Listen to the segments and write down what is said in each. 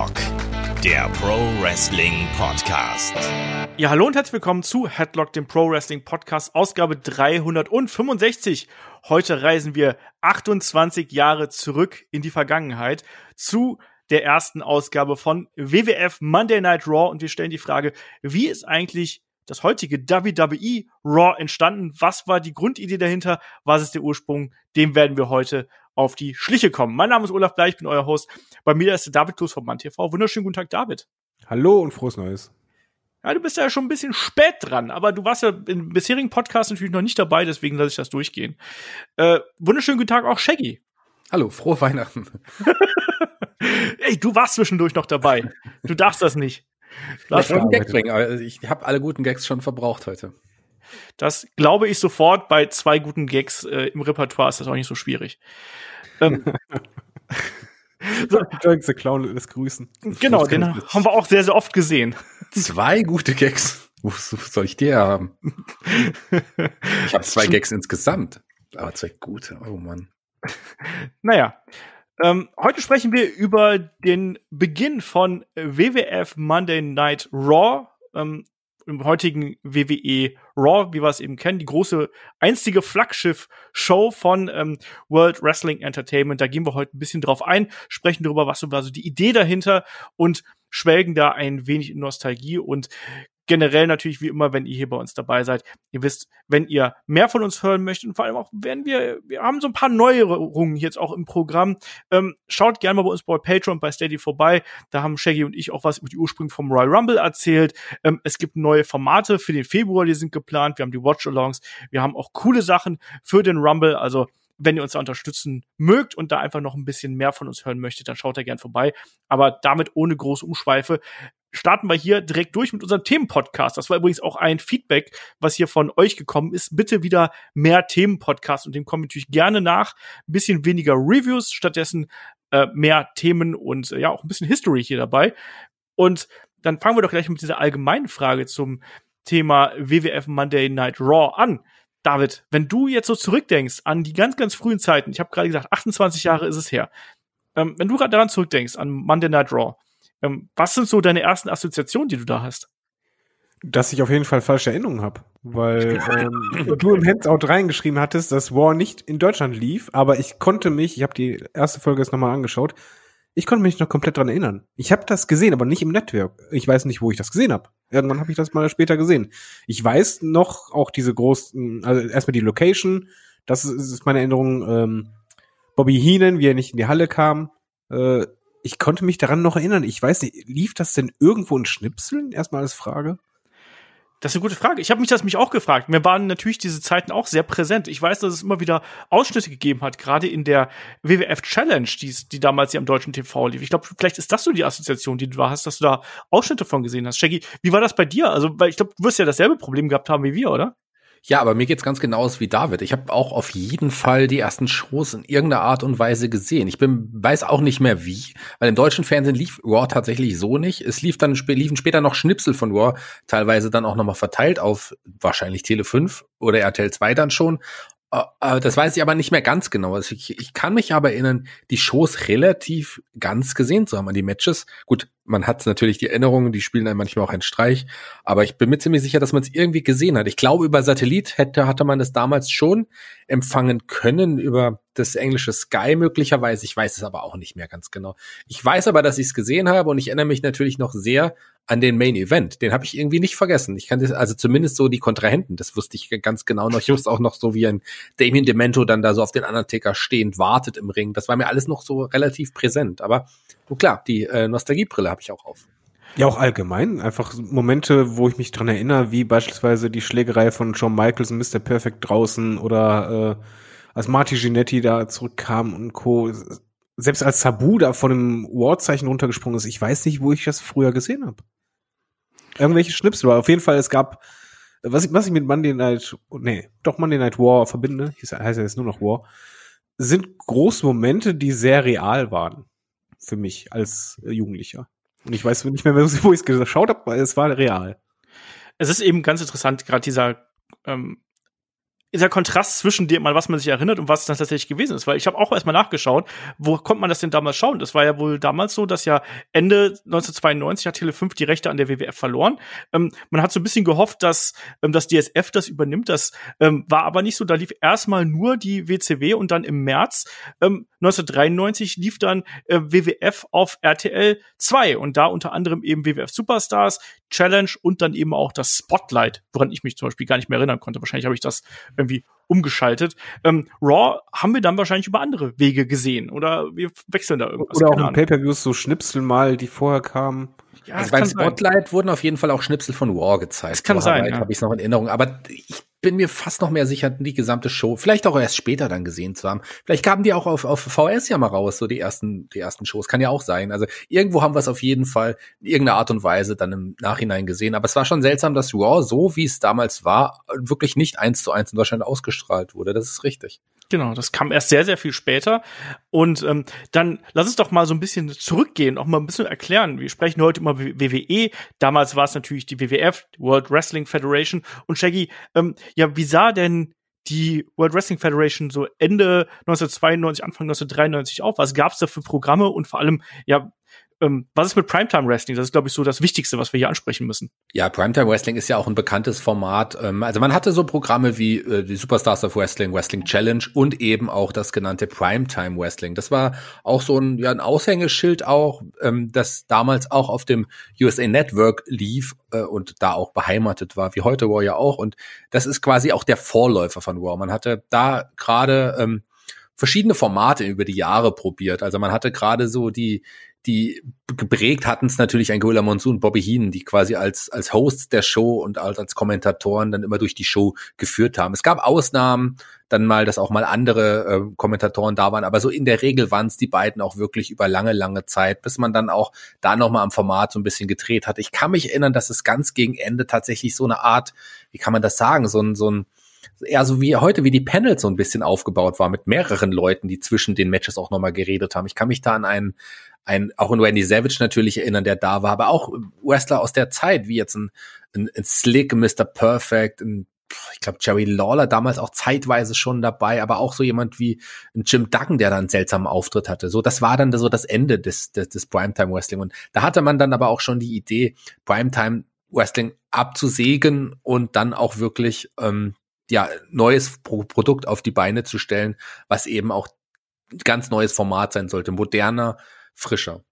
Headlock, der Pro Wrestling Podcast. Ja, hallo und herzlich willkommen zu Headlock, dem Pro Wrestling Podcast, Ausgabe 365. Heute reisen wir 28 Jahre zurück in die Vergangenheit zu der ersten Ausgabe von WWF Monday Night Raw und wir stellen die Frage, wie ist eigentlich das heutige WWE Raw entstanden? Was war die Grundidee dahinter? Was ist der Ursprung? Dem werden wir heute auf die Schliche kommen. Mein Name ist Olaf Bleich, ich bin euer Host. Bei mir ist der David Klus vom MannTV. Wunderschönen guten Tag, David. Hallo und frohes Neues. Ja, du bist ja schon ein bisschen spät dran, aber du warst ja im bisherigen Podcast natürlich noch nicht dabei, deswegen lasse ich das durchgehen. Äh, wunderschönen guten Tag auch Shaggy. Hallo, frohe Weihnachten. Ey, du warst zwischendurch noch dabei. Du darfst das nicht. Lass einen Gag bringen, aber ich habe alle guten Gags schon verbraucht heute. Das glaube ich sofort. Bei zwei guten Gags äh, im Repertoire ist das auch nicht so schwierig. Ähm, so. Jokes, der Clown lässt grüßen. Genau, den haben wir auch sehr, sehr oft gesehen. Zwei gute Gags. Wo soll ich die haben? Ich habe zwei Gags insgesamt. Aber zwei gute. Oh Mann. Naja. Ähm, heute sprechen wir über den Beginn von WWF Monday Night Raw. Ähm, im heutigen WWE Raw, wie wir es eben kennen, die große einstige Flaggschiff-Show von ähm, World Wrestling Entertainment. Da gehen wir heute ein bisschen drauf ein, sprechen darüber, was so war so die Idee dahinter und schwelgen da ein wenig in Nostalgie und generell natürlich wie immer, wenn ihr hier bei uns dabei seid. Ihr wisst, wenn ihr mehr von uns hören möchtet und vor allem auch, wenn wir, wir haben so ein paar Neuerungen jetzt auch im Programm. Ähm, schaut gerne mal bei uns bei Patreon, bei Steady vorbei. Da haben Shaggy und ich auch was über die Ursprünge vom Royal Rumble erzählt. Ähm, es gibt neue Formate für den Februar, die sind geplant. Wir haben die Watch-Alongs. Wir haben auch coole Sachen für den Rumble. Also wenn ihr uns da unterstützen mögt und da einfach noch ein bisschen mehr von uns hören möchtet, dann schaut da gern vorbei. Aber damit ohne große Umschweife starten wir hier direkt durch mit unserem Themenpodcast. Das war übrigens auch ein Feedback, was hier von euch gekommen ist. Bitte wieder mehr Themenpodcast und dem kommen natürlich gerne nach. Ein bisschen weniger Reviews, stattdessen äh, mehr Themen und äh, ja auch ein bisschen History hier dabei. Und dann fangen wir doch gleich mit dieser allgemeinen Frage zum Thema WWF Monday Night Raw an. David, wenn du jetzt so zurückdenkst an die ganz, ganz frühen Zeiten, ich habe gerade gesagt, 28 Jahre ist es her, ähm, wenn du gerade daran zurückdenkst, an Monday Night Raw, was sind so deine ersten Assoziationen, die du da hast? Dass ich auf jeden Fall falsche Erinnerungen habe, weil ähm, du im Handout reingeschrieben hattest, dass War nicht in Deutschland lief, aber ich konnte mich, ich habe die erste Folge jetzt nochmal angeschaut, ich konnte mich noch komplett dran erinnern. Ich habe das gesehen, aber nicht im Network. Ich weiß nicht, wo ich das gesehen habe. Irgendwann habe ich das mal später gesehen. Ich weiß noch auch diese großen, also erstmal die Location, das ist, ist meine Erinnerung. Ähm, Bobby Heenan, wie er nicht in die Halle kam. Äh, ich konnte mich daran noch erinnern. Ich weiß nicht, lief das denn irgendwo in Schnipseln? Erstmal als Frage. Das ist eine gute Frage. Ich habe mich das mich auch gefragt. Mir waren natürlich diese Zeiten auch sehr präsent. Ich weiß, dass es immer wieder Ausschnitte gegeben hat, gerade in der WWF Challenge, die, die damals hier am deutschen TV lief. Ich glaube, vielleicht ist das so die Assoziation, die du hast, dass du da Ausschnitte von gesehen hast. Shaggy, wie war das bei dir? Also, weil ich glaube, du wirst ja dasselbe Problem gehabt haben wie wir, oder? Ja, aber mir geht's ganz genauso wie David. Ich habe auch auf jeden Fall die ersten Shows in irgendeiner Art und Weise gesehen. Ich bin weiß auch nicht mehr wie, weil im deutschen Fernsehen lief Raw tatsächlich so nicht. Es lief dann liefen später noch Schnipsel von Raw, teilweise dann auch nochmal verteilt auf wahrscheinlich Tele 5 oder RTL 2 dann schon. Äh, äh, das weiß ich aber nicht mehr ganz genau. Also ich, ich kann mich aber erinnern, die Shows relativ ganz gesehen zu haben an die Matches. Gut, man hat natürlich die Erinnerungen, die spielen dann manchmal auch einen Streich, aber ich bin mir ziemlich sicher, dass man es irgendwie gesehen hat. Ich glaube, über Satellit hätte, hatte man das damals schon empfangen können, über das englische Sky möglicherweise. Ich weiß es aber auch nicht mehr ganz genau. Ich weiß aber, dass ich es gesehen habe und ich erinnere mich natürlich noch sehr an den Main Event. Den habe ich irgendwie nicht vergessen. Ich kann das, also zumindest so die Kontrahenten, das wusste ich ganz genau noch. Ich wusste auch noch so, wie ein Damien Demento dann da so auf den Undertaker stehend wartet im Ring. Das war mir alles noch so relativ präsent. Aber und klar, die äh, Nostalgiebrille habe ich auch auf. Ja, auch allgemein. Einfach Momente, wo ich mich dran erinnere, wie beispielsweise die Schlägerei von Shawn Michaels und Mr. Perfect draußen oder äh, als Marty Ginetti da zurückkam und Co. Selbst als Sabu da von dem Ward-Zeichen runtergesprungen ist, ich weiß nicht, wo ich das früher gesehen habe. Irgendwelche Schnipsel, aber auf jeden Fall, es gab, was ich, was ich mit Monday Night, nee, doch Monday Night War verbinde, heißt ja jetzt nur noch War, sind große Momente, die sehr real waren für mich als äh, Jugendlicher. Und ich weiß nicht mehr, wo ich es geschaut habe, weil es war real. Es ist eben ganz interessant, gerade dieser ähm, dieser Kontrast zwischen dem, an was man sich erinnert und was dann tatsächlich gewesen ist. Weil ich habe auch erstmal nachgeschaut, wo konnte man das denn damals schauen? Das war ja wohl damals so, dass ja Ende 1992 hat Tele5 die Rechte an der WWF verloren. Ähm, man hat so ein bisschen gehofft, dass ähm, das DSF das übernimmt. Das ähm, war aber nicht so. Da lief erstmal nur die WCW und dann im März ähm, 1993 lief dann äh, WWF auf RTL 2 und da unter anderem eben WWF Superstars, Challenge und dann eben auch das Spotlight, woran ich mich zum Beispiel gar nicht mehr erinnern konnte. Wahrscheinlich habe ich das irgendwie umgeschaltet. Ähm, Raw haben wir dann wahrscheinlich über andere Wege gesehen oder wir wechseln da irgendwas. Oder auch in Pay-per-Views so Schnipsel mal, die vorher kamen. Ja, also beim Spotlight sein. wurden auf jeden Fall auch Schnipsel von War gezeigt. Das kann so sein. Ja. Habe ich noch in Erinnerung. Aber ich bin mir fast noch mehr sicher, die gesamte Show, vielleicht auch erst später dann gesehen zu haben. Vielleicht kamen die auch auf, auf VS ja mal raus, so die ersten, die ersten Shows. Kann ja auch sein. Also irgendwo haben wir es auf jeden Fall in irgendeiner Art und Weise dann im Nachhinein gesehen. Aber es war schon seltsam, dass Raw, so wie es damals war, wirklich nicht eins zu eins in Deutschland ausgestrahlt wurde. Das ist richtig. Genau, das kam erst sehr, sehr viel später. Und ähm, dann lass uns doch mal so ein bisschen zurückgehen, auch mal ein bisschen erklären. Wir sprechen heute immer WWE. Damals war es natürlich die WWF, World Wrestling Federation. Und Shaggy, ähm, ja, wie sah denn die World Wrestling Federation so Ende 1992, Anfang 1993 auf? Was gab es da für Programme und vor allem, ja, ähm, was ist mit Primetime Wrestling? Das ist, glaube ich, so das Wichtigste, was wir hier ansprechen müssen. Ja, Primetime Wrestling ist ja auch ein bekanntes Format. Ähm, also man hatte so Programme wie äh, die Superstars of Wrestling, Wrestling Challenge und eben auch das genannte Primetime Wrestling. Das war auch so ein, ja, ein Aushängeschild auch, ähm, das damals auch auf dem USA Network lief äh, und da auch beheimatet war, wie heute Raw ja auch. Und das ist quasi auch der Vorläufer von Raw. Man hatte da gerade ähm, verschiedene Formate über die Jahre probiert. Also man hatte gerade so die die geprägt hatten es natürlich ein Gorilla Monsoon und Bobby Heenan, die quasi als, als Hosts der Show und als, als Kommentatoren dann immer durch die Show geführt haben. Es gab Ausnahmen, dann mal, dass auch mal andere äh, Kommentatoren da waren, aber so in der Regel waren es die beiden auch wirklich über lange, lange Zeit, bis man dann auch da nochmal am Format so ein bisschen gedreht hat. Ich kann mich erinnern, dass es ganz gegen Ende tatsächlich so eine Art, wie kann man das sagen, so ein, so ein eher so wie heute, wie die Panels so ein bisschen aufgebaut war, mit mehreren Leuten, die zwischen den Matches auch nochmal geredet haben. Ich kann mich da an einen ein, auch ein Randy Savage natürlich erinnern, der da war, aber auch Wrestler aus der Zeit, wie jetzt ein, ein, ein Slick, Mr. Perfect, ein ich glaube, Jerry Lawler damals auch zeitweise schon dabei, aber auch so jemand wie ein Jim Duggan, der da einen seltsamen Auftritt hatte. So, das war dann so das Ende des, des, des Primetime Wrestling. Und da hatte man dann aber auch schon die Idee, Primetime Wrestling abzusägen und dann auch wirklich ähm, ja neues Pro Produkt auf die Beine zu stellen, was eben auch ganz neues Format sein sollte, moderner, frischer.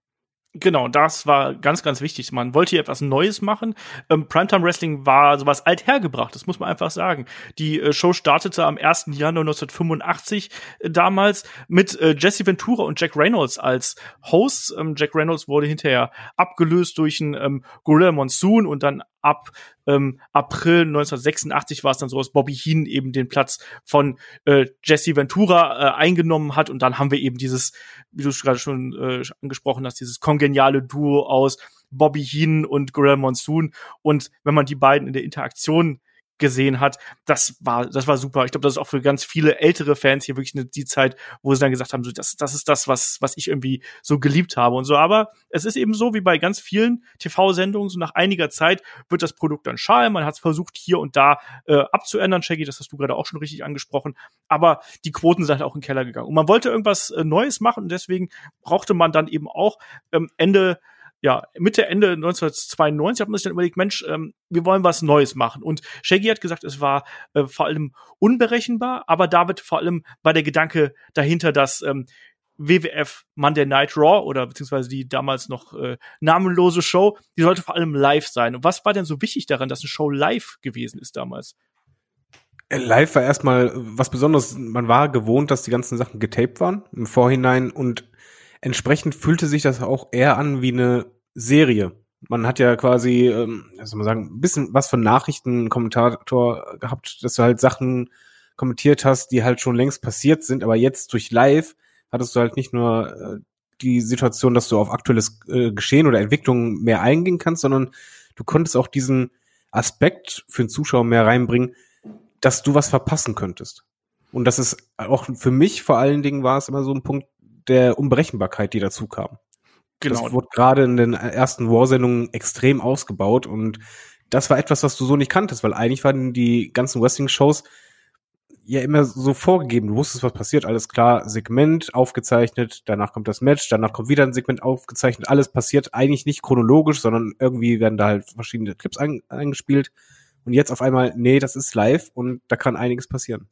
Genau, das war ganz, ganz wichtig. Man wollte hier etwas Neues machen. Ähm, Primetime Wrestling war sowas althergebracht, das muss man einfach sagen. Die äh, Show startete am 1. Januar 1985 äh, damals mit äh, Jesse Ventura und Jack Reynolds als Hosts. Ähm, Jack Reynolds wurde hinterher abgelöst durch einen ähm, Gorilla Monsoon und dann ab ähm, April 1986 war es dann so, dass Bobby Heenan eben den Platz von äh, Jesse Ventura äh, eingenommen hat. Und dann haben wir eben dieses, wie du gerade schon äh, angesprochen hast, dieses kongeniale Duo aus Bobby Heenan und Gorilla Monsoon. Und wenn man die beiden in der Interaktion gesehen hat, das war, das war super. Ich glaube, das ist auch für ganz viele ältere Fans hier wirklich eine, die Zeit, wo sie dann gesagt haben, so, das, das ist das, was, was ich irgendwie so geliebt habe und so. Aber es ist eben so, wie bei ganz vielen TV-Sendungen, so nach einiger Zeit wird das Produkt dann schal. Man hat es versucht, hier und da äh, abzuändern, Shaggy, das hast du gerade auch schon richtig angesprochen. Aber die Quoten sind halt auch in den Keller gegangen. Und man wollte irgendwas äh, Neues machen und deswegen brauchte man dann eben auch ähm, Ende ja, Mitte, Ende 1992 hat man sich dann überlegt, Mensch, ähm, wir wollen was Neues machen. Und Shaggy hat gesagt, es war äh, vor allem unberechenbar, aber David vor allem war der Gedanke dahinter, dass ähm, WWF Monday Night Raw oder beziehungsweise die damals noch äh, namenlose Show, die sollte vor allem live sein. Und was war denn so wichtig daran, dass eine Show live gewesen ist damals? Äh, live war erstmal was Besonderes. Man war gewohnt, dass die ganzen Sachen getaped waren im Vorhinein und entsprechend fühlte sich das auch eher an wie eine Serie. Man hat ja quasi, ähm, soll man sagen, ein bisschen was von Nachrichtenkommentator gehabt, dass du halt Sachen kommentiert hast, die halt schon längst passiert sind, aber jetzt durch Live hattest du halt nicht nur äh, die Situation, dass du auf aktuelles äh, Geschehen oder Entwicklung mehr eingehen kannst, sondern du konntest auch diesen Aspekt für den Zuschauer mehr reinbringen, dass du was verpassen könntest. Und das ist auch für mich vor allen Dingen war es immer so ein Punkt, der Unberechenbarkeit, die dazu kam. Genau. Das wurde gerade in den ersten War-Sendungen extrem ausgebaut und das war etwas, was du so nicht kanntest, weil eigentlich waren die ganzen Wrestling-Shows ja immer so vorgegeben. Du wusstest, was passiert, alles klar, Segment aufgezeichnet, danach kommt das Match, danach kommt wieder ein Segment aufgezeichnet. Alles passiert eigentlich nicht chronologisch, sondern irgendwie werden da halt verschiedene Clips ein, eingespielt. Und jetzt auf einmal, nee, das ist live und da kann einiges passieren.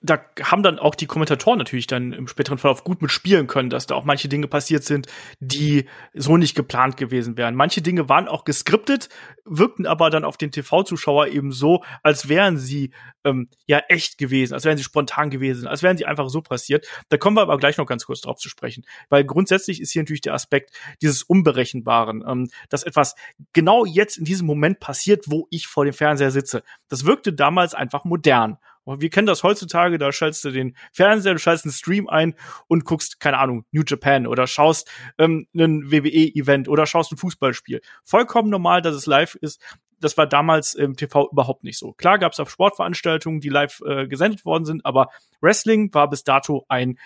Da haben dann auch die Kommentatoren natürlich dann im späteren Verlauf gut mitspielen können, dass da auch manche Dinge passiert sind, die so nicht geplant gewesen wären. Manche Dinge waren auch geskriptet, wirkten aber dann auf den TV-Zuschauer eben so, als wären sie ähm, ja echt gewesen, als wären sie spontan gewesen, als wären sie einfach so passiert. Da kommen wir aber gleich noch ganz kurz drauf zu sprechen, weil grundsätzlich ist hier natürlich der Aspekt dieses Unberechenbaren, ähm, dass etwas genau jetzt in diesem Moment passiert, wo ich vor dem Fernseher sitze. Das wirkte damals einfach modern. Wir kennen das heutzutage, da schaltest du den Fernseher, du schaltest einen Stream ein und guckst, keine Ahnung, New Japan oder schaust ähm, einen WWE-Event oder schaust ein Fußballspiel. Vollkommen normal, dass es live ist. Das war damals im TV überhaupt nicht so. Klar gab es auch Sportveranstaltungen, die live äh, gesendet worden sind, aber Wrestling war bis dato ein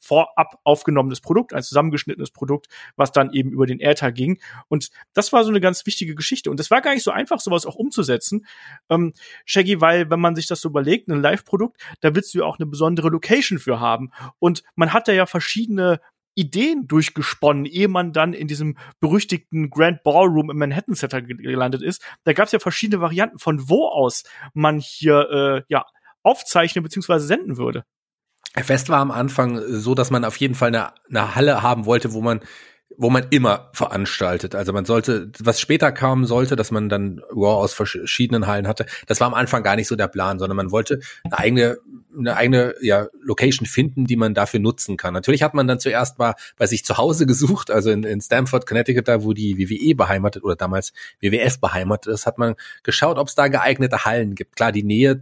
vorab aufgenommenes Produkt, ein zusammengeschnittenes Produkt, was dann eben über den Äther ging. Und das war so eine ganz wichtige Geschichte. Und es war gar nicht so einfach, sowas auch umzusetzen. Ähm, Shaggy, weil wenn man sich das so überlegt, ein Live-Produkt, da willst du ja auch eine besondere Location für haben. Und man hat da ja verschiedene Ideen durchgesponnen, ehe man dann in diesem berüchtigten Grand Ballroom im Manhattan Center gelandet ist. Da gab es ja verschiedene Varianten, von wo aus man hier äh, ja aufzeichnen bzw. senden würde. Fest war am Anfang so, dass man auf jeden Fall eine, eine Halle haben wollte, wo man wo man immer veranstaltet. Also man sollte, was später kam, sollte, dass man dann Raw aus verschiedenen Hallen hatte. Das war am Anfang gar nicht so der Plan, sondern man wollte eine eigene, eine eigene ja, Location finden, die man dafür nutzen kann. Natürlich hat man dann zuerst mal bei sich zu Hause gesucht, also in, in Stamford, Connecticut, da wo die WWE beheimatet oder damals WWF beheimatet ist, hat man geschaut, ob es da geeignete Hallen gibt. Klar, die Nähe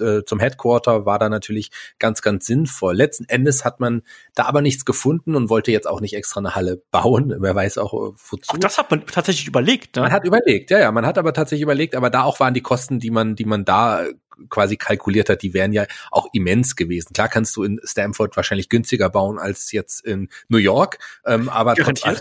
äh, zum Headquarter war da natürlich ganz, ganz sinnvoll. Letzten Endes hat man da aber nichts gefunden und wollte jetzt auch nicht extra eine Halle bauen bauen. Wer weiß auch äh, wozu. Auch das hat man tatsächlich überlegt. Ne? Man hat überlegt, ja, ja. Man hat aber tatsächlich überlegt, aber da auch waren die Kosten, die man, die man da quasi kalkuliert hat, die wären ja auch immens gewesen. Klar kannst du in Stanford wahrscheinlich günstiger bauen als jetzt in New York, ähm, aber trotz allem,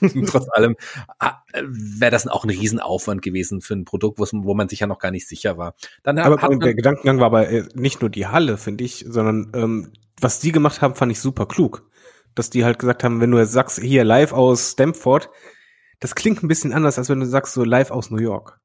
trotz allem äh, wäre das auch ein Riesenaufwand gewesen für ein Produkt, wo man sich ja noch gar nicht sicher war. Dann aber hat der Gedankengang war aber äh, nicht nur die Halle, finde ich, sondern ähm, was die gemacht haben, fand ich super klug dass die halt gesagt haben, wenn du jetzt sagst, hier live aus Stamford, das klingt ein bisschen anders, als wenn du sagst, so live aus New York.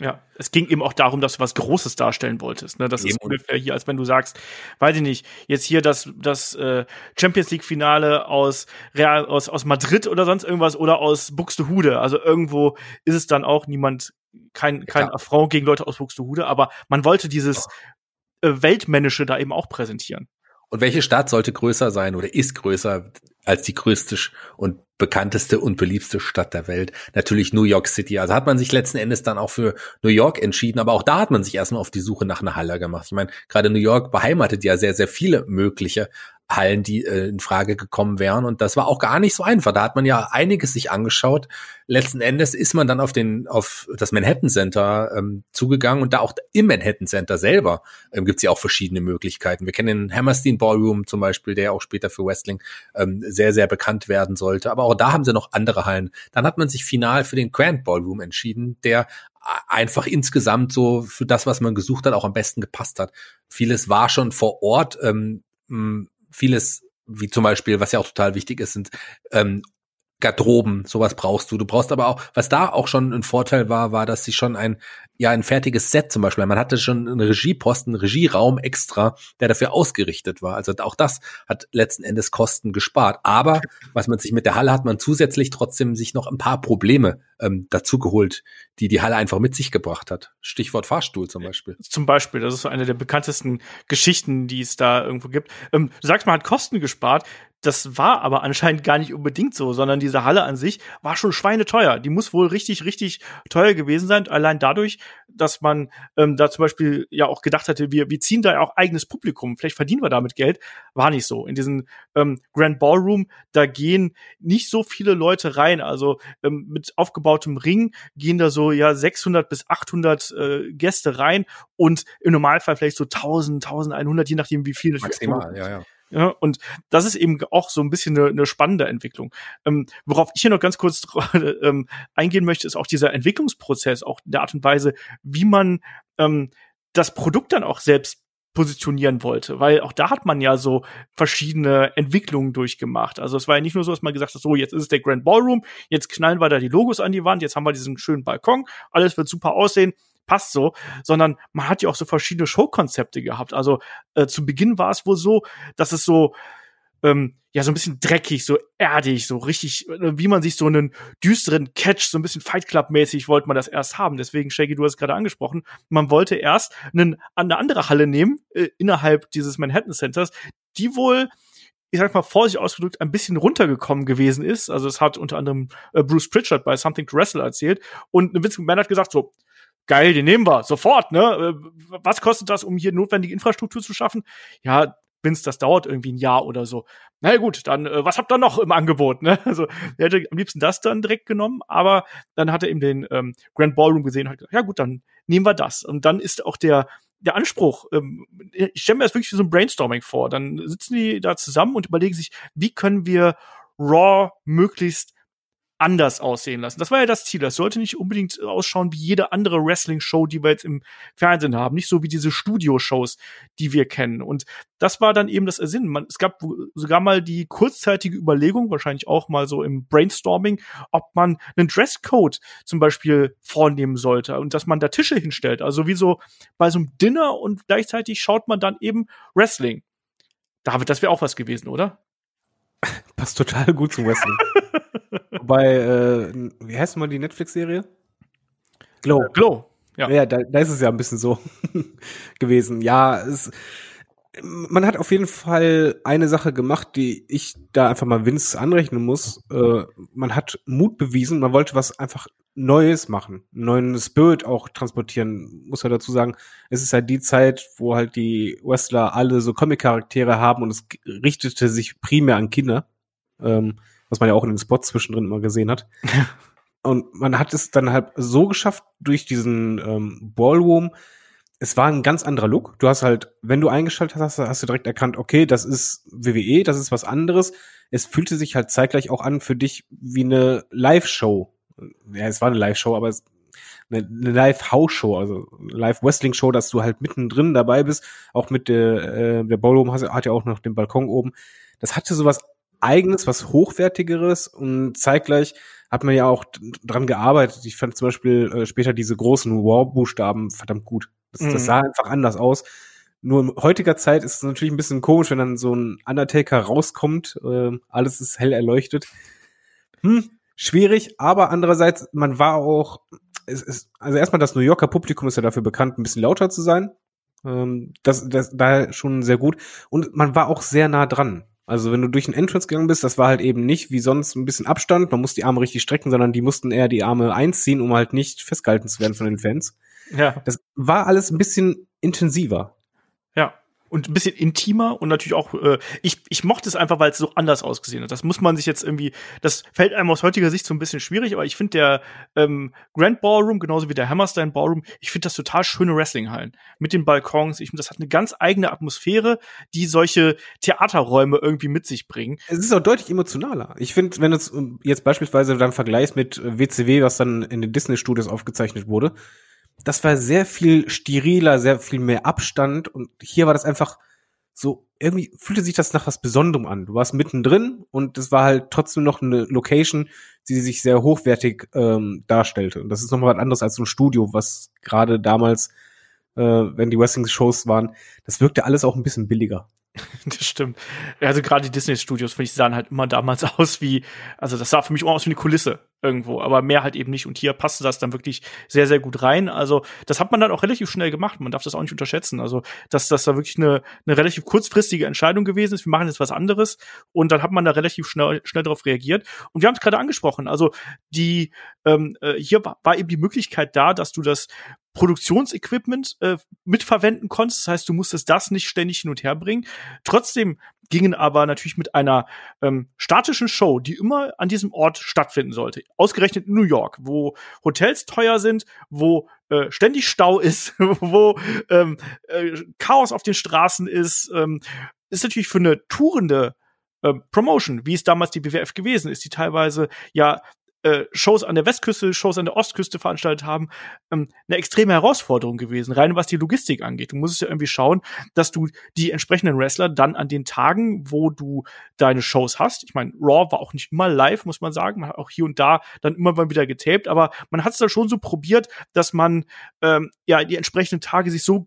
Ja, es ging eben auch darum, dass du was Großes darstellen wolltest. Ne? Das eben. ist ungefähr hier, als wenn du sagst, weiß ich nicht, jetzt hier das, das äh, Champions League-Finale aus, Real, aus, aus Madrid oder sonst irgendwas oder aus Buxtehude. Also irgendwo ist es dann auch niemand, kein, kein ja, Affront gegen Leute aus Buxtehude, aber man wollte dieses äh, Weltmännische da eben auch präsentieren. Und welche Stadt sollte größer sein oder ist größer als die größte und bekannteste und beliebste Stadt der Welt? Natürlich New York City. Also hat man sich letzten Endes dann auch für New York entschieden, aber auch da hat man sich erstmal auf die Suche nach einer Halle gemacht. Ich meine, gerade New York beheimatet ja sehr, sehr viele mögliche Hallen, die äh, in Frage gekommen wären. Und das war auch gar nicht so einfach. Da hat man ja einiges sich angeschaut. Letzten Endes ist man dann auf den auf das Manhattan Center ähm, zugegangen und da auch im Manhattan Center selber ähm, gibt es ja auch verschiedene Möglichkeiten. Wir kennen den Hammerstein Ballroom zum Beispiel, der auch später für Wrestling ähm, sehr sehr bekannt werden sollte. Aber auch da haben sie noch andere Hallen. Dann hat man sich final für den Grand Ballroom entschieden, der einfach insgesamt so für das, was man gesucht hat, auch am besten gepasst hat. Vieles war schon vor Ort ähm, vieles, wie zum Beispiel, was ja auch total wichtig ist, sind ähm, Garderoben, sowas brauchst du. Du brauchst aber auch, was da auch schon ein Vorteil war, war, dass sie schon ein, ja, ein fertiges Set zum Beispiel, man hatte schon einen Regieposten, einen Regieraum extra, der dafür ausgerichtet war. Also auch das hat letzten Endes Kosten gespart. Aber was man sich mit der Halle hat man zusätzlich trotzdem sich noch ein paar Probleme ähm, dazu geholt, die die Halle einfach mit sich gebracht hat. Stichwort Fahrstuhl zum Beispiel. Zum Beispiel, das ist so eine der bekanntesten Geschichten, die es da irgendwo gibt. Ähm, du sagst, man hat Kosten gespart. Das war aber anscheinend gar nicht unbedingt so, sondern diese Halle an sich war schon schweineteuer. Die muss wohl richtig, richtig teuer gewesen sein. Allein dadurch, dass man ähm, da zum Beispiel ja auch gedacht hatte, wir, wir ziehen da auch eigenes Publikum. Vielleicht verdienen wir damit Geld. War nicht so. In diesen ähm, Grand Ballroom, da gehen nicht so viele Leute rein. Also ähm, mit aufgebautem Ring gehen da so ja 600 bis 800 äh, Gäste rein und im Normalfall vielleicht so 1000, 1100, je nachdem wie viele. Maximal, ja, ja. Ja, und das ist eben auch so ein bisschen eine, eine spannende Entwicklung. Ähm, worauf ich hier noch ganz kurz ähm, eingehen möchte, ist auch dieser Entwicklungsprozess, auch der Art und Weise, wie man ähm, das Produkt dann auch selbst positionieren wollte, weil auch da hat man ja so verschiedene Entwicklungen durchgemacht. Also es war ja nicht nur so, dass man gesagt hat, so jetzt ist es der Grand Ballroom, jetzt knallen wir da die Logos an die Wand, jetzt haben wir diesen schönen Balkon, alles wird super aussehen, passt so, sondern man hat ja auch so verschiedene Showkonzepte gehabt. Also äh, zu Beginn war es wohl so, dass es so ähm, ja so ein bisschen dreckig, so erdig, so richtig, äh, wie man sich so einen düsteren Catch, so ein bisschen Fight Club mäßig wollte man das erst haben. Deswegen Shaggy, du hast gerade angesprochen, man wollte erst einen, eine andere Halle nehmen äh, innerhalb dieses Manhattan Centers, die wohl ich sag mal vorsichtig ausgedrückt, ein bisschen runtergekommen gewesen ist. Also es hat unter anderem äh, Bruce Pritchard bei Something to Wrestle erzählt. Und Vince McMahon hat gesagt so, geil, den nehmen wir, sofort, ne? Äh, was kostet das, um hier notwendige Infrastruktur zu schaffen? Ja, Vince, das dauert irgendwie ein Jahr oder so. Na ja, gut, dann äh, was habt ihr noch im Angebot? Ne? Also er hätte am liebsten das dann direkt genommen, aber dann hat er eben den ähm, Grand Ballroom gesehen und hat gesagt, ja gut, dann nehmen wir das. Und dann ist auch der der Anspruch, ähm, ich stelle mir das wirklich wie so ein Brainstorming vor. Dann sitzen die da zusammen und überlegen sich, wie können wir Raw möglichst anders aussehen lassen. Das war ja das Ziel. Das sollte nicht unbedingt ausschauen wie jede andere Wrestling-Show, die wir jetzt im Fernsehen haben. Nicht so wie diese Studio-Shows, die wir kennen. Und das war dann eben das Sinn. Man, es gab sogar mal die kurzzeitige Überlegung, wahrscheinlich auch mal so im Brainstorming, ob man einen Dresscode zum Beispiel vornehmen sollte und dass man da Tische hinstellt. Also wie so bei so einem Dinner und gleichzeitig schaut man dann eben Wrestling. David, das wäre auch was gewesen, oder? Passt total gut zum Wrestling. Wobei, äh, wie heißt mal die Netflix-Serie? Glow. Äh, Glow, ja. Ja, da, da ist es ja ein bisschen so gewesen. Ja, es, man hat auf jeden Fall eine Sache gemacht, die ich da einfach mal Vince anrechnen muss. Äh, man hat Mut bewiesen, man wollte was einfach Neues machen, einen neuen Spirit auch transportieren. Muss man dazu sagen, es ist halt die Zeit, wo halt die Wrestler alle so Comic-Charaktere haben und es richtete sich primär an Kinder. Ähm, was man ja auch in den Spots zwischendrin immer gesehen hat. Und man hat es dann halt so geschafft durch diesen ähm, Ballroom. Es war ein ganz anderer Look. Du hast halt, wenn du eingeschaltet hast, hast du direkt erkannt, okay, das ist WWE, das ist was anderes. Es fühlte sich halt zeitgleich auch an für dich wie eine Live-Show. Ja, es war eine Live-Show, aber es, eine, Live-House-Show, also Live-Wrestling-Show, dass du halt mittendrin dabei bist. Auch mit der, äh, der Ballroom hat ja auch noch den Balkon oben. Das hatte sowas eigenes, was hochwertigeres und zeitgleich hat man ja auch dran gearbeitet. Ich fand zum Beispiel äh, später diese großen War-Buchstaben verdammt gut. Das, mhm. das sah einfach anders aus. Nur in heutiger Zeit ist es natürlich ein bisschen komisch, wenn dann so ein Undertaker rauskommt, äh, alles ist hell erleuchtet. Hm, schwierig, aber andererseits, man war auch, es ist, also erstmal das New Yorker Publikum ist ja dafür bekannt, ein bisschen lauter zu sein. Ähm, das, das, da schon sehr gut. Und man war auch sehr nah dran. Also wenn du durch den Entrance gegangen bist, das war halt eben nicht wie sonst ein bisschen Abstand, man muss die Arme richtig strecken, sondern die mussten eher die Arme einziehen, um halt nicht festgehalten zu werden von den Fans. Ja. Das war alles ein bisschen intensiver. Ja und ein bisschen intimer und natürlich auch, äh, ich, ich mochte es einfach, weil es so anders ausgesehen hat. Das muss man sich jetzt irgendwie, das fällt einem aus heutiger Sicht so ein bisschen schwierig, aber ich finde der ähm, Grand Ballroom, genauso wie der Hammerstein Ballroom, ich finde das total schöne Wrestlinghallen mit den Balkons. Ich finde, das hat eine ganz eigene Atmosphäre, die solche Theaterräume irgendwie mit sich bringen. Es ist auch deutlich emotionaler. Ich finde, wenn du jetzt beispielsweise dann vergleichst mit WCW, was dann in den Disney-Studios aufgezeichnet wurde, das war sehr viel steriler, sehr viel mehr Abstand und hier war das einfach so, irgendwie fühlte sich das nach was Besonderem an. Du warst mittendrin und es war halt trotzdem noch eine Location, die sich sehr hochwertig ähm, darstellte. Und das ist nochmal was anderes als so ein Studio, was gerade damals, äh, wenn die Wrestling-Shows waren, das wirkte alles auch ein bisschen billiger. Das stimmt. Also gerade die Disney-Studios, finde ich, sahen halt immer damals aus wie, also das sah für mich immer aus wie eine Kulisse irgendwo, aber mehr halt eben nicht. Und hier passte das dann wirklich sehr, sehr gut rein. Also das hat man dann auch relativ schnell gemacht. Man darf das auch nicht unterschätzen. Also dass das da wirklich eine, eine relativ kurzfristige Entscheidung gewesen ist. Wir machen jetzt was anderes. Und dann hat man da relativ schnell, schnell darauf reagiert. Und wir haben es gerade angesprochen. Also die ähm, äh, hier war eben die Möglichkeit da, dass du das Produktionsequipment äh, mitverwenden konntest. Das heißt, du musstest das nicht ständig hin und her bringen. Trotzdem gingen aber natürlich mit einer ähm, statischen Show, die immer an diesem Ort stattfinden sollte. Ausgerechnet in New York, wo Hotels teuer sind, wo äh, ständig Stau ist, wo ähm, äh, Chaos auf den Straßen ist, ähm, ist natürlich für eine tourende äh, Promotion, wie es damals die BWF gewesen ist, die teilweise ja äh, Shows an der Westküste, Shows an der Ostküste veranstaltet haben, ähm, eine extreme Herausforderung gewesen, rein was die Logistik angeht. Du musst ja irgendwie schauen, dass du die entsprechenden Wrestler dann an den Tagen, wo du deine Shows hast, ich meine, Raw war auch nicht immer live, muss man sagen, man hat auch hier und da dann immer mal wieder getaped, aber man hat es da schon so probiert, dass man ähm, ja die entsprechenden Tage sich so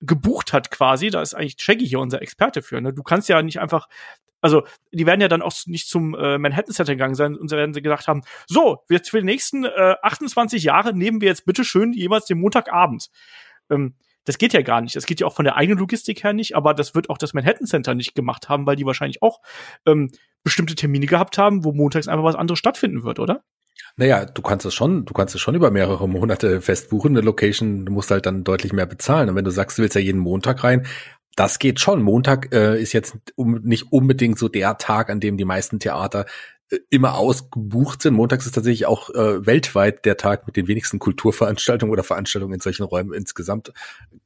gebucht hat quasi, da ist eigentlich Shaggy hier unser Experte für. Ne? Du kannst ja nicht einfach also die werden ja dann auch nicht zum äh, Manhattan Center gegangen sein und werden sie gedacht haben, so, jetzt für die nächsten äh, 28 Jahre nehmen wir jetzt bitte schön jeweils den Montagabend. Ähm, das geht ja gar nicht. Das geht ja auch von der eigenen Logistik her nicht, aber das wird auch das Manhattan Center nicht gemacht haben, weil die wahrscheinlich auch ähm, bestimmte Termine gehabt haben, wo montags einfach was anderes stattfinden wird, oder? Naja, du kannst es schon, du kannst es schon über mehrere Monate festbuchen. Eine Location, du musst halt dann deutlich mehr bezahlen. Und wenn du sagst, du willst ja jeden Montag rein, das geht schon. Montag äh, ist jetzt um, nicht unbedingt so der Tag, an dem die meisten Theater äh, immer ausgebucht sind. Montags ist tatsächlich auch äh, weltweit der Tag mit den wenigsten Kulturveranstaltungen oder Veranstaltungen in solchen Räumen insgesamt.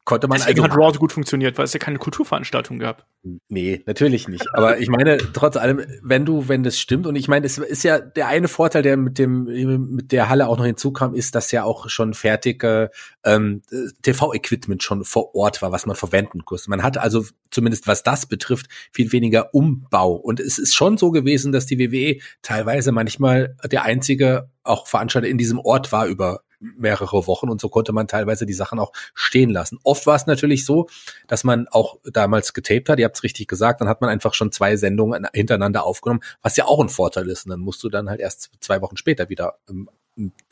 Konnte man Deswegen also, hat Raw so gut funktioniert, weil es ja keine Kulturveranstaltung gab. Nee, natürlich nicht. Aber ich meine, trotz allem, wenn du, wenn das stimmt, und ich meine, es ist ja der eine Vorteil, der mit dem, mit der Halle auch noch hinzukam, ist, dass ja auch schon fertige ähm, TV-Equipment schon vor Ort war, was man verwenden konnte. Man hatte also zumindest was das betrifft, viel weniger Umbau. Und es ist schon so gewesen, dass die WWE teilweise manchmal der einzige auch Veranstalter in diesem Ort war über mehrere Wochen und so konnte man teilweise die Sachen auch stehen lassen. Oft war es natürlich so, dass man auch damals getaped hat, ihr habt es richtig gesagt, dann hat man einfach schon zwei Sendungen hintereinander aufgenommen, was ja auch ein Vorteil ist. Und dann musst du dann halt erst zwei Wochen später wieder ähm,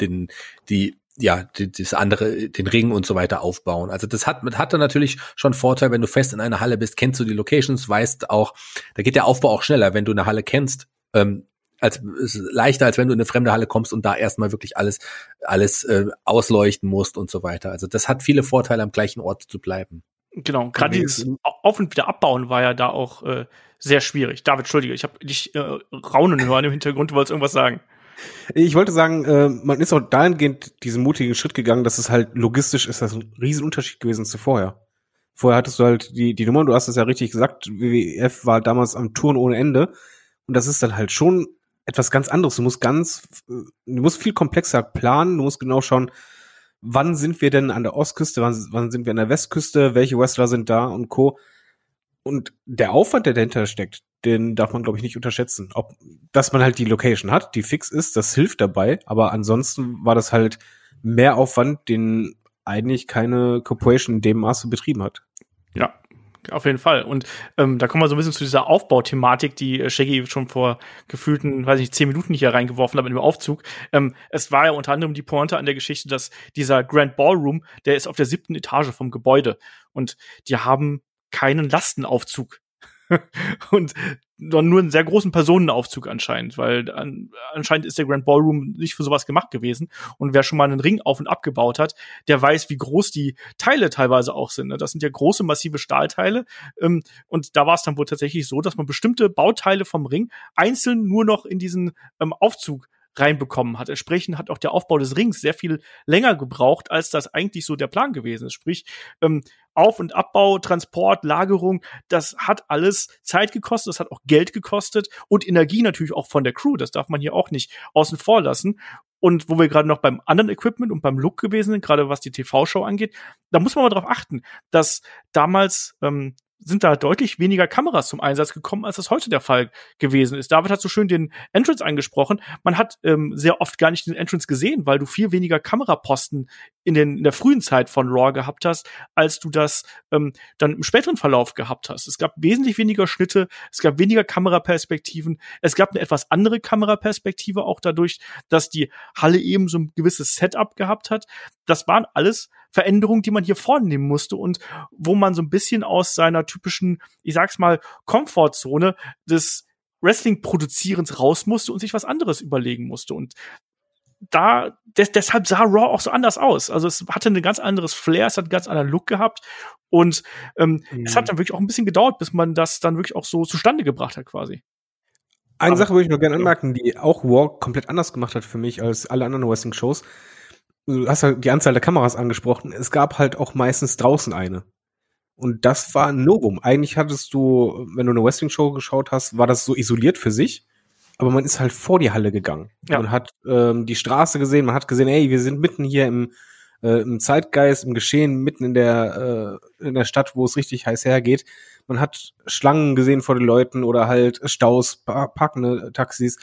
den, die ja, die, das andere, den Ring und so weiter aufbauen. Also das hat, hatte natürlich schon Vorteil, wenn du fest in einer Halle bist, kennst du die Locations, weißt auch, da geht der Aufbau auch schneller, wenn du eine Halle kennst, ähm, als ist leichter, als wenn du in eine fremde Halle kommst und da erstmal wirklich alles, alles äh, ausleuchten musst und so weiter. Also das hat viele Vorteile, am gleichen Ort zu bleiben. Genau, gerade dieses Auf- und wieder abbauen war ja da auch äh, sehr schwierig. David, entschuldige, ich habe dich äh, raunen hören im Hintergrund, du wolltest irgendwas sagen. Ich wollte sagen, äh, man ist auch dahingehend diesen mutigen Schritt gegangen, dass es halt logistisch ist das ein Riesenunterschied gewesen zu vorher. Vorher hattest du halt die, die Nummer, du hast es ja richtig gesagt, WWF war damals am Touren ohne Ende. Und das ist dann halt schon etwas ganz anderes. Du musst ganz, du musst viel komplexer planen. Du musst genau schauen, wann sind wir denn an der Ostküste, wann, wann sind wir an der Westküste, welche Wrestler sind da und Co. Und der Aufwand, der dahinter steckt, den darf man, glaube ich, nicht unterschätzen. Ob, dass man halt die Location hat, die fix ist, das hilft dabei. Aber ansonsten war das halt mehr Aufwand, den eigentlich keine Corporation in dem Maße betrieben hat. Ja, auf jeden Fall. Und ähm, da kommen wir so ein bisschen zu dieser Aufbauthematik, die äh, Shaggy schon vor gefühlten, weiß nicht, zehn Minuten hier reingeworfen hat in dem Aufzug. Ähm, es war ja unter anderem die Pointe an der Geschichte, dass dieser Grand Ballroom, der ist auf der siebten Etage vom Gebäude. Und die haben keinen Lastenaufzug. und nur einen sehr großen Personenaufzug anscheinend, weil an, anscheinend ist der Grand Ballroom nicht für sowas gemacht gewesen. Und wer schon mal einen Ring auf und abgebaut hat, der weiß, wie groß die Teile teilweise auch sind. Ne? Das sind ja große, massive Stahlteile. Ähm, und da war es dann wohl tatsächlich so, dass man bestimmte Bauteile vom Ring einzeln nur noch in diesen ähm, Aufzug reinbekommen hat. Entsprechend hat auch der Aufbau des Rings sehr viel länger gebraucht, als das eigentlich so der Plan gewesen ist. Sprich, ähm, Auf- und Abbau, Transport, Lagerung, das hat alles Zeit gekostet, das hat auch Geld gekostet und Energie natürlich auch von der Crew. Das darf man hier auch nicht außen vor lassen. Und wo wir gerade noch beim anderen Equipment und beim Look gewesen sind, gerade was die TV-Show angeht, da muss man mal drauf achten, dass damals ähm, sind da deutlich weniger Kameras zum Einsatz gekommen, als das heute der Fall gewesen ist. David hat so schön den Entrance angesprochen. Man hat ähm, sehr oft gar nicht den Entrance gesehen, weil du viel weniger Kameraposten in, den, in der frühen Zeit von Raw gehabt hast, als du das ähm, dann im späteren Verlauf gehabt hast. Es gab wesentlich weniger Schnitte, es gab weniger Kameraperspektiven, es gab eine etwas andere Kameraperspektive, auch dadurch, dass die Halle eben so ein gewisses Setup gehabt hat. Das waren alles Veränderungen, die man hier vornehmen musste und wo man so ein bisschen aus seiner typischen, ich sag's mal, Komfortzone des Wrestling-Produzierens raus musste und sich was anderes überlegen musste. Und da, des, deshalb sah Raw auch so anders aus. Also es hatte ein ganz anderes Flair, es hat einen ganz anderen Look gehabt. Und ähm, mhm. es hat mhm. dann wirklich auch ein bisschen gedauert, bis man das dann wirklich auch so zustande gebracht hat, quasi. Eine Aber, Sache würde ich noch gerne anmerken, die auch Raw komplett anders gemacht hat für mich als alle anderen Wrestling-Shows. Du hast halt die Anzahl der Kameras angesprochen. Es gab halt auch meistens draußen eine. Und das war ein Novum. Eigentlich hattest du, wenn du eine Wrestling-Show geschaut hast, war das so isoliert für sich. aber man ist halt vor die Halle gegangen. Ja. Man hat ähm, die Straße gesehen, man hat gesehen, ey, wir sind mitten hier im, äh, im Zeitgeist, im Geschehen, mitten in der, äh, in der Stadt, wo es richtig heiß hergeht. Man hat Schlangen gesehen vor den Leuten oder halt Staus, pa- parkende Taxis.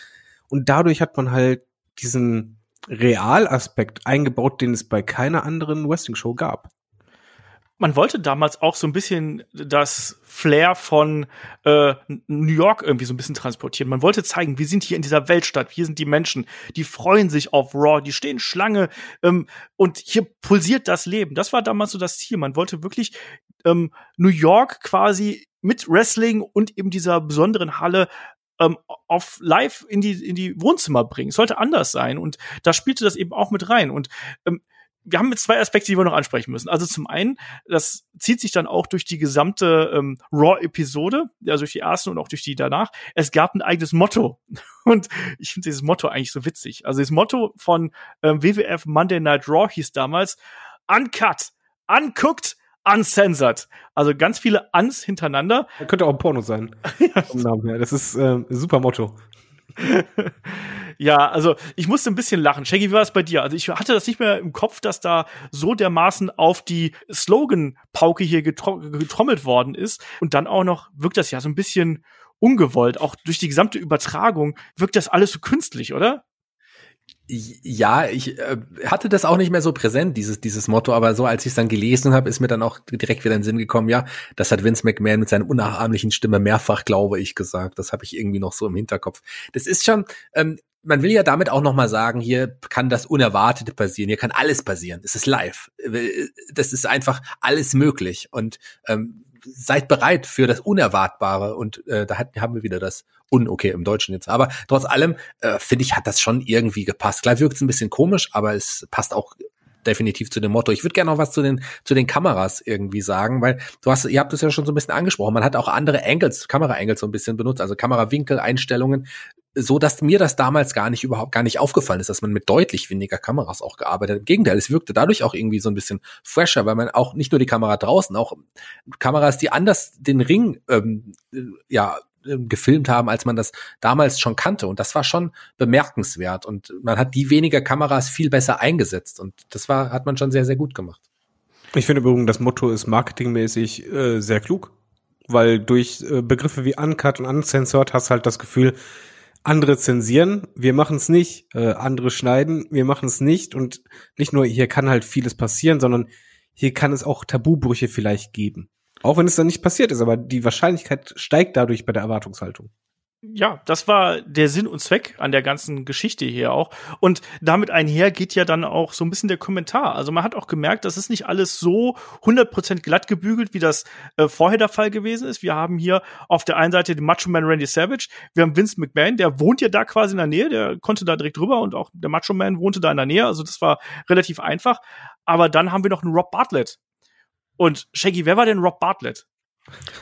Und dadurch hat man halt diesen Realaspekt eingebaut, den es bei keiner anderen Wrestling-Show gab. man wollte damals auch so ein bisschen das Flair von äh, New York irgendwie so ein bisschen transportieren. Man wollte zeigen, wir sind hier in dieser Weltstadt, hier sind die Menschen, die freuen sich auf Raw, die stehen Schlange ähm, und hier pulsiert das Leben. Das war damals so das Ziel. Man wollte wirklich ähm, New York quasi mit Wrestling und eben dieser besonderen Halle ähm, auf live in die in die Wohnzimmer bringen. Es sollte anders sein und da spielte das eben auch mit rein und ähm, wir haben jetzt zwei Aspekte, die wir noch ansprechen müssen. Also zum einen, das zieht sich dann auch durch die gesamte ähm, Raw-Episode, also durch die ersten und auch durch die danach. Es gab ein eigenes Motto. Und ich finde dieses Motto eigentlich so witzig. Also das Motto von ähm, WWF Monday Night Raw hieß damals Uncut, Uncooked, Uncensored. Also ganz viele Uns hintereinander. Das könnte auch ein Porno sein. vom Namen her. Das ist ähm, ein super Motto. Ja, also ich musste ein bisschen lachen. Shaggy, wie war das bei dir? Also ich hatte das nicht mehr im Kopf, dass da so dermaßen auf die Slogan-Pauke hier getro getrommelt worden ist. Und dann auch noch wirkt das ja so ein bisschen ungewollt. Auch durch die gesamte Übertragung wirkt das alles so künstlich, oder? Ja, ich äh, hatte das auch nicht mehr so präsent, dieses, dieses Motto, aber so als ich es dann gelesen habe, ist mir dann auch direkt wieder in den Sinn gekommen, ja, das hat Vince McMahon mit seiner unnachahmlichen Stimme mehrfach, glaube ich, gesagt. Das habe ich irgendwie noch so im Hinterkopf. Das ist schon, ähm, man will ja damit auch noch mal sagen, hier kann das Unerwartete passieren, hier kann alles passieren. Es ist live. Äh, Das ist einfach alles möglich. Und ähm, seid bereit für das Unerwartbare. Und äh, da hat, haben wir wieder das Un, okay, im Deutschen jetzt. Aber trotz allem, äh, finde ich, hat das schon irgendwie gepasst. Klar wirkt es ein bisschen komisch, aber es passt auch definitiv zu dem Motto. Ich würde gerne noch was zu den zu den Kameras irgendwie sagen, weil du hast, ihr habt das ja schon so ein bisschen angesprochen. Man hat auch andere Angles, Kamera-Angles so ein bisschen benutzt, also Kamerawinkel, Einstellungen, so dass mir das damals gar nicht überhaupt gar nicht aufgefallen ist, dass man mit deutlich weniger Kameras auch gearbeitet hat. Im Gegenteil, es wirkte dadurch auch irgendwie so ein bisschen fresher, weil man auch nicht nur die Kamera draußen, auch Kameras, die anders den Ring ähm, ja ähm, gefilmt haben, als man das damals schon kannte. Und das war schon bemerkenswert. Und man hat die weniger Kameras viel besser eingesetzt. Und das war, hat man schon sehr, sehr gut gemacht. Ich finde übrigens, das Motto ist marketingmäßig äh, sehr klug, weil durch äh, Begriffe wie Uncut und Uncensored hast halt das Gefühl, andere zensieren, wir machen es nicht, äh, andere schneiden, wir machen es nicht und nicht nur hier kann halt vieles passieren, sondern hier kann es auch Tabubrüche vielleicht geben. Auch wenn es dann nicht passiert ist, aber die Wahrscheinlichkeit steigt dadurch bei der Erwartungshaltung. Ja, das war der Sinn und Zweck an der ganzen Geschichte hier auch. Und damit einher geht ja dann auch so ein bisschen der Kommentar. Also man hat auch gemerkt, das ist nicht alles so 100% glatt gebügelt, wie das äh, vorher der Fall gewesen ist. Wir haben hier auf der einen Seite den Macho Man Randy Savage, wir haben Vince McMahon, der wohnt ja da quasi in der Nähe, der konnte da direkt rüber und auch der Macho Man wohnte da in der Nähe. Also das war relativ einfach. Aber dann haben wir noch einen Rob Bartlett. Und Shaggy, wer war denn Rob Bartlett?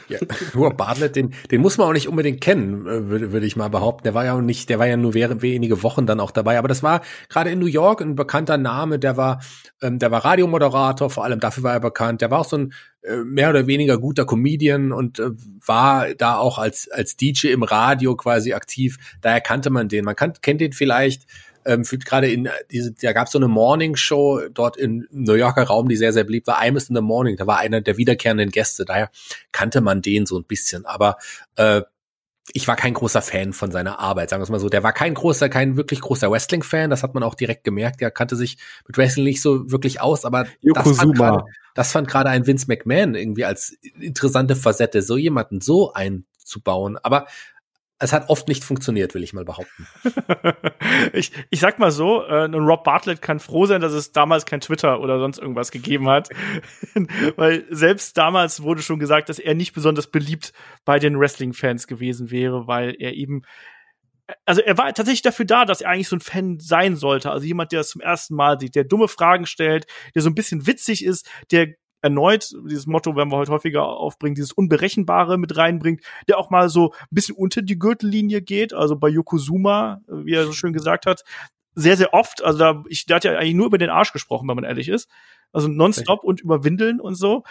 Ja. Nur Bartlett, den, den muss man auch nicht unbedingt kennen, äh, würde, würde ich mal behaupten. Der war ja nicht, der war ja nur wenige Wochen dann auch dabei. Aber das war gerade in New York ein bekannter Name. Der war, ähm, der war Radiomoderator, vor allem dafür war er bekannt. Der war auch so ein äh, mehr oder weniger guter Comedian und äh, war da auch als als DJ im Radio quasi aktiv. Daher kannte man den. Man kann, kennt den vielleicht ähm, für gerade in diese, da gab es so eine Morning Show dort im New Yorker Raum, die sehr, sehr beliebt war. I'm in the Morning, da war einer der wiederkehrenden Gäste, daher kannte man den so ein bisschen. Aber äh, ich war kein großer Fan von seiner Arbeit, sagen wir es mal so. Der war kein großer, kein wirklich großer Wrestling-Fan, das hat man auch direkt gemerkt. Der kannte sich mit Wrestling nicht so wirklich aus, aber gerade- das fand gerade ein Vince McMahon irgendwie als interessante Facette, so jemanden so einzubauen. Aber es hat oft nicht funktioniert, will ich mal behaupten. ich, ich sag mal so, äh, Rob Bartlett kann froh sein, dass es damals kein Twitter oder sonst irgendwas gegeben hat. Weil selbst damals wurde schon gesagt, dass er nicht besonders beliebt bei den Wrestling-Fans gewesen wäre, weil er eben also er war tatsächlich dafür da, dass er eigentlich so ein Fan sein sollte. Also jemand, der das zum ersten Mal sieht, der dumme Fragen stellt, der so ein bisschen witzig ist, der erneut, dieses Motto werden wir heute häufiger aufbringen, dieses Unberechenbare mit reinbringt, der auch mal so ein bisschen unter die Gürtellinie geht, also bei Yokozuma, wie er so schön gesagt hat, sehr, sehr oft, also da, ich, der hat ja eigentlich nur über den Arsch gesprochen, wenn man ehrlich ist, also nonstop und über Windeln und so.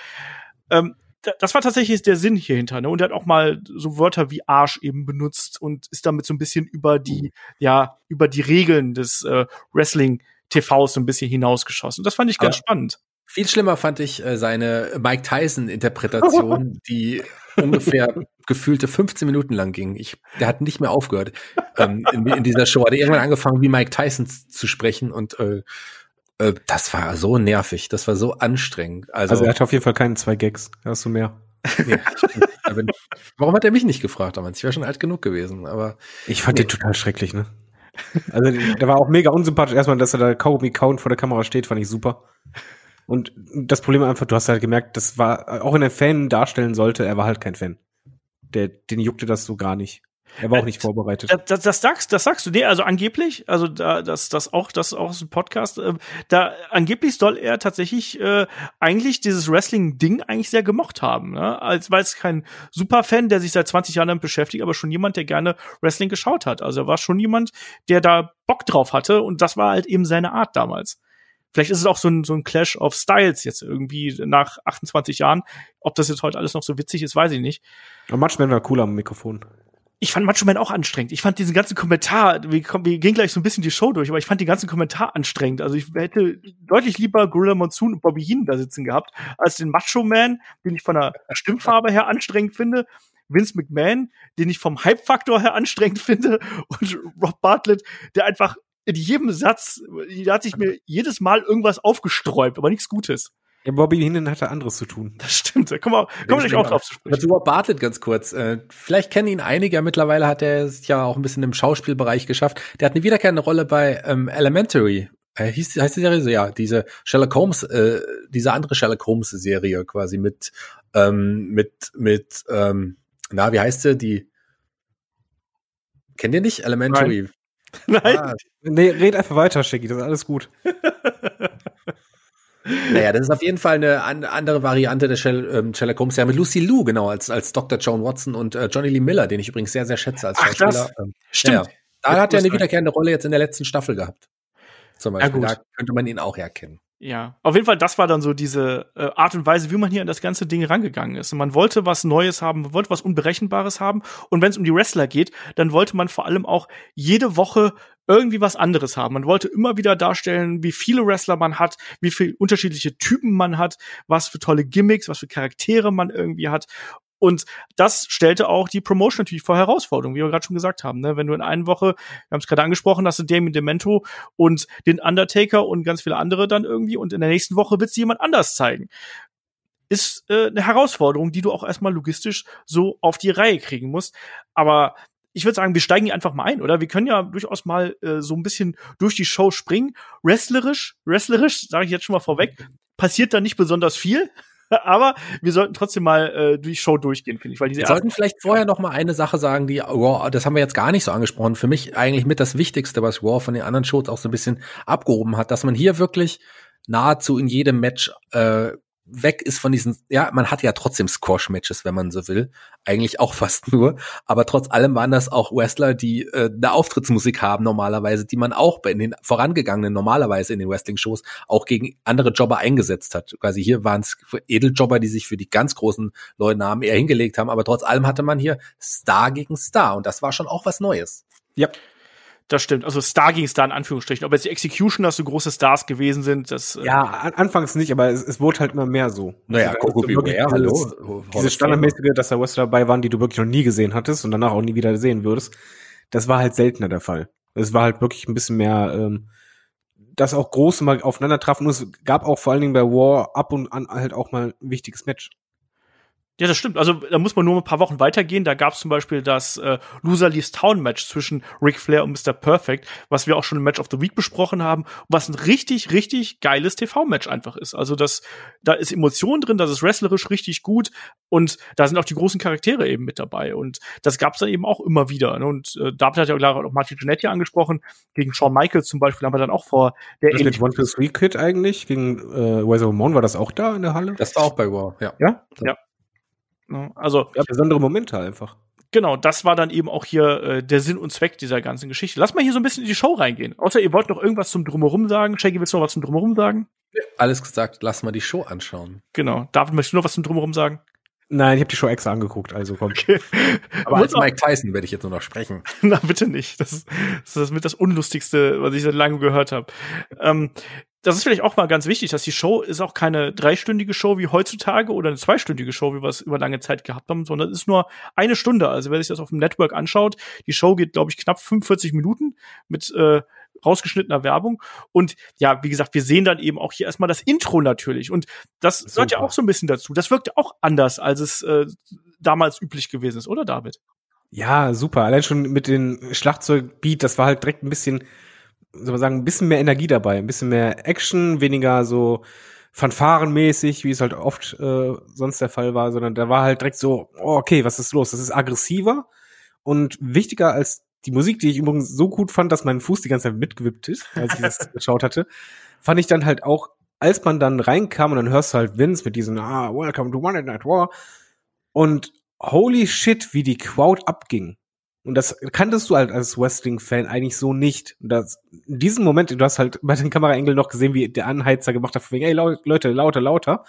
Ähm, das war tatsächlich der Sinn hier hinter, ne? Und er hat auch mal so Wörter wie Arsch eben benutzt und ist damit so ein bisschen über die, ja, über die Regeln des äh, Wrestling TVs so ein bisschen hinausgeschossen. Das fand ich ganz Aber spannend. Viel schlimmer fand ich äh, seine Mike Tyson-Interpretation, die ungefähr gefühlte 15 Minuten lang ging. Ich, der hat nicht mehr aufgehört ähm, in, in dieser Show. Hat irgendwann angefangen, wie Mike Tyson zu sprechen und äh, äh, das war so nervig, das war so anstrengend. Also, Also er hat auf jeden Fall keine zwei Gags. Hast du mehr? stimmt. Aber warum hat er mich nicht gefragt damals? Ich wäre schon alt genug gewesen, aber Ich fand den total schrecklich, ne? Also der war auch mega unsympathisch. Erstmal, dass er da Kaugummi kauen vor der Kamera steht, fand ich super. Und das Problem einfach, du hast halt gemerkt, das war, auch wenn er Fan darstellen sollte, er war halt kein Fan. Der, den juckte das so gar nicht. Er war auch nicht vorbereitet. Das, das, das sagst, das sagst du, nee, also angeblich, also da, das, das auch, das auch so ein Podcast, äh, da angeblich soll er tatsächlich äh, eigentlich dieses Wrestling-Ding eigentlich sehr gemocht haben, ne? Als weil es kein Superfan, der sich seit 20 Jahren damit beschäftigt, aber schon jemand, der gerne Wrestling geschaut hat. Also er war schon jemand, der da Bock drauf hatte und das war halt eben seine Art damals. Vielleicht ist es auch so ein, so ein Clash of Styles jetzt irgendwie nach 28 Jahren. Ob das jetzt heute alles noch so witzig ist, weiß ich nicht. Aber Matchman war cooler am Mikrofon. ich fand Macho Man auch anstrengend. Ich fand diesen ganzen Kommentar, wir, wir gehen gleich so ein bisschen die Show durch, aber ich fand den ganzen Kommentar anstrengend. Also ich hätte deutlich lieber Gorilla Monsoon und Bobby Heenan da sitzen gehabt, als den Macho Man, den ich von der Stimmfarbe her anstrengend finde, Vince McMahon, den ich vom Hype-Faktor her anstrengend finde, und Rob Bartlett, der einfach in jedem Satz, da hat sich mir jedes Mal irgendwas aufgesträubt, aber nichts Gutes. Ja, Bobby Heenan hatte anderes zu tun. Das stimmt, da kommen wir, kommen wir gleich auch drauf zu sprechen. Dazu Rob Bartlett ganz kurz. Äh, vielleicht kennen ihn einige, ja, mittlerweile hat er es ja auch ein bisschen im Schauspielbereich geschafft. Der hat eine wiederkehrende Rolle bei ähm, Elementary. Äh, hieß, heißt die Serie so? Ja, diese Sherlock Holmes, äh, diese andere Sherlock Holmes Serie quasi mit, ähm, mit, mit, ähm, na, wie heißt sie? Die, kennt ihr nicht? Elementary. Nein. Ah, Nee, red einfach weiter, Shaggy, das ist alles gut. Naja, das ist auf jeden Fall eine an, andere Variante der ähm, Sherlock Holmes, ja, mit Lucy Liu, genau, als, als Dr. Joan Watson und äh, Johnny Lee Miller, den ich übrigens sehr, sehr schätze als Ach, Schauspieler. das- Ähm, Stimmt. Ja. Da hat er eine wiederkehrende Rolle jetzt in der letzten Staffel gehabt. Zum Ja, Beispiel. gut. da könnte man ihn auch erkennen. Ja, auf jeden Fall, das war dann so diese äh, Art und Weise, wie man hier an das ganze Ding rangegangen ist. Und man wollte was Neues haben, man wollte was Unberechenbares haben. Und wenn es um die Wrestler geht, dann wollte man vor allem auch jede Woche irgendwie was anderes haben. Man wollte immer wieder darstellen, wie viele Wrestler man hat, wie viele unterschiedliche Typen man hat, was für tolle Gimmicks, was für Charaktere man irgendwie hat. Und das stellte auch die Promotion natürlich vor Herausforderungen, wie wir gerade schon gesagt haben. Ne? Wenn du in einer Woche, wir haben es gerade angesprochen, hast du Damien Demento und den Undertaker und ganz viele andere dann irgendwie und in der nächsten Woche wird sie jemand anders zeigen. Ist äh, eine Herausforderung, die du auch erstmal logistisch so auf die Reihe kriegen musst. Aber ich würde sagen, wir steigen hier einfach mal ein, oder? Wir können ja durchaus mal äh, so ein bisschen durch die Show springen. Wrestlerisch, wrestlerisch, sage ich jetzt schon mal vorweg, passiert da nicht besonders viel. Aber wir sollten trotzdem mal äh, durch die Show durchgehen, finde ich, weil diese Wir sollten vielleicht vorher noch mal eine Sache sagen, die Raw, das haben wir jetzt gar nicht so angesprochen. Für mich eigentlich mit das Wichtigste, was Raw von den anderen Shows auch so ein bisschen abgehoben hat, dass man hier wirklich nahezu in jedem Match äh, weg ist von diesen, ja, man hat ja trotzdem Squash-Matches, wenn man so will, eigentlich auch fast nur, aber trotz allem waren das auch Wrestler, die äh, eine Auftrittsmusik haben normalerweise, die man auch bei in den vorangegangenen normalerweise in den Wrestling-Shows auch gegen andere Jobber eingesetzt hat. Quasi hier waren es Edeljobber, die sich für die ganz großen Leutnamen eher hingelegt haben, aber trotz allem hatte man hier Star gegen Star und das war schon auch was Neues. Ja. Das stimmt. Also Star ging es da in Anführungsstrichen. Ob jetzt die Executioners so große Stars gewesen sind, das äh, Ja, an, anfangs nicht, aber es, es wurde halt immer mehr so. Naja, Also, Coco Beware, dieses- hallo. Hall Diese standardmäßige, dass da Wrestler dabei waren, die du wirklich noch nie gesehen hattest und danach auch nie wieder sehen würdest, das war halt seltener der Fall. Es war halt wirklich ein bisschen mehr, ähm, dass auch große mal aufeinander trafen und es gab auch vor allen Dingen bei War ab und an halt auch mal ein wichtiges Match. Ja, das stimmt. Also da muss man nur ein paar Wochen weitergehen. Da gab es zum Beispiel das äh, Loser Leaves Town Match zwischen Ric Flair und Mr. Perfect, was wir auch schon im Match of the Week besprochen haben, was ein richtig, richtig geiles TV-Match einfach ist. Also das, da ist Emotion drin, das ist wrestlerisch richtig gut und da sind auch die großen Charaktere eben mit dabei. Und das gab es dann eben auch immer wieder. Ne? Und äh, David hat ja gerade auch Martin Jannetty angesprochen. Gegen Shawn Michaels zum Beispiel haben wir dann auch vor der Das mit One Two Three Kid eigentlich gegen äh, Weather Ramon war das auch da in der Halle? Das war auch bei Raw, ja. ja? Ne? Also ja, besondere Momente einfach. Genau, das war dann eben auch hier äh, der Sinn und Zweck dieser ganzen Geschichte. Lass mal hier so ein bisschen in die Show reingehen. Außer ihr wollt noch irgendwas zum Drumherum sagen. Shaggy, willst du noch was zum Drumherum sagen? Alles gesagt, lass mal die Show anschauen. Genau. David, möchtest du noch was zum Drumherum sagen? Nein, ich habe die Show extra angeguckt, also komm. Okay. Aber als Mike Tyson werde ich jetzt nur noch sprechen. Na, bitte nicht. Das ist das, ist mit das Unlustigste, was ich seit langem gehört habe. Ähm, das ist vielleicht auch mal ganz wichtig, dass die Show ist auch keine dreistündige Show wie heutzutage oder eine zweistündige Show, wie wir es über lange Zeit gehabt haben, sondern es ist nur eine Stunde. Also wer sich das auf dem Network anschaut, die Show geht, glaube ich, knapp 45 Minuten mit äh, rausgeschnittener Werbung. Und ja, wie gesagt, wir sehen dann eben auch hier erstmal das Intro natürlich. Und das Super. gehört ja auch so ein bisschen dazu. Das wirkt auch anders, als es äh, damals üblich gewesen ist, oder David? Ja, super. Allein schon mit dem Schlagzeugbeat, das war halt direkt ein bisschen, soll man sagen, ein bisschen mehr Energie dabei, ein bisschen mehr Action, weniger so fanfarenmäßig, wie es halt oft äh, sonst der Fall war, sondern da war halt direkt so, oh, okay, was ist los? Das ist aggressiver und wichtiger als die Musik, die ich übrigens so gut fand, dass mein Fuß die ganze Zeit mitgewippt ist, als ich das geschaut hatte, fand ich dann halt auch, als man dann reinkam und dann hörst du halt Vince mit diesem, ah, welcome to One Night War und holy shit, wie die Crowd abging. Und das kanntest du halt als Wrestling-Fan eigentlich so nicht. Und das, in diesem Moment, du hast halt bei den Kameraengeln noch gesehen, wie der Anheizer gemacht hat, von wegen, ey, Leute, lauter, lauter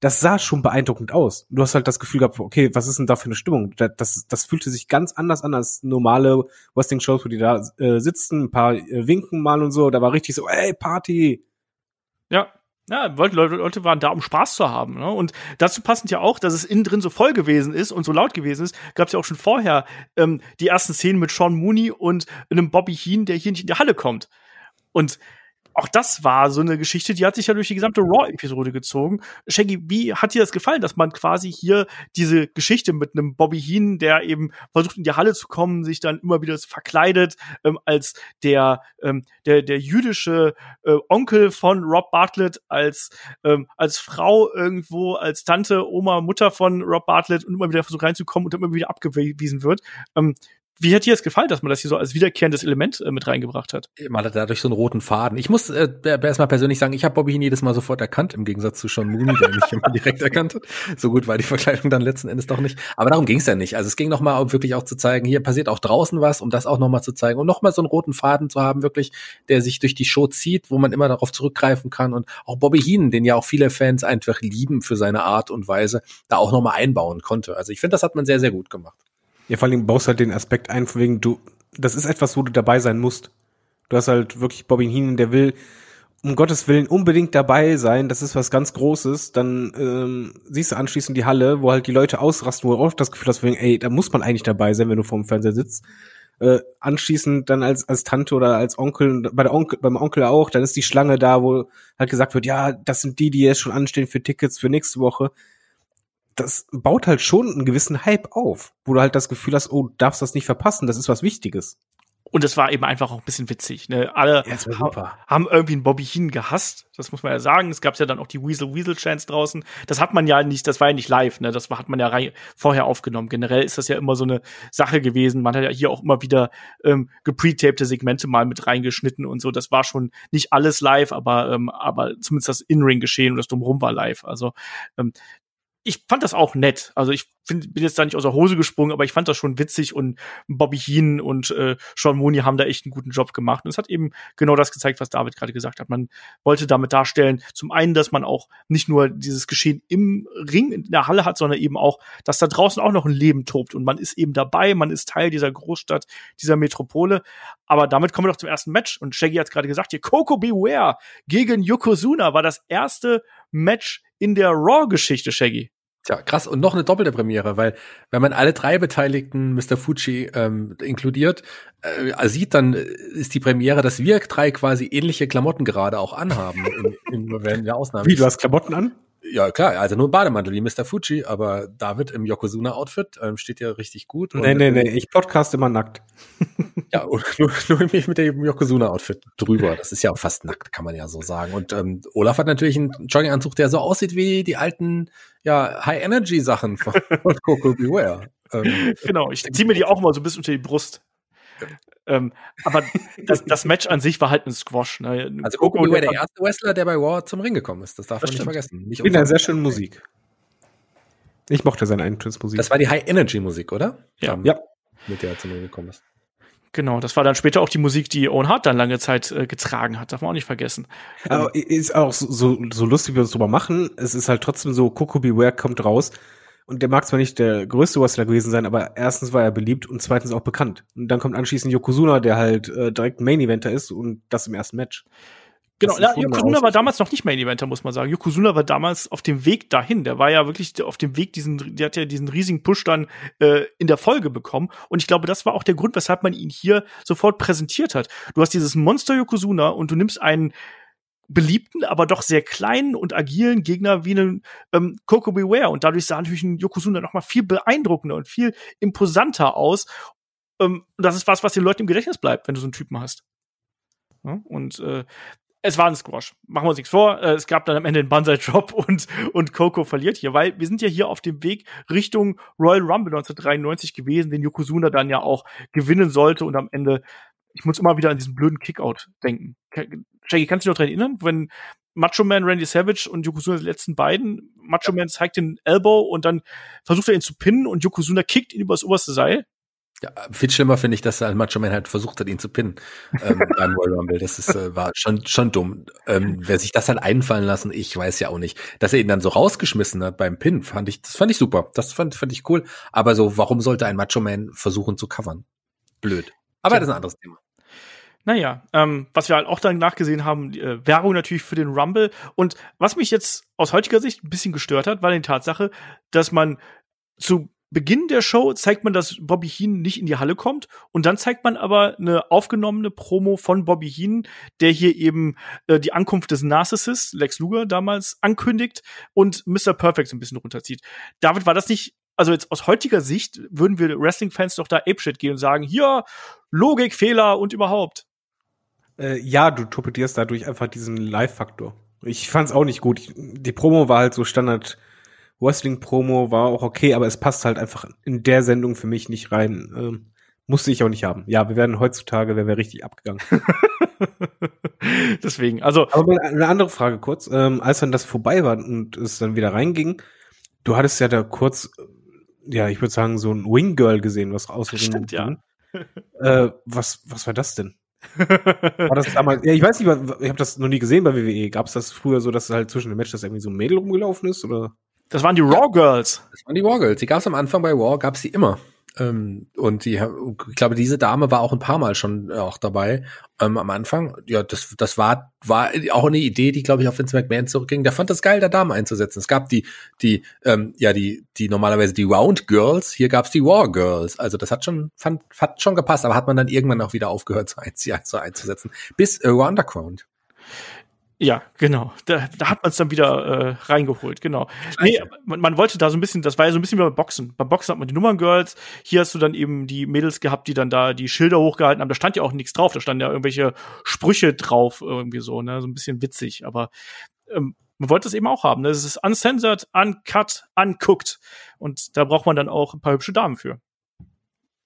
das sah schon beeindruckend aus. Du hast halt das Gefühl gehabt, okay, was ist denn da für eine Stimmung? Das, das, das fühlte sich ganz anders an als normale Wrestling-Shows, wo die da äh, sitzen, ein paar äh, winken mal und so. Da war richtig so, ey, Party. Ja, ja, Leute, waren da, um Spaß zu haben. Ne? Und dazu passend ja auch, dass es innen drin so voll gewesen ist und so laut gewesen ist, gab es ja auch schon vorher ähm, die ersten Szenen mit Sean Mooney und einem Bobby Heen, der hier nicht in die Halle kommt. Und auch das war so eine Geschichte, die hat sich ja durch die gesamte Raw-Episode gezogen. Shaggy, wie hat dir das gefallen, dass man quasi hier diese Geschichte mit einem Bobby Heen, der eben versucht in die Halle zu kommen, sich dann immer wieder verkleidet ähm, als der ähm, der der jüdische äh, Onkel von Rob Bartlett, als ähm, als Frau irgendwo, als Tante, Oma, Mutter von Rob Bartlett und immer wieder versucht reinzukommen und dann immer wieder abgewiesen wird. Ähm, wie hat dir das gefallen, dass man das hier so als wiederkehrendes Element äh, mit reingebracht hat? Man hat dadurch so einen roten Faden. Ich muss äh, erstmal persönlich sagen, ich habe Bobby Heen jedes Mal sofort erkannt, im Gegensatz zu Sean Mooney, der mich immer direkt erkannt hat. So gut war die Verkleidung dann letzten Endes doch nicht. Aber darum ging es ja nicht. Also es ging nochmal, um wirklich auch zu zeigen, hier passiert auch draußen was, um das auch nochmal zu zeigen und nochmal so einen roten Faden zu haben, wirklich, der sich durch die Show zieht, wo man immer darauf zurückgreifen kann. Und auch Bobby Heen, den ja auch viele Fans einfach lieben für seine Art und Weise, da auch nochmal einbauen konnte. Also ich finde, das hat man sehr, sehr gut gemacht. Ja, vor allem baust halt den Aspekt ein, von wegen, du, das ist etwas, wo du dabei sein musst. Du hast halt wirklich Bobby Heenan, der will um Gottes Willen unbedingt dabei sein, das ist was ganz Großes, dann ähm, siehst du anschließend die Halle, wo halt die Leute ausrasten, wo du auch das Gefühl hast, ey, da muss man eigentlich dabei sein, wenn du vorm Fernseher sitzt. Äh, anschließend dann als, als Tante oder als Onkel, bei der Onkel, beim Onkel auch, dann ist die Schlange da, wo halt gesagt wird, ja, das sind die, die jetzt schon anstehen für Tickets für nächste Woche das baut halt schon einen gewissen Hype auf, wo du halt das Gefühl hast, oh, darfst das nicht verpassen, das ist was Wichtiges. Und es war eben einfach auch ein bisschen witzig. Ne? Alle ja, haben irgendwie einen Bobby Heen gehasst. Das muss man ja sagen. Es gab ja dann auch die Weasel Weasel Chance draußen. Das hat man ja nicht, das war ja nicht live, ne? Das hat man ja vorher aufgenommen. Generell ist das ja immer so eine Sache gewesen. Man hat ja hier auch immer wieder ähm, gepretapte Segmente mal mit reingeschnitten und so. Das war schon nicht alles live, aber, ähm, aber zumindest das In-Ring-Geschehen und das Drumherum war live. Also ähm, ich fand das auch nett. Also ich find, bin jetzt da nicht aus der Hose gesprungen, aber ich fand das schon witzig und Bobby Heen und äh, Sean Mooney haben da echt einen guten Job gemacht. Und es hat eben genau das gezeigt, was David gerade gesagt hat. Man wollte damit darstellen, zum einen, dass man auch nicht nur dieses Geschehen im Ring in der Halle hat, sondern eben auch, dass da draußen auch noch ein Leben tobt und man ist eben dabei, man ist Teil dieser Großstadt, dieser Metropole. Aber damit kommen wir doch zum ersten Match. Und Shaggy hat gerade gesagt, hier Coco Beware gegen Yokozuna war das erste Match in der Raw-Geschichte, Shaggy. Tja, krass. Und noch eine doppelte Premiere, weil wenn man alle drei Beteiligten Mr. Fuji ähm, inkludiert, äh, sieht, dann ist die Premiere, dass wir drei quasi ähnliche Klamotten gerade auch anhaben. in, in, in der Ausnahme. Wie, du hast Klamotten an? Ja, klar, also nur Bademantel wie Mr. Fuji, aber David im Yokozuna-Outfit ähm, steht ja richtig gut. Nee, nee, nee, ich podcast immer nackt. ja, und nur, nur mit dem Yokozuna-Outfit drüber. Das ist ja auch fast nackt, kann man ja so sagen. Und ähm, Olaf hat natürlich einen Jogginganzug, der so aussieht wie die alten ja, High-Energy-Sachen von, von Coco Beware. Ähm, genau, ich ziehe mir die auch mal so ein bisschen unter die Brust. Ähm, aber das, das Match an sich war halt ein Squash. Ne? Also Coco Beware der erste Wrestler, der bei War zum Ring gekommen ist. Das darf das man stimmt. nicht vergessen. Nicht Mit einer sehr schöne Musik. Ich mochte seine Eintrittsmusik. Das war die High-Energy-Musik, oder? Ja. Um, ja. Mit der er zum Ring gekommen ist. Genau, das war dann später auch die Musik, die Owen Hart dann lange Zeit äh, getragen hat. Darf man auch nicht vergessen. Aber ist auch so, so lustig, wie wir es drüber machen. Es ist halt trotzdem so, Coco Beware kommt raus Und der mag zwar nicht der größte Wrestler gewesen sein, aber erstens war er beliebt und zweitens auch bekannt. Und dann kommt anschließend Yokozuna, der halt äh, direkt Main Eventer ist und das im ersten Match. Genau, eine Yokozuna war damals noch nicht Main Eventer, muss man sagen. Yokozuna war damals auf dem Weg dahin. Der war ja wirklich auf dem Weg, diesen, der hat ja diesen riesigen Push dann äh, in der Folge bekommen. Und ich glaube, das war auch der Grund, weshalb man ihn hier sofort präsentiert hat. Du hast dieses Monster Yokozuna und du nimmst einen beliebten, aber doch sehr kleinen und agilen Gegner wie einen ähm, Coco Beware. Und dadurch sah natürlich ein Yokozuna noch mal viel beeindruckender und viel imposanter aus. Ähm, und das ist was, was den Leuten im Gedächtnis bleibt, wenn du so einen Typen hast. Ja, und äh, es war ein Squash. Machen wir uns nichts vor. Äh, Es gab dann am Ende einen Banzai-Drop und, und Coco verliert hier, weil wir sind ja hier auf dem Weg Richtung Royal Rumble 1993 gewesen, den Yokozuna dann ja auch gewinnen sollte und am Ende, ich muss immer wieder an diesen blöden Kickout denken. Shaggy, kannst du dich noch dran erinnern, wenn Macho Man, Randy Savage und Yokozuna die letzten beiden, Macho Man zeigt den Elbow und dann versucht er ihn zu pinnen und Yokozuna kickt ihn übers oberste Seil. Ja, viel schlimmer finde ich, dass ein Macho Man halt versucht hat, ihn zu pinnen ähm, beim Royal Rumble. Das ist, äh, war schon, schon dumm. Ähm, wer sich das hat einfallen lassen, ich weiß ja auch nicht. Dass er ihn dann so rausgeschmissen hat beim Pin, fand ich, das fand ich super. Das fand, fand ich cool. Aber so, warum sollte ein Macho Man versuchen zu covern? Blöd. Aber Tja. das ist ein anderes Thema. Naja, ähm, was wir halt auch dann nachgesehen haben, äh, Werbung natürlich für den Rumble. Und was mich jetzt aus heutiger Sicht ein bisschen gestört hat, war die Tatsache, dass man zu Beginn der Show zeigt man, dass Bobby Heenan nicht in die Halle kommt und dann zeigt man aber eine aufgenommene Promo von Bobby Heenan, der hier eben äh, die Ankunft des Narcissist, Lex Luger damals, ankündigt und Mr. Perfect so ein bisschen runterzieht. David, war das nicht, also jetzt aus heutiger Sicht würden wir Wrestling-Fans doch da Apeshit gehen und sagen, hier, Logikfehler und überhaupt. Äh, ja, du torpedierst dadurch einfach diesen Live-Faktor. Ich fand's auch nicht gut. Die Promo war halt so Standard Wrestling-Promo, war auch okay, aber es passt halt einfach in der Sendung für mich nicht rein. Ähm, musste ich auch nicht haben. Ja, wir werden heutzutage, wären wir richtig abgegangen. Deswegen, also Aber eine andere Frage kurz. Ähm, als dann das vorbei war und es dann wieder reinging, du hattest ja da kurz, äh, ja, ich würde sagen, so ein Wing Girl gesehen, was aus Stimmt, ja. Äh, was, was war das denn? War das damals, ja, ich weiß nicht, ich habe das noch nie gesehen bei WWE. Gab es das früher so, dass halt zwischen den Matches irgendwie so ein Mädel rumgelaufen ist? Oder? das waren die Raw Girls. Das waren die War Girls. Die gab es am Anfang bei War, gab es die immer. Ähm, und die, ich glaube, diese Dame war auch ein paar Mal schon äh, auch dabei. Ähm, am Anfang, ja, das, das war, war auch eine Idee, die, glaube ich, auf Vince McMahon zurückging. Der fand das geil, da Damen einzusetzen. Es gab die, die, ähm, ja, die, die normalerweise die Round Girls, hier gab's die War Girls. Also das hat schon, fand, hat schon gepasst, aber hat man dann irgendwann auch wieder aufgehört, so, einz, ja, so einzusetzen. Bis äh, Underground. Ja, genau. Da, da hat man es dann wieder äh, reingeholt, genau. Nee, man, man wollte da so ein bisschen, das war ja so ein bisschen wie beim Boxen. Beim Boxen hat man die Nummern-Girls, hier hast du dann eben die Mädels gehabt, die dann da die Schilder hochgehalten haben. Da stand ja auch nichts drauf, da standen ja irgendwelche Sprüche drauf, irgendwie so, ne? So ein bisschen witzig, aber ähm, man wollte es eben auch haben. Ne? Es ist uncensored, uncut, uncooked. Und da braucht man dann auch ein paar hübsche Damen für.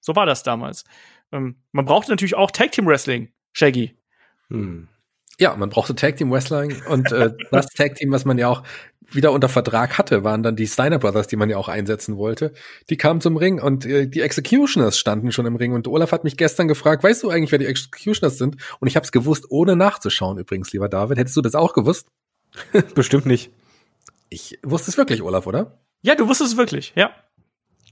So war das damals. Ähm, man brauchte natürlich auch Tag Team Wrestling, Shaggy. Hm. Ja, man brauchte Tag Team Wrestling und äh, das Tag Team, was man ja auch wieder unter Vertrag hatte, waren dann die Steiner Brothers, die man ja auch einsetzen wollte. Die kamen zum Ring und äh, die Executioners standen schon im Ring und Olaf hat mich gestern gefragt, weißt du eigentlich, wer die Executioners sind? Und ich habe es gewusst, ohne nachzuschauen übrigens, lieber David. Hättest du das auch gewusst? Bestimmt nicht. Ich wusste es wirklich, Olaf, oder? Ja, du wusstest es wirklich, ja.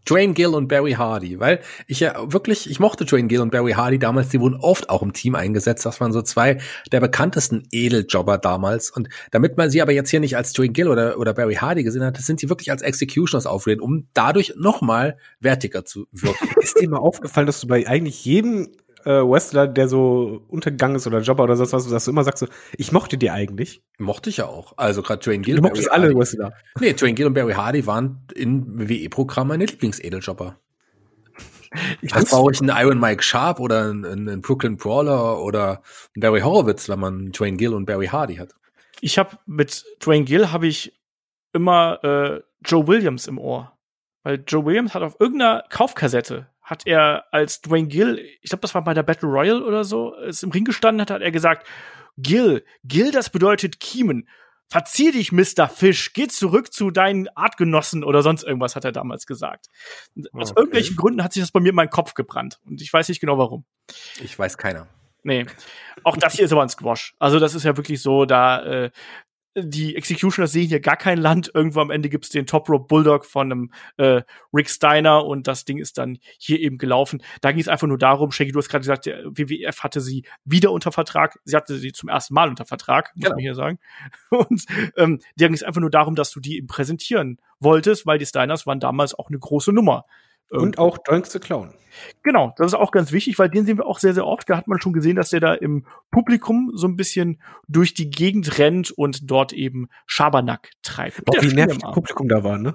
Dwayne Gill und Barry Hardy, weil ich ja wirklich, ich mochte Dwayne Gill und Barry Hardy damals, die wurden oft auch im Team eingesetzt, das waren so zwei der bekanntesten Edeljobber damals. Und damit man sie aber jetzt hier nicht als Dwayne Gill oder, oder Barry Hardy gesehen hat, sind sie wirklich als Executioners aufgelehnt, um dadurch nochmal wertiger zu wirken. Ist dir mal aufgefallen, dass du bei eigentlich jedem äh, Wrestler, der so untergegangen ist oder Jobber oder sonst was, dass du immer sagst so, ich mochte die eigentlich. Mochte ich ja auch. Also gerade Dwayne Gill Du und mochtest Barry alle Hardy. Wrestler. Nee, Dwayne Gill und Barry Hardy waren in WWE-Programm meine Lieblings-Edeljobber. Ich Das brauche ich einen Iron Mike Sharp oder einen, einen Brooklyn Brawler oder einen Barry Horowitz, wenn man Dwayne Gill und Barry Hardy hat. ich habe mit Dwayne Gill habe ich immer äh, Joe Williams im Ohr. Weil Joe Williams hat auf irgendeiner Kaufkassette hat er als Dwayne Gill, ich glaube, das war bei der Battle Royale oder so, ist im Ring gestanden hat, hat er gesagt, Gill, Gill, das bedeutet Kiemen. Verzieh dich, Mr. Fish, geh zurück zu deinen Artgenossen oder sonst irgendwas, hat er damals gesagt. Und Aus Okay. irgendwelchen Gründen hat sich das bei mir in meinen Kopf gebrannt. Und ich weiß nicht genau warum. Ich weiß keiner. Nee. Auch das hier ist aber ein Squash. Also das ist ja wirklich so, da, äh, die Executioners sehen hier gar kein Land. Irgendwo am Ende gibt's den Top Rope Bulldog von einem äh, Rick Steiner und das Ding ist dann hier eben gelaufen. Da ging es einfach nur darum, Shaggy, du hast gerade gesagt, der WWF hatte sie wieder unter Vertrag. Sie hatte sie zum ersten Mal unter Vertrag, muss Genau. man hier sagen. Und ähm, da ging es einfach nur darum, dass du die eben präsentieren wolltest, weil die Steiners waren damals auch eine große Nummer. Und auch Doink the Clown. Genau, das ist auch ganz wichtig, weil den sehen wir auch sehr, sehr oft. Da hat man schon gesehen, dass der da im Publikum so ein bisschen durch die Gegend rennt und dort eben Schabernack treibt. Boah, wie nervig das. Publikum da war, ne?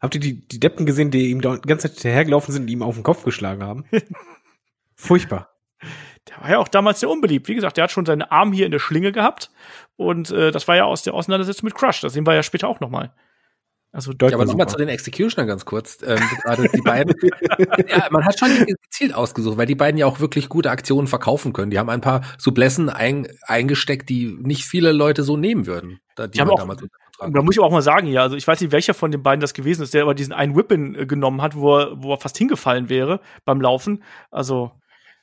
Habt ihr die, die Deppen gesehen, die ihm da die ganze Zeit hinterhergelaufen sind und ihm auf den Kopf geschlagen haben? Furchtbar. Der war ja auch damals sehr unbeliebt. Wie gesagt, der hat schon seinen Arm hier in der Schlinge gehabt. Und äh, das war ja aus der Auseinandersetzung mit Crush. Das sehen wir ja später auch noch mal. Also Ja, aber nochmal zu den Executioner ganz kurz. Ähm, gerade die beiden. ja, man hat schon gezielt ausgesucht, weil die beiden ja auch wirklich gute Aktionen verkaufen können. Die haben ein paar Sublessen ein, eingesteckt, die nicht viele Leute so nehmen würden. Da, Die haben auch- da muss ich auch mal sagen, ja, also ich weiß nicht, welcher von den beiden das gewesen ist, der aber diesen einen Whippin äh, genommen hat, wo er, wo er fast hingefallen wäre beim Laufen. Also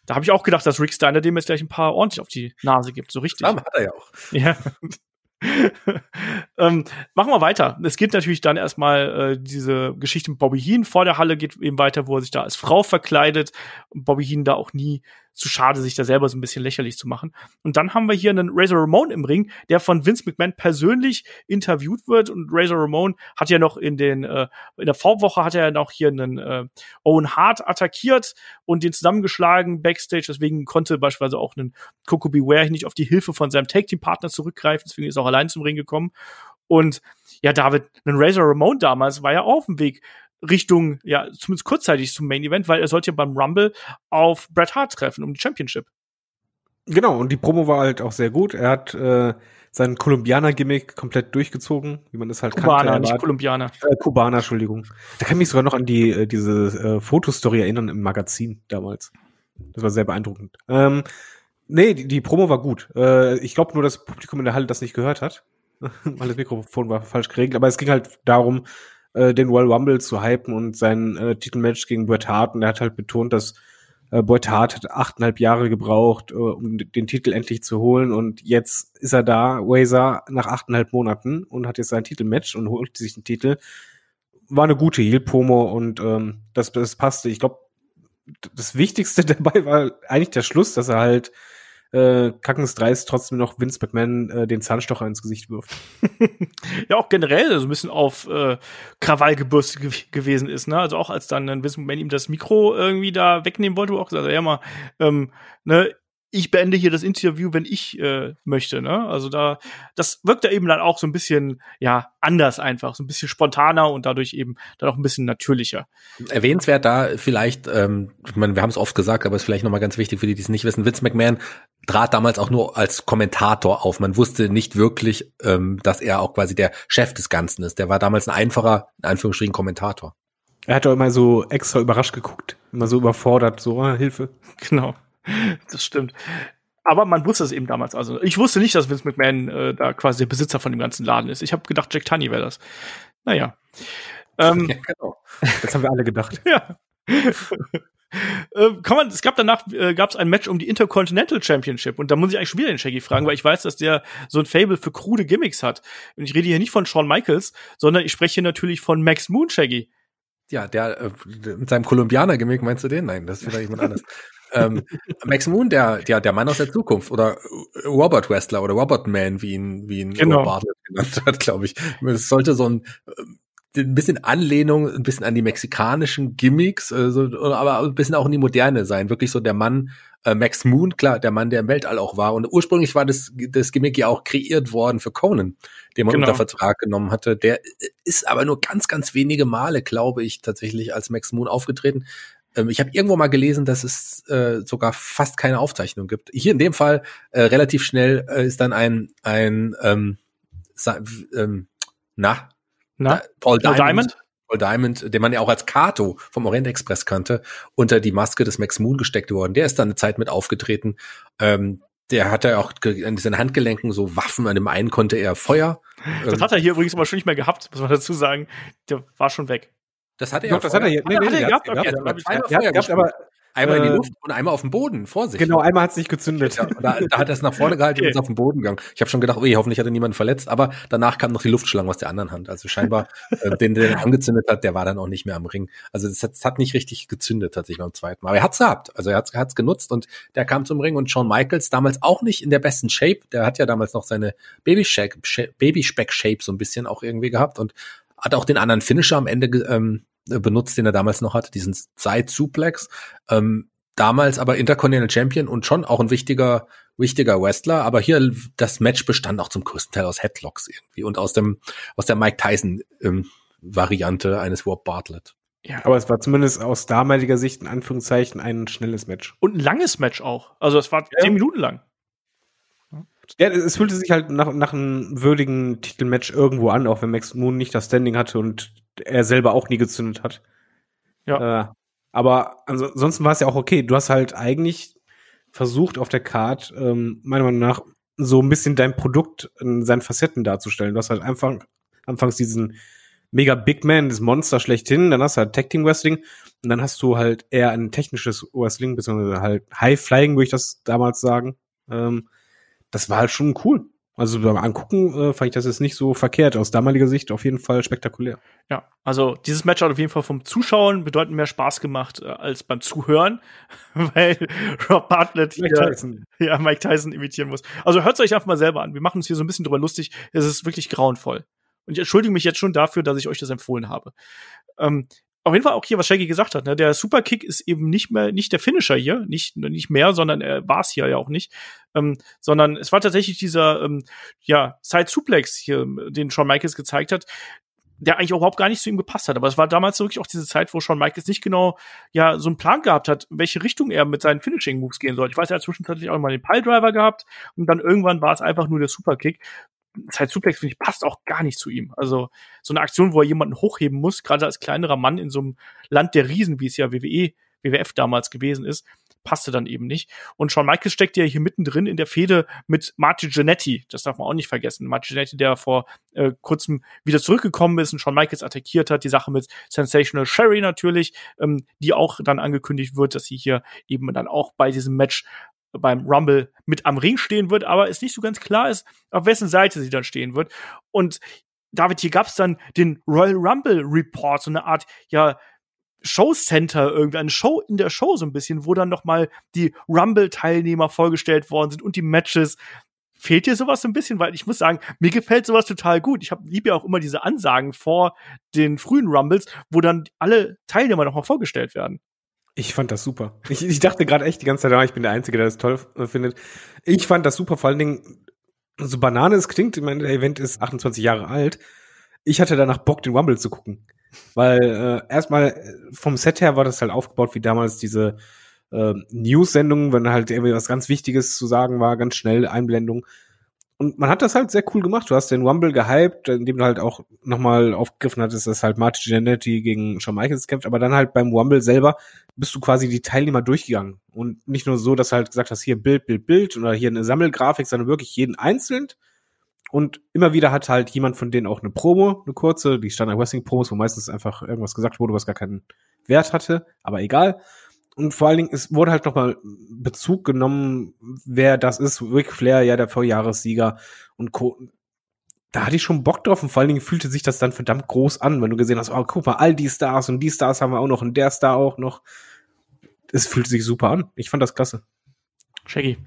da habe ich auch gedacht, dass Rick Steiner dem jetzt gleich ein paar ordentlich auf die Nase gibt, so richtig. Ja, hat er ja auch. Ja. ähm, machen wir weiter. Es geht natürlich dann erstmal äh, diese Geschichte mit Bobby Heen. Vor der Halle geht eben weiter, wo er sich da als Frau verkleidet. Und Bobby Heen da auch nie zu schade, sich da selber so ein bisschen lächerlich zu machen. Und dann haben wir hier einen Razor Ramon im Ring, der von Vince McMahon persönlich interviewt wird. Und Razor Ramon hat ja noch in den äh, in der Vorwoche hat er ja noch hier einen äh, Owen Hart attackiert und den zusammengeschlagen backstage. Deswegen konnte beispielsweise auch ein Coco Beware nicht auf die Hilfe von seinem Tag Team Partner zurückgreifen. Deswegen ist er auch allein zum Ring gekommen. Und ja, David, ein Razor Ramon damals war ja auf dem Weg Richtung, ja, zumindest kurzzeitig zum Main Event, weil er sollte ja beim Rumble auf Bret Hart treffen um die Championship. Genau, und die Promo war halt auch sehr gut. Er hat äh, seinen Kolumbianer-Gimmick komplett durchgezogen, wie man es halt Kubaner, kannte. Nicht Kolumbianer. Äh, Kubaner, Entschuldigung. Da kann ich mich sogar noch an die äh, diese äh, Fotostory erinnern im Magazin damals. Das war sehr beeindruckend. Ähm, nee, die, die Promo war gut. Äh, ich glaube nur, dass das Publikum in der Halle das nicht gehört hat, weil das Mikrofon war falsch geregelt. Aber es ging halt darum, äh, den Royal Rumble zu hypen und sein äh, Titelmatch gegen Bret Hart. Und er hat halt betont, dass äh, Bret Hart hat achteinhalb Jahre gebraucht, äh, um den Titel endlich zu holen. Und jetzt ist er da, Razor, nach achteinhalb Monaten und hat jetzt sein Titelmatch und holt sich den Titel. War eine gute Heel-Promo und ähm, das, das passte. Ich glaube, das Wichtigste dabei war eigentlich der Schluss, dass er halt äh, kackensdreist trotzdem noch Vince McMahon äh, den Zahnstocher ins Gesicht wirft. ja, auch generell so ein bisschen auf äh, Krawall gew gewesen ist, ne? Also auch als dann ein Vince McMahon ihm das Mikro irgendwie da wegnehmen wollte, wo auch gesagt, ja mal, ähm, ne, ich beende hier das Interview, wenn ich äh, möchte, ne? Also da, das wirkt da eben dann auch so ein bisschen, ja, anders einfach, so ein bisschen spontaner und dadurch eben dann auch ein bisschen natürlicher. Erwähnenswert da vielleicht, ähm, ich meine, wir haben es oft gesagt, aber es ist vielleicht nochmal ganz wichtig für die, die es nicht wissen. Vince McMahon trat damals auch nur als Kommentator auf. Man wusste nicht wirklich, ähm, dass er auch quasi der Chef des Ganzen ist. Der war damals ein einfacher, in Anführungsstrichen, Kommentator. Er hat doch immer so extra überrascht geguckt, immer so überfordert, so ah, Hilfe. Genau. Das stimmt. Aber man wusste es eben damals. Also ich wusste nicht, dass Vince McMahon äh, da quasi der Besitzer von dem ganzen Laden ist. Ich habe gedacht, Jack Tunney wäre das. Naja. Ähm, Ja, genau. Das haben wir alle gedacht. ja. Ähm, kann man, es gab danach äh, gab es ein Match um die Intercontinental Championship und da muss ich eigentlich schon wieder den Shaggy fragen, weil ich weiß, dass der so ein Fable für krude Gimmicks hat. Und ich rede hier nicht von Shawn Michaels, sondern ich spreche hier natürlich von Max Moon Shaggy. Ja, der äh, mit seinem Kolumbianer-Gimmick, meinst du den? Nein, das ist vielleicht jemand anderes. ähm, Max Moon, der, der, der Mann aus der Zukunft oder Robert Wrestler oder Robert Man, wie ihn, wie ihn Genau. Bartlett genannt hat, glaube ich. Es sollte so ein, ähm, ein bisschen Anlehnung, ein bisschen an die mexikanischen Gimmicks, äh, so, aber ein bisschen auch in die Moderne sein. Wirklich so der Mann, äh, Max Moon, klar, der Mann, der im Weltall auch war. Und ursprünglich war das, das Gimmick ja auch kreiert worden für Conan, den man Genau. unter Vertrag genommen hatte. Der ist aber nur ganz, ganz wenige Male, glaube ich, tatsächlich als Max Moon aufgetreten. Ähm, ich habe irgendwo mal gelesen, dass es äh, sogar fast keine Aufzeichnung gibt. Hier in dem Fall äh, relativ schnell äh, ist dann ein ein ähm, ähm, na, Na? Paul, Paul Diamond, Diamond? Paul Diamond, den man ja auch als Kato vom Orient Express kannte, unter die Maske des Max Moon gesteckt worden. Der ist dann eine Zeit mit aufgetreten. Ähm, der hatte auch ge- an diesen Handgelenken so Waffen. An dem einen konnte er Feuer. Das Ähm, hat er hier übrigens aber schon nicht mehr gehabt, muss man dazu sagen. Der war schon weg. das hatte er. Doch, das hat er hier. Hat er- hat er gehabt? Okay, hat Feuer gehabt, aber Einmal in die Äh, Luft und einmal auf dem Boden, Vorsicht. Genau, einmal hat es nicht gezündet. Ja, da, da hat er es nach vorne gehalten und Okay. ist auf den Boden gegangen. Ich habe schon gedacht, ui, hoffentlich hat er niemanden verletzt, aber danach kam noch die Luftschlange aus der anderen Hand. Also scheinbar, äh, den, der den angezündet hat, der war dann auch nicht mehr am Ring. Also es hat, hat nicht richtig gezündet tatsächlich beim zweiten Mal. Aber er hat's gehabt. Also er hat's, hat's genutzt und der kam zum Ring und Shawn Michaels damals auch nicht in der besten Shape. Der hat ja damals noch seine Babyspeck-Shape so ein bisschen auch irgendwie gehabt und hat auch den anderen Finisher am Ende ähm, benutzt, den er damals noch hatte, diesen Side-Suplex. Ähm, damals aber Intercontinental Champion und schon auch ein wichtiger, wichtiger Wrestler. Aber hier das Match bestand auch zum größten Teil aus Headlocks irgendwie und aus dem, aus der Mike Tyson ähm, Variante eines Rob Bartlett. Ja. Aber es war zumindest aus damaliger Sicht in Anführungszeichen ein schnelles Match. Und ein langes Match auch. Also es war Ja. zehn Minuten lang. Ja, es fühlte sich halt nach, nach einem würdigen Titelmatch irgendwo an, auch wenn Max Moon nicht das Standing hatte und er selber auch nie gezündet hat. Ja. Äh, aber ansonsten war es ja auch okay. Du hast halt eigentlich versucht auf der Card, ähm, meiner Meinung nach, so ein bisschen dein Produkt in seinen Facetten darzustellen. Du hast halt einfach anfangs diesen mega Big Man, das Monster schlechthin, dann hast du halt Tag Team Wrestling und dann hast du halt eher ein technisches Wrestling, beziehungsweise halt High Flying, würde ich das damals sagen. Ähm, das war halt schon cool. Also beim Angucken äh, fand ich das jetzt nicht so verkehrt. Aus damaliger Sicht auf jeden Fall spektakulär. Ja, also dieses Match hat auf jeden Fall vom Zuschauen bedeutend mehr Spaß gemacht äh, als beim Zuhören, weil Rob Bartlett hier, ja, Mike Tyson imitieren muss. Also hört euch einfach mal selber an. Wir machen uns hier so ein bisschen drüber lustig. Es ist wirklich grauenvoll. Und ich entschuldige mich jetzt schon dafür, dass ich euch das empfohlen habe. Ähm, auf jeden Fall auch hier, was Shaggy gesagt hat, ne? der Superkick ist eben nicht mehr, nicht der Finisher hier, nicht, nicht mehr, sondern er war es hier ja auch nicht, ähm, sondern es war tatsächlich dieser, ähm, ja, Side Suplex hier, den Shawn Michaels gezeigt hat, der eigentlich überhaupt gar nicht zu ihm gepasst hat. Aber es war damals wirklich auch diese Zeit, wo Shawn Michaels nicht genau ja so einen Plan gehabt hat, in welche Richtung er mit seinen Finishing Moves gehen soll. Ich weiß, er hat zwischenzeitlich auch mal den Piledriver gehabt und dann irgendwann war es einfach nur der Superkick. Side Suplex finde ich passt auch gar nicht zu ihm. Also so eine Aktion, wo er jemanden hochheben muss, gerade als kleinerer Mann in so einem Land der Riesen, wie es ja WWE, WWF damals gewesen ist, passte dann eben nicht. Und Shawn Michaels steckt ja hier mittendrin in der Fehde mit Marty Jannetty. Das darf man auch nicht vergessen. Marty Jannetty, der vor äh, kurzem wieder zurückgekommen ist und Shawn Michaels attackiert hat. Die Sache mit Sensational Sherry natürlich, ähm, die auch dann angekündigt wird, dass sie hier eben dann auch bei diesem Match beim Rumble mit am Ring stehen wird, aber es nicht so ganz klar ist, auf wessen Seite sie dann stehen wird. Und David, hier gab's dann den Royal Rumble Report, so eine Art, ja, Showcenter irgendwie, eine Show in der Show so ein bisschen, wo dann noch mal die Rumble-Teilnehmer vorgestellt worden sind und die Matches. Fehlt dir sowas so ein bisschen? Weil ich muss sagen, mir gefällt sowas total gut. Ich liebe ja auch immer diese Ansagen vor den frühen Rumbles, wo dann alle Teilnehmer noch mal vorgestellt werden. Ich fand das super. Ich, ich dachte gerade echt die ganze Zeit, ah, ich bin der Einzige, der das toll äh, findet. Ich fand das super, vor allen Dingen, so Banane es klingt, ich meine, der Event ist 28 Jahre alt. Ich hatte danach Bock, den Rumble zu gucken. Weil äh, erstmal äh, vom Set her war das halt aufgebaut wie damals diese äh, News-Sendungen, wenn halt irgendwie was ganz Wichtiges zu sagen war, ganz schnell Einblendung. Und man hat das halt sehr cool gemacht. Du hast den Rumble gehypt, indem du halt auch nochmal aufgegriffen hattest, dass halt Marty Jannetty gegen Shawn Michaels kämpft, aber dann halt beim Rumble selber bist du quasi die Teilnehmer durchgegangen. Und nicht nur so, dass du halt gesagt hast, hier Bild, Bild, Bild oder hier eine Sammelgrafik, sondern wirklich jeden einzeln. Und immer wieder hat halt jemand von denen auch eine Promo, eine kurze, die Standard Wrestling Promos, wo meistens einfach irgendwas gesagt wurde, was gar keinen Wert hatte, aber egal. Und vor allen Dingen, es wurde halt nochmal Bezug genommen, wer das ist. Ric Flair, ja, der Vorjahressieger und Co. Da hatte ich schon Bock drauf und vor allen Dingen fühlte sich das dann verdammt groß an, wenn du gesehen hast, oh, guck mal, all die Stars und die Stars haben wir auch noch und der Star auch noch. Es fühlte sich super an. Ich fand das klasse. Shaggy.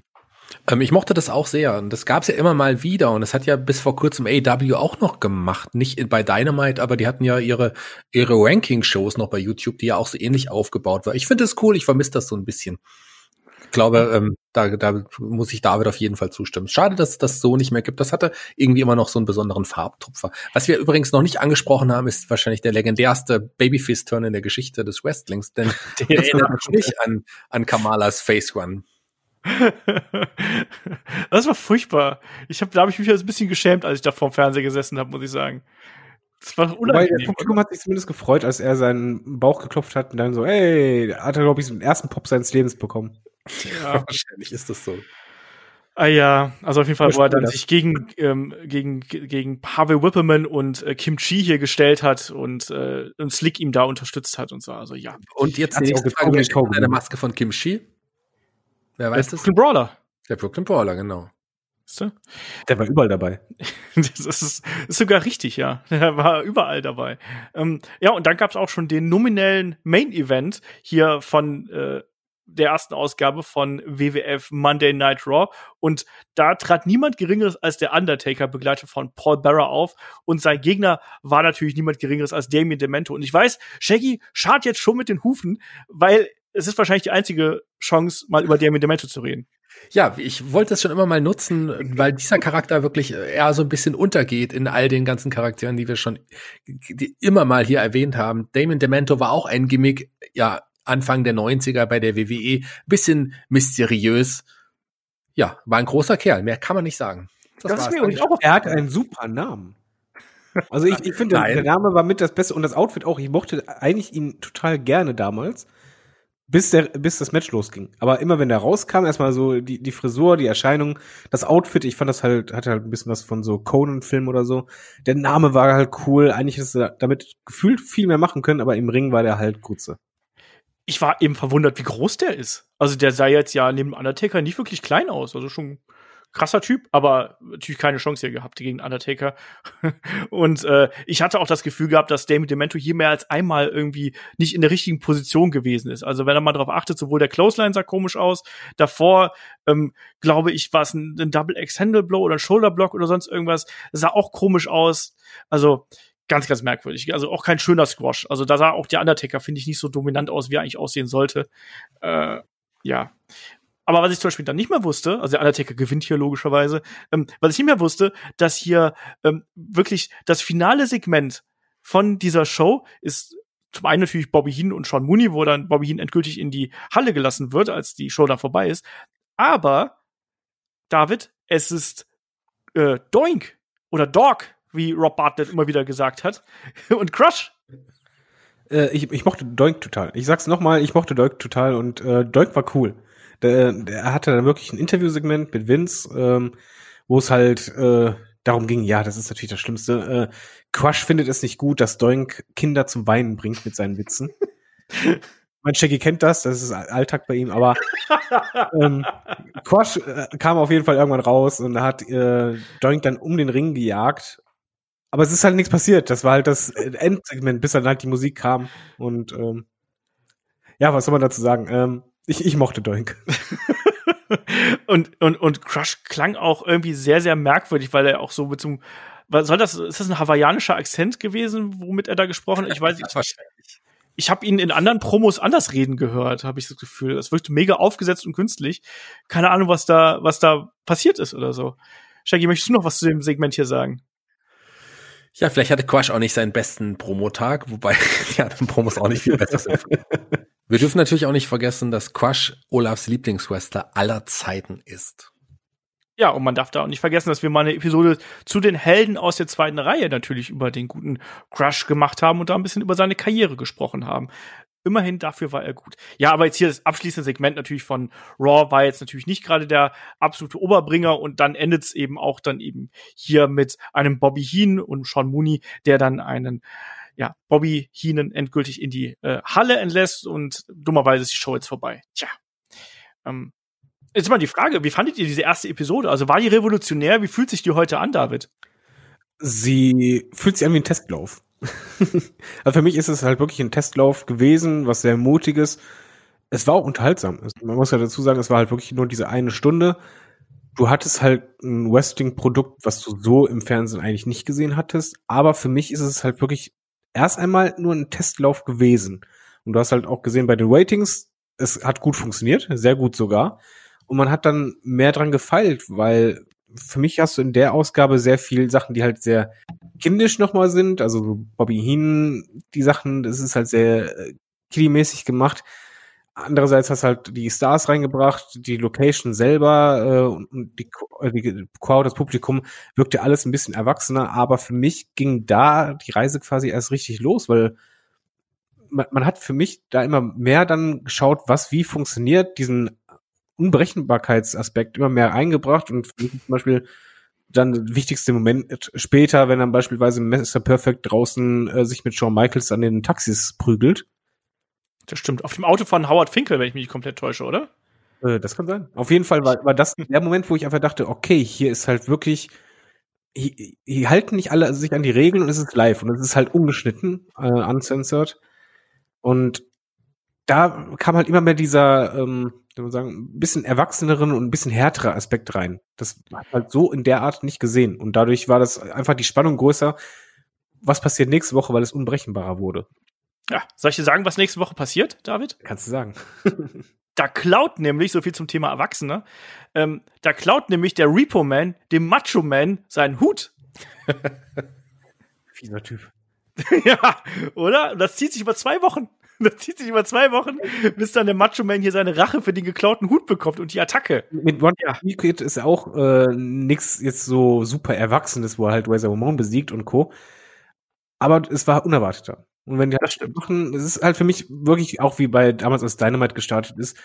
Ähm, ich mochte das auch sehr und das gab's ja immer mal wieder und das hat ja bis vor kurzem AW auch noch gemacht, nicht bei Dynamite, aber die hatten ja ihre ihre Ranking-Shows noch bei YouTube, die ja auch so ähnlich aufgebaut war. Ich finde das cool, ich vermisse das so ein bisschen. Ich glaube, ähm, da, da muss ich David auf jeden Fall zustimmen. Schade, dass es das so nicht mehr gibt. Das hatte irgendwie immer noch so einen besonderen Farbtupfer. Was wir übrigens noch nicht angesprochen haben, ist wahrscheinlich der legendärste Babyface-Turn in der Geschichte des Wrestlings, denn der erinnert mich nicht an, an Kamalas Face Run. das war furchtbar. Ich habe, da habe ich mich ein bisschen geschämt, als ich da vorm Fernseher gesessen habe, muss ich sagen. Das war Wobei, das unangenehm. Publikum hat sich zumindest gefreut, als er seinen Bauch geklopft hat und dann so, ey, hat er, glaube ich, den ersten Pop seines Lebens bekommen. Ja. Wahrscheinlich ist das so. Ah ja, also auf jeden Fall, wo er dann das? sich gegen, ähm, gegen, gegen Harvey Whippleman und äh, Kim Chi hier gestellt hat und, äh, und Slick ihm da unterstützt hat und so. Also ja. Und jetzt Hat's die auch nächste Frage, der Maske von Kim Chi? Wer weiß Der das? Brooklyn Brawler. Der Brooklyn Brawler, genau. Weißt du? Der war überall dabei. Das ist, ist sogar richtig, ja. Er war überall dabei. Ähm, ja, und dann gab es auch schon den nominellen Main-Event hier von äh, der ersten Ausgabe von WWF Monday Night Raw. Und da trat niemand Geringeres als der Undertaker, begleitet von Paul Bearer auf. Und sein Gegner war natürlich niemand Geringeres als Damien Demento. Und ich weiß, Shaggy schart jetzt schon mit den Hufen, weil es ist wahrscheinlich die einzige Chance, mal über Damien Demento zu reden. Ja, ich wollte es schon immer mal nutzen, weil dieser Charakter wirklich eher so ein bisschen untergeht in all den ganzen Charakteren, die wir schon die immer mal hier erwähnt haben. Damon Demento war auch ein Gimmick, ja, Anfang der 90er bei der WWE, bisschen mysteriös. Ja, war ein großer Kerl, mehr kann man nicht sagen. Das ist war's mir übrigens auch Er hat einen super Namen. Also ich, ich finde, der Name war mit das Beste und das Outfit auch. Ich mochte eigentlich ihn total gerne damals, bis der, bis das Match losging. Aber immer wenn der rauskam, erstmal so die, die Frisur, die Erscheinung, das Outfit, ich fand das halt, hatte halt ein bisschen was von so Conan-Film oder so. Der Name war halt cool. Eigentlich ist er damit gefühlt viel mehr machen können, aber im Ring war der halt Grütze. ich war eben verwundert, wie groß der ist. Also der sah jetzt ja neben Undertaker nicht wirklich klein aus. Also schon krasser Typ, aber natürlich keine Chance hier gehabt gegen Undertaker. Und äh, ich hatte auch das Gefühl gehabt, dass Damien Demento hier mehr als einmal irgendwie nicht in der richtigen Position gewesen ist. Also wenn er mal darauf achtet, sowohl der Clothesline sah komisch aus, davor ähm, glaube ich, war es ein, ein Double X Handle Blow oder ein Shoulder Block oder sonst irgendwas, sah auch komisch aus. Also ganz, ganz merkwürdig. Also auch kein schöner Squash. Also da sah auch der Undertaker, finde ich, nicht so dominant aus, wie er eigentlich aussehen sollte. Äh, ja. Aber was ich zum Beispiel dann nicht mehr wusste, also der Undertaker gewinnt hier logischerweise, ähm, was ich nicht mehr wusste, dass hier ähm, wirklich das finale Segment von dieser Show ist zum einen natürlich Bobby Heen und Sean Mooney, wo dann Bobby Heen endgültig in die Halle gelassen wird, als die Show dann vorbei ist. Aber, David, es ist äh, Doink oder Dog, wie Rob Bartlett immer wieder gesagt hat, und Crush. Äh, ich, ich mochte Doink total. Ich sag's nochmal, ich mochte Doink total und äh, Doink war cool. Der, der hatte dann wirklich ein Interviewsegment mit Vince, ähm, wo es halt äh, darum ging, ja, das ist natürlich das Schlimmste. Äh, Quash findet es nicht gut, dass Doink Kinder zum Weinen bringt mit seinen Witzen. mein Shaggy kennt das, das ist Alltag bei ihm, aber ähm, Quash äh, kam auf jeden Fall irgendwann raus und hat äh, Doink dann um den Ring gejagt. Aber es ist halt nichts passiert. Das war halt das Endsegment, bis dann halt die Musik kam. Und ähm, ja, was soll man dazu sagen? Ähm, ich, ich mochte Doink. und, und, und Crush klang auch irgendwie sehr, sehr merkwürdig, weil er auch so mit so einem, was soll das, ist das ein hawaiianischer Akzent gewesen, womit er da gesprochen hat? Ich weiß nicht. Wahrscheinlich. Ich habe ihn in anderen Promos anders reden gehört, habe ich das Gefühl. Das wirkte mega aufgesetzt und künstlich. Keine Ahnung, was da, was da passiert ist oder so. Shaggy, möchtest du noch was zu dem Segment hier sagen? Ja, vielleicht hatte Quash auch nicht seinen besten Promotag, wobei die anderen Promos auch nicht viel besser sind. Wir dürfen natürlich auch nicht vergessen, dass Quash Olafs Lieblingswrestler aller Zeiten ist. Ja, und man darf da auch nicht vergessen, dass wir mal eine Episode zu den Helden aus der zweiten Reihe natürlich über den guten Crush gemacht haben und da ein bisschen über seine Karriere gesprochen haben. Immerhin dafür war er gut. Ja, aber jetzt hier das abschließende Segment natürlich von Raw war jetzt natürlich nicht gerade der absolute Oberbringer und dann endet es eben auch dann eben hier mit einem Bobby Heen und Sean Mooney, der dann einen ja, Bobby Heenan endgültig in die äh, Halle entlässt und dummerweise ist die Show jetzt vorbei. Tja. Ähm, jetzt mal die Frage, wie fandet ihr diese erste Episode? Also war die revolutionär? Wie fühlt sich die heute an, David? Sie fühlt sich an wie ein Testlauf. also für mich ist es halt wirklich ein Testlauf gewesen, was sehr mutiges. Es war auch unterhaltsam. Man muss ja dazu sagen, es war halt wirklich nur diese eine Stunde. Du hattest halt ein Wrestling-Produkt, was du so im Fernsehen eigentlich nicht gesehen hattest. Aber für mich ist es halt wirklich erst einmal nur ein Testlauf gewesen. Und du hast halt auch gesehen bei den Ratings, es hat gut funktioniert, sehr gut sogar. Und man hat dann mehr dran gefeilt, weil für mich hast du in der Ausgabe sehr viel Sachen, die halt sehr kindisch nochmal sind. Also so Bobby Heen, die Sachen, das ist halt sehr äh, kiddie-mäßig gemacht. Andererseits hast halt die Stars reingebracht, die Location selber äh, und die, äh, die Crowd, das Publikum wirkte alles ein bisschen erwachsener, aber für mich ging da die Reise quasi erst richtig los, weil man, man hat für mich da immer mehr dann geschaut, was wie funktioniert, diesen Unberechenbarkeitsaspekt immer mehr eingebracht und zum Beispiel dann wichtigste Moment später, wenn dann beispielsweise Mr. Perfect draußen äh, sich mit Shawn Michaels an den Taxis prügelt. Das stimmt. Auf dem Auto von Howard Finkel, wenn ich mich komplett täusche, oder? Äh, das kann sein. Auf jeden Fall war, war das der Moment, wo ich einfach dachte, okay, hier ist halt wirklich, hier, hier halten nicht alle sich an die Regeln und es ist live und es ist halt ungeschnitten, äh, uncensored. Und da kam halt immer mehr dieser, ähm, wie man sagen, ein bisschen erwachseneren und ein bisschen härterer Aspekt rein. Das hat halt so in der Art nicht gesehen. Und dadurch war das einfach die Spannung größer. Was passiert nächste Woche, weil es unberechenbarer wurde? Ja, soll ich dir sagen, was nächste Woche passiert, David? Kannst du sagen. da klaut nämlich, so viel zum Thema Erwachsene, ähm, da klaut nämlich der Repo Man dem Macho Man seinen Hut. Fieser Typ. ja, oder? Das zieht sich über zwei Wochen. Das zieht sich über zwei Wochen, bis dann der Macho Man hier seine Rache für den geklauten Hut bekommt und die Attacke. Mit One ja. Kid ist auch äh, nix jetzt so super Erwachsenes, wo er halt Razor Ramon besiegt und Co. Aber es war unerwarteter. Und wenn die das stimmt. Wochen, es ist halt für mich wirklich auch wie bei damals, als Dynamite gestartet ist,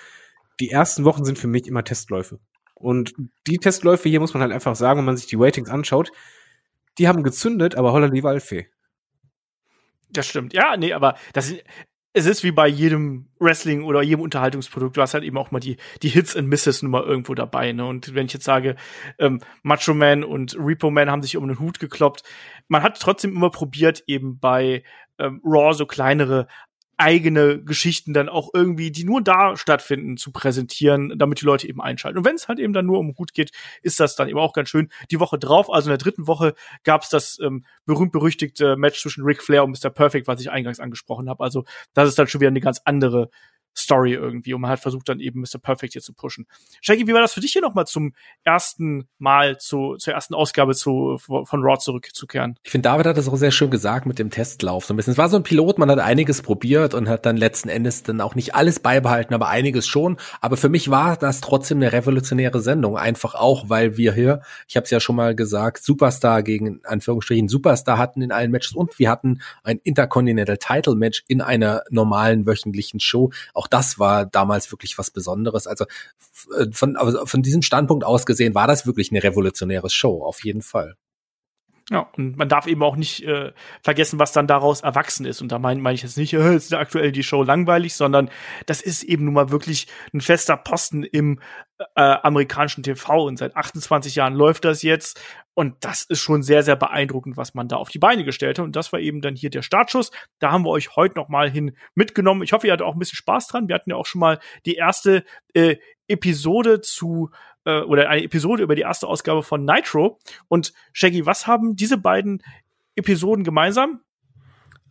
die ersten Wochen sind für mich immer Testläufe. Und die Testläufe hier muss man halt einfach sagen, wenn man sich die Ratings anschaut, die haben gezündet, aber holla die Waldfee. Das stimmt. Ja, nee, aber das, es ist wie bei jedem Wrestling oder jedem Unterhaltungsprodukt, du hast halt eben auch mal die, die Hits and Misses nun mal irgendwo dabei. Ne? Und wenn ich jetzt sage, ähm, Macho Man und Repo Man haben sich um den Hut gekloppt, man hat trotzdem immer probiert, eben bei ähm, Raw so kleinere eigene Geschichten dann auch irgendwie, die nur da stattfinden, zu präsentieren, damit die Leute eben einschalten. Und wenn es halt eben dann nur um gut geht, ist das dann eben auch ganz schön. Die Woche drauf, also in der dritten Woche, gab es das ähm, berühmt-berüchtigte Match zwischen Ric Flair und Mr. Perfect, was ich eingangs angesprochen habe. Also das ist dann schon wieder eine ganz andere Story irgendwie und man hat versucht dann eben Mr. Perfect hier zu pushen. Shaggy, wie war das für dich hier nochmal zum ersten Mal zu, zur ersten Ausgabe zu, von Raw zurückzukehren? Ich finde, David hat das auch sehr schön gesagt mit dem Testlauf. So ein bisschen. Es war so ein Pilot, man hat einiges probiert und hat dann letzten Endes dann auch nicht alles beibehalten, aber einiges schon. Aber für mich war das trotzdem eine revolutionäre Sendung. Einfach auch, weil wir hier, ich habe es ja schon mal gesagt, Superstar gegen Anführungsstrichen Superstar hatten in allen Matches und wir hatten ein Intercontinental Title Match in einer normalen wöchentlichen Show auch das war damals wirklich was Besonderes. Also äh, von, also von diesem Standpunkt aus gesehen war das wirklich eine revolutionäre Show, auf jeden Fall. Ja, und man darf eben auch nicht äh, vergessen, was dann daraus erwachsen ist. Und da meine mein ich jetzt nicht, äh, ist aktuell die Show langweilig, sondern das ist eben nun mal wirklich ein fester Posten im äh, amerikanischen TV. Und seit 28 Jahren läuft das jetzt. Und das ist schon sehr, sehr beeindruckend, was man da auf die Beine gestellt hat. Und das war eben dann hier der Startschuss. Da haben wir euch heute noch mal hin mitgenommen. Ich hoffe, ihr hattet auch ein bisschen Spaß dran. Wir hatten ja auch schon mal die erste äh, Episode zu äh, oder eine Episode über die erste Ausgabe von Nitro. Und Shaggy, was haben diese beiden Episoden gemeinsam?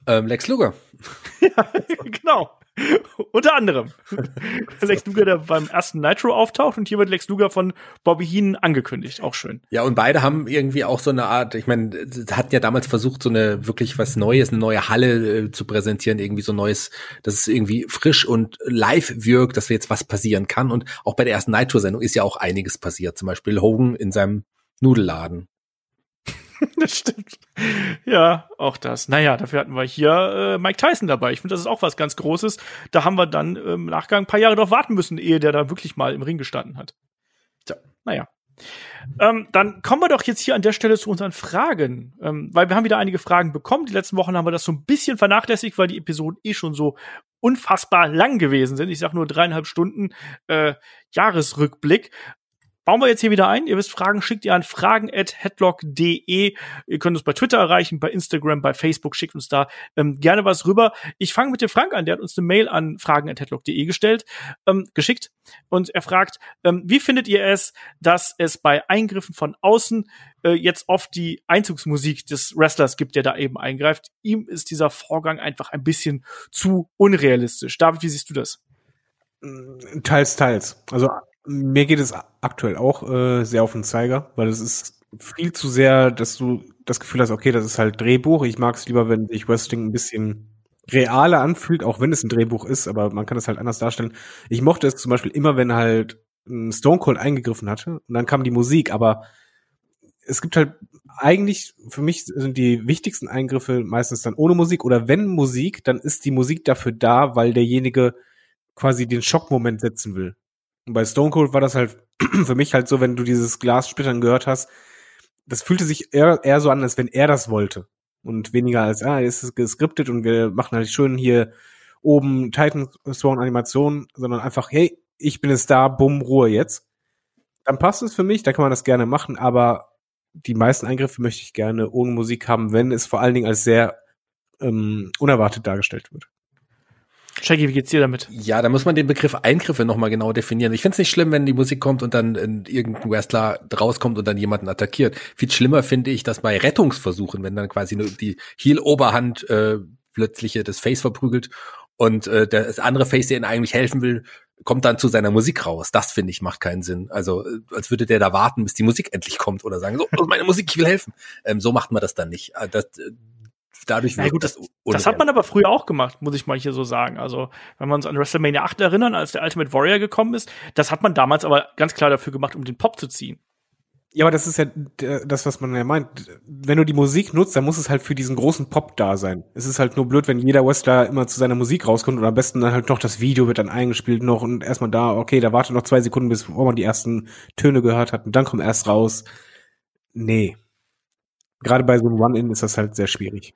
Ähm, Lex Luger. ja, genau. Unter anderem. Lex Luger, der beim ersten Nitro auftaucht und hier wird Lex Luger von Bobby Heenan angekündigt. Auch schön. Ja, und beide haben irgendwie auch so eine Art, ich meine, hatten ja damals versucht, so eine wirklich was Neues, eine neue Halle äh, zu präsentieren, irgendwie so Neues, dass es irgendwie frisch und live wirkt, dass jetzt was passieren kann. Und auch bei der ersten Nitro-Sendung ist ja auch einiges passiert. Zum Beispiel Hogan in seinem Nudelladen. das stimmt. Ja, auch das. Naja, dafür hatten wir hier äh, Mike Tyson dabei. Ich finde, das ist auch was ganz Großes. Da haben wir dann im Nachgang ein paar Jahre drauf warten müssen, ehe der da wirklich mal im Ring gestanden hat. Tja, naja. Ähm, dann kommen wir doch jetzt hier an der Stelle zu unseren Fragen, ähm, weil wir haben wieder einige Fragen bekommen. Die letzten Wochen haben wir das so ein bisschen vernachlässigt, weil die Episoden eh schon so unfassbar lang gewesen sind. Ich sag nur dreieinhalb Stunden äh, Jahresrückblick bauen wir jetzt hier wieder ein. Ihr wisst, Fragen schickt ihr an fragen at headlock.de. Ihr könnt uns bei Twitter erreichen, bei Instagram, bei Facebook, schickt uns da ähm, gerne was rüber. Ich fange mit dem Frank an, der hat uns eine Mail an fragen at headlock.de gestellt, ähm, geschickt und er fragt, ähm, wie findet ihr es, dass es bei Eingriffen von außen äh, jetzt oft die Einzugsmusik des Wrestlers gibt, der da eben eingreift. Ihm ist dieser Vorgang einfach ein bisschen zu unrealistisch. David, wie siehst du das? Teils, teils. Also mir geht es aktuell auch äh, sehr auf den Zeiger, weil es ist viel zu sehr, dass du das Gefühl hast, okay, das ist halt Drehbuch. Ich mag es lieber, wenn sich Wrestling ein bisschen realer anfühlt, auch wenn es ein Drehbuch ist, aber man kann es halt anders darstellen. Ich mochte es zum Beispiel immer, wenn halt ein Stone Cold eingegriffen hatte und dann kam die Musik, aber es gibt halt eigentlich, für mich sind die wichtigsten Eingriffe meistens dann ohne Musik oder wenn Musik, dann ist die Musik dafür da, weil derjenige quasi den Schockmoment setzen will. Und bei Stone Cold war das halt für mich halt so, wenn du dieses Glassplittern gehört hast, das fühlte sich eher, eher so an, als wenn er das wollte. Und weniger als, ah, es ist geskriptet und wir machen halt schön hier oben Titan Sworn Animation, sondern einfach, hey, ich bin es da, bumm, Ruhe jetzt. Dann passt es für mich, da kann man das gerne machen, aber die meisten Eingriffe möchte ich gerne ohne Musik haben, wenn es vor allen Dingen als sehr ähm, unerwartet dargestellt wird. Shaggy, wie geht's dir damit? Ja, da muss man den Begriff Eingriffe nochmal genau definieren. Ich finde es nicht schlimm, wenn die Musik kommt und dann irgendein Wrestler rauskommt und dann jemanden attackiert. Viel schlimmer finde ich das bei Rettungsversuchen, wenn dann quasi nur die Heel-Oberhand äh, plötzlich das Face verprügelt und äh, das andere Face, der ihnen eigentlich helfen will, kommt dann zu seiner Musik raus. Das finde ich macht keinen Sinn. Also äh, als würde der da warten, bis die Musik endlich kommt oder sagen, so, meine Musik, ich will helfen. Ähm, so macht man das dann nicht. Äh, das, äh, dadurch wird ja, gut, das, das, hat man aber früher auch gemacht, muss ich mal hier so sagen. Also, wenn wir uns an WrestleMania 8 erinnern, als der Ultimate Warrior gekommen ist, das hat man damals aber ganz klar dafür gemacht, um den Pop zu ziehen. Ja, aber das ist ja das, was man ja meint. Wenn du die Musik nutzt, dann muss es halt für diesen großen Pop da sein. Es ist halt nur blöd, wenn jeder Wrestler immer zu seiner Musik rauskommt und am besten dann halt noch das Video wird dann eingespielt noch und erstmal da, okay, da wartet noch zwei Sekunden, bis man die ersten Töne gehört hat und dann kommt erst raus. Nee. Gerade bei so einem One-In ist das halt sehr schwierig.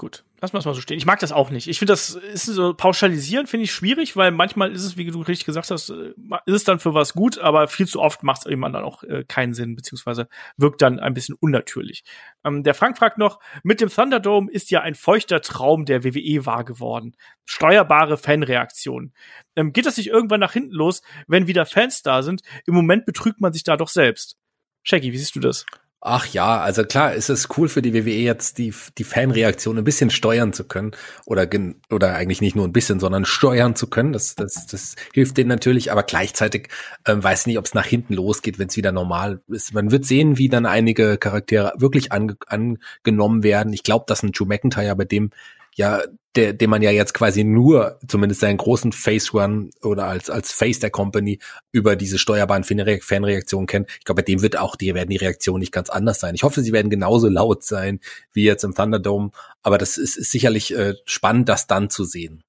Gut, lassen wir es mal so stehen. Ich mag das auch nicht. Ich finde, das ist so pauschalisieren, finde ich schwierig, weil manchmal ist es, wie du richtig gesagt hast, äh, ist es dann für was gut, aber viel zu oft macht es eben dann auch äh, keinen Sinn, beziehungsweise wirkt dann ein bisschen unnatürlich. Ähm, der Frank fragt noch, mit dem Thunderdome ist ja ein feuchter Traum der WWE wahr geworden. Steuerbare Fanreaktionen. Ähm, geht das nicht irgendwann nach hinten los, wenn wieder Fans da sind? Im Moment betrügt man sich da doch selbst. Shaggy, wie siehst du das? Ach ja, also klar, ist es cool für die WWE jetzt die die Fanreaktion ein bisschen steuern zu können oder oder eigentlich nicht nur ein bisschen, sondern steuern zu können. Das das das hilft denen natürlich, aber gleichzeitig ähm, weiß nicht, ob es nach hinten losgeht, wenn es wieder normal ist. Man wird sehen, wie dann einige Charaktere wirklich ange angenommen werden. Ich glaube, dass ein Drew McIntyre bei dem ja, der, den man ja jetzt quasi nur, zumindest seinen großen Face Run oder als, als Face der Company über diese steuerbaren Fanreaktionen kennt. Ich glaube, bei dem wird auch, die werden die Reaktionen nicht ganz anders sein. Ich hoffe, sie werden genauso laut sein wie jetzt im Thunderdome, aber das ist, ist sicherlich äh, spannend, das dann zu sehen.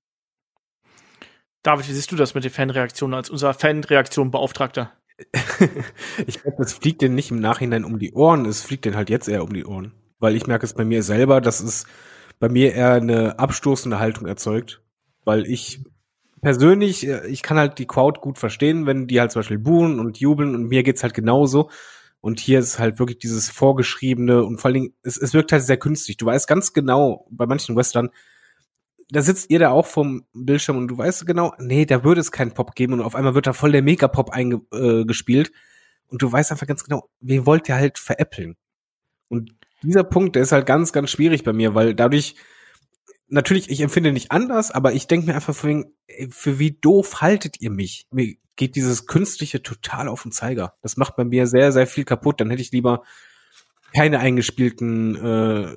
David, wie siehst du das mit den Fanreaktionen als unser Fanreaktion-Beauftragter? ich glaube, das fliegt denen nicht im Nachhinein um die Ohren, es fliegt denen halt jetzt eher um die Ohren. Weil ich merke es bei mir selber, dass es bei mir eher eine abstoßende Haltung erzeugt, weil ich persönlich, äh, ich kann halt die Crowd gut verstehen, wenn die halt zum Beispiel buhen und jubeln und mir geht's halt genauso. Und hier ist halt wirklich dieses vorgeschriebene und vor allen Dingen, es, es wirkt halt sehr künstlich. Du weißt ganz genau, bei manchen Western, da sitzt ihr da auch vom Bildschirm und du weißt genau, nee, da würde es keinen Pop geben und auf einmal wird da voll der Megapop eingespielt äh, und du weißt einfach ganz genau, wen wollt ihr halt veräppeln? Und dieser Punkt, der ist halt ganz, ganz schwierig bei mir, weil dadurch, natürlich, ich empfinde nicht anders, aber ich denke mir einfach wegen, für wie doof haltet ihr mich? Mir geht dieses Künstliche total auf den Zeiger. Das macht bei mir sehr, sehr viel kaputt. Dann hätte ich lieber keine eingespielten äh,